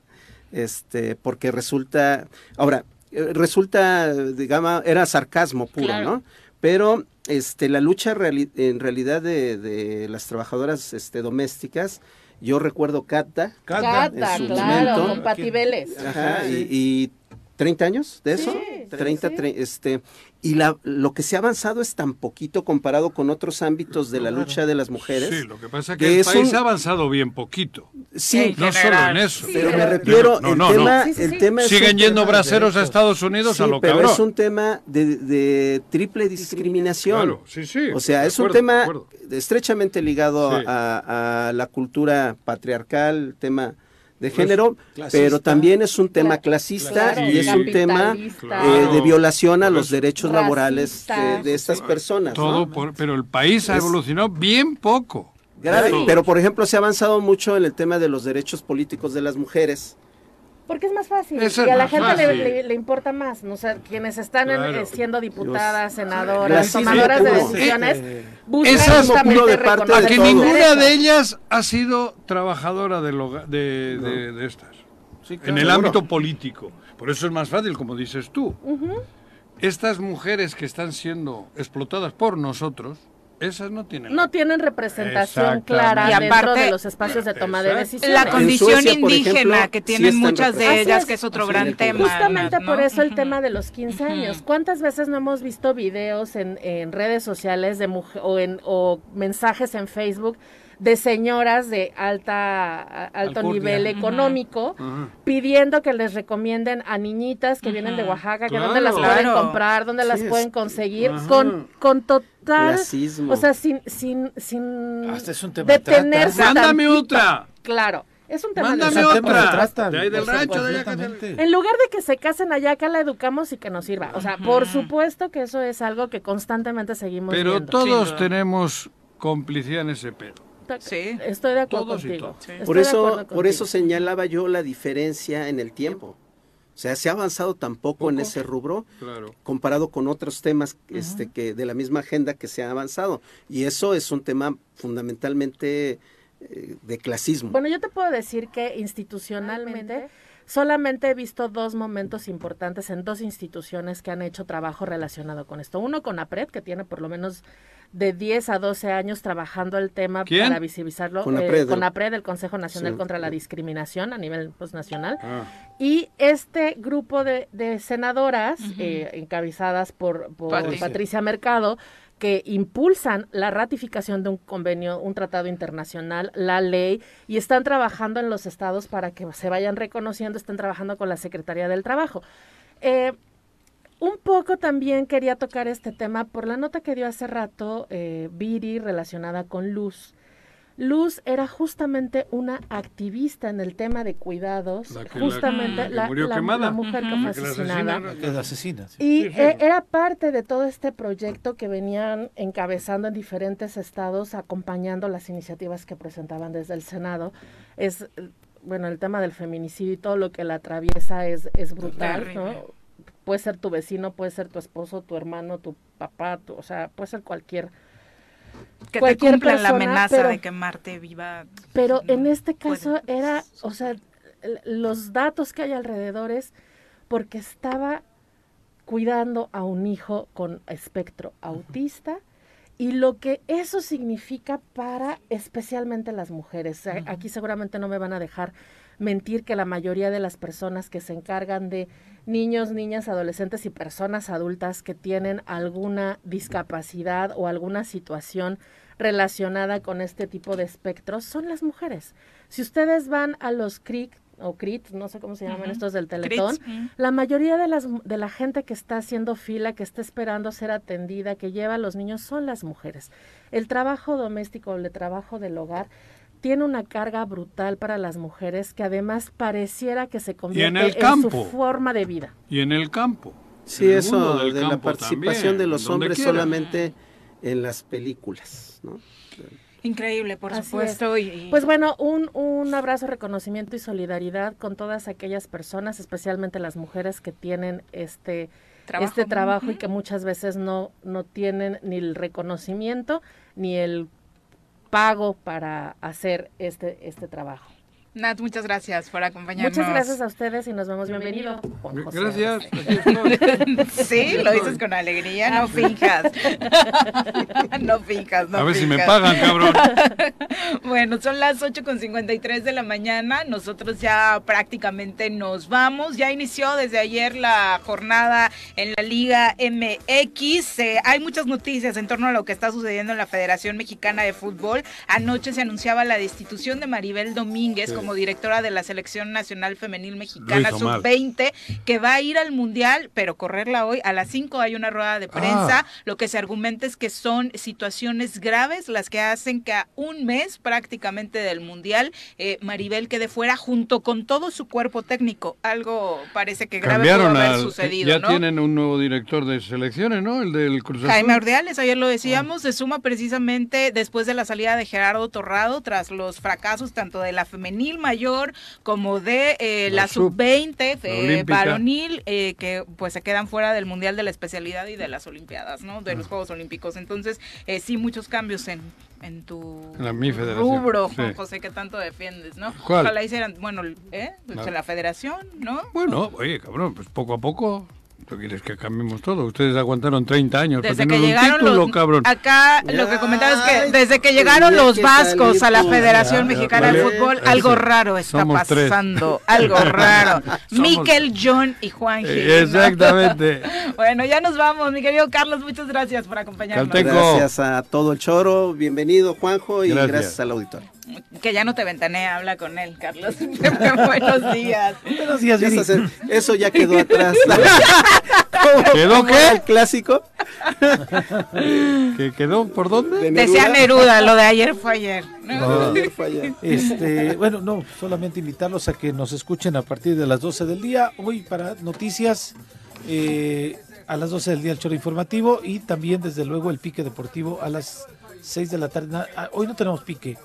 este, porque resulta, ahora, eh, resulta, digamos, era sarcasmo puro, Claro. ¿no? Pero este, la lucha reali- en realidad de, de las trabajadoras este, domésticas, yo recuerdo Cata, Cata, en su claro, momento. con Pati Vélez. Ajá, y, y 30 años de eso, Sí, 30, sí. tre- este, y la, lo que se ha avanzado es tan poquito comparado con otros ámbitos de la lucha de las mujeres. Sí, lo que pasa es que que el es país un- ha avanzado bien poquito. Sí, En No solo en eso. pero me pero- refiero, No, el, no, no. tema, Sí, sí, el tema es Siguen yendo tema- braceros a Estados Unidos Sí, a lo pero cabrón. es un tema de, de triple discriminación. Claro, sí, sí. O sea, es un acuerdo, tema estrechamente ligado Sí. a, a la cultura patriarcal, el tema de género, clasista. pero también es un tema Cla- clasista claro, y es un tema eh, de violación a los Pues, derechos laborales racista. de, de estas personas. ¿no? Todo por- pero el país ha Es- evolucionado bien poco. Grave, pero por ejemplo se ha avanzado mucho en el tema de los derechos políticos de las mujeres. Porque es más fácil y a la gente le, fácil. le- le importa más, ¿no? O sea, quienes están Claro. siendo diputadas, Dios. senadoras, tomadoras de decisiones, Eh, buscan Esas justamente puro de parte de reconocer que ninguna de ellas ha sido trabajadora de, de- de estas. sí, en el Seguro. ámbito político. Por eso es más fácil, como dices tú. Estas mujeres que están siendo explotadas por nosotros, esas no tienen... No tienen representación clara Y dentro aparte- de los espacios de toma de decisiones. La condición Suecia, indígena ejemplo, que tienen muchas de ellas, que es. otro gran es. tema. Justamente por eso el tema de los 15 años. ¿Cuántas veces no hemos visto videos en, en redes sociales de mujer, o, en, o mensajes en Facebook de señoras de alta a- alto Alcurnia. nivel económico pidiendo que les recomienden a niñitas que vienen de. Oaxaca, que Claro. dónde las pueden comprar, dónde las Sí, pueden conseguir, con, con total, Clasismo. o sea, sin, sin, sin Hasta es un tema de detenerse trata. ¡Mándame tantito. otra! Claro, es un tema Mándame de otra. trata, De ahí del rancho, de allá. En lugar de que se casen allá, acá la educamos y que nos sirva. O sea, por supuesto que eso es algo que constantemente seguimos Pero viendo. todos tenemos complicidad en ese pedo. Sí. Estoy de acuerdo Todos contigo. Por eso, por eso señalaba yo la diferencia en el tiempo. O sea, se ha avanzado tan poco en ese rubro Claro. comparado con otros temas este, que de la misma agenda que se ha avanzado. Y eso es un tema fundamentalmente eh, de clasismo. Bueno, yo te puedo decir que institucionalmente solamente he visto dos momentos importantes en dos instituciones que han hecho trabajo relacionado con esto. Uno con APRED, que tiene por lo menos de 10 a 12 años trabajando el tema ¿Quién? para visibilizarlo. CONAPRED, eh, ¿no? CONAPRED, el Consejo Nacional Sí. contra la Discriminación a nivel pues, nacional. Ah. Y este grupo de, de senadoras, eh, encabezadas por, por Patricia. Patricia. Mercado, que impulsan la ratificación de un convenio, un tratado internacional, la ley, y están trabajando en los estados para que se vayan reconociendo, están trabajando con la Secretaría del Trabajo. Eh, un poco también quería tocar este tema por la nota que dio hace rato eh, Viri relacionada con Luz. Luz era justamente una activista en el tema de cuidados, La que- la justamente que la, murió la- quemada. la mujer que fue La que la asesinada. Que es asesina. sí. Y Sí, sí. eh, era parte de todo este proyecto que venían encabezando en diferentes estados, acompañando las iniciativas que presentaban desde el Senado. Es, bueno, el tema del feminicidio y todo lo que la atraviesa es, es brutal, ¿no? Puede ser tu vecino, puede ser tu esposo, tu hermano, tu papá, tu- o sea, puede ser cualquier Que te cumplan la amenaza pero- de quemarte viva. pero no en este puede. caso era, o sea, los datos que hay alrededor es porque estaba cuidando a un hijo con espectro autista y lo que eso significa para especialmente las mujeres. A- Aquí seguramente no me van a dejar mentir que la mayoría de las personas que se encargan de niños, niñas, adolescentes y personas adultas que tienen alguna discapacidad o alguna situación relacionada con este tipo de espectros son las mujeres. Si ustedes van a los CRIC o CRIT, no sé cómo se llaman estos del Teletón, Crits, la mayoría de, las, de la gente que está haciendo fila, que está esperando ser atendida, que lleva a los niños, son las mujeres. El trabajo doméstico, el trabajo del hogar, tiene una carga brutal para las mujeres que además pareciera que se convierte el en su forma de vida. Y en el campo. Sí, el eso de la participación también, de los hombres quiera. solamente en las películas, ¿no? Increíble, por Así supuesto. y- y- Pues bueno, un, un abrazo, reconocimiento y solidaridad con todas aquellas personas, especialmente las mujeres que tienen este Trabajo. este trabajo y que muchas veces no, no tienen ni el reconocimiento ni el pago para hacer este, este trabajo. Nat, muchas gracias por acompañarnos. Muchas gracias a ustedes y nos vemos. Bienvenido. Gracias. Sí, lo dices con alegría, no finjas. no finjas, no A ver si me pagan, cabrón. Bueno, son las 8 con 53 de la mañana. Nosotros ya prácticamente nos vamos. Ya inició desde ayer la jornada en la Liga MX. Eh, hay muchas noticias en torno a lo que está sucediendo en la Federación Mexicana de Fútbol. Anoche se anunciaba la destitución de Maribel Domínguez como como directora de la Selección Nacional Femenil Mexicana Lo hizo mal. Sub-20, que va a ir al Mundial, pero correrla hoy. A las 5 hay una rueda de prensa. Ah. Lo que se argumenta es que son situaciones graves las que hacen que a un mes prácticamente del Mundial eh, Maribel quede fuera junto con todo su cuerpo técnico. Algo parece que grave Cambiaron pudo haber al... sucedido, Ya ¿no? tienen un nuevo director de selecciones, ¿no? El del Cruz Azul. Jaime Ordeales, ayer lo decíamos, Ah. se suma precisamente después de la salida de Gerardo Torrado tras los fracasos tanto de la femenil mayor como de eh, La la, sub, sub-20 la eh, olímpica. varonil eh, que pues se quedan fuera del Mundial de la especialidad y de las Olimpiadas, ¿no? De Ah. los Juegos Olímpicos. Entonces, eh, sí, muchos cambios en, en tu la mi rubro, sí. José, que tanto defiendes, ¿no? ¿Cuál? Ojalá hicieran, bueno, ¿eh? Pues la federación, ¿no? Bueno, oye, cabrón, pues poco a poco. ¿Tú quieres que cambiemos todo? Ustedes aguantaron 30 años Desde para que llegaron un título, los cabrón. acá lo que comentaba es que desde que llegaron los que vascos a la Federación Mexicana de. Fútbol, algo raro está somos tres. pasando, algo raro. Miquel, John y Juan Gil. Eh, Exactamente. Bueno, ya nos vamos, mi querido Carlos, muchas gracias por acompañarnos. Calteco. Gracias a todo el choro, bienvenido Juanjo y Gracias. gracias, al auditorio. Que ya no te ventanea, habla con él, Carlos. Buenos días. Buenos días, Viri. Eso ya quedó atrás. ¿Quedó ¿Cómo qué? El clásico. ¿Que quedó por dónde? de Decía Neruda, lo de ayer fue ayer. Ah, ayer fue ayer. Este, bueno, no, solamente invitarlos a que nos escuchen a partir de las 12 del día. Hoy para noticias, eh, a las 12 del día el choro informativo y también desde luego el pique deportivo a las 6 de la tarde. Ah, Hoy no tenemos pique,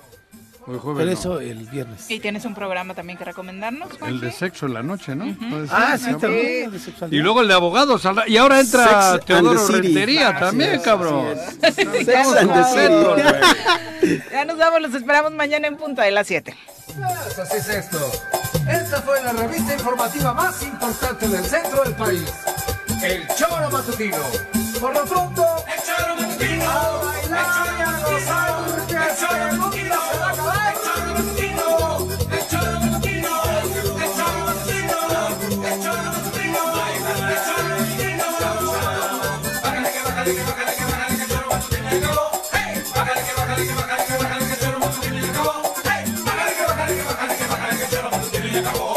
Hoy jueves pero no. eso el viernes. Y tienes un programa también que recomendarnos, El de sexo en la noche, ¿no? Ah, sí, también. Y luego el de abogados. Y ahora entra Sex Teodoro. Rentería también, es, cabrón. así es. Sex Estamos and the contentos, City. güey. Ya nos vamos, los esperamos mañana en punto de las 7. Pues así es esto. Esta fue la revista informativa más importante del centro del país. El Choro Matutino. Por lo pronto, el Choro Matutino. A bailar. acabó.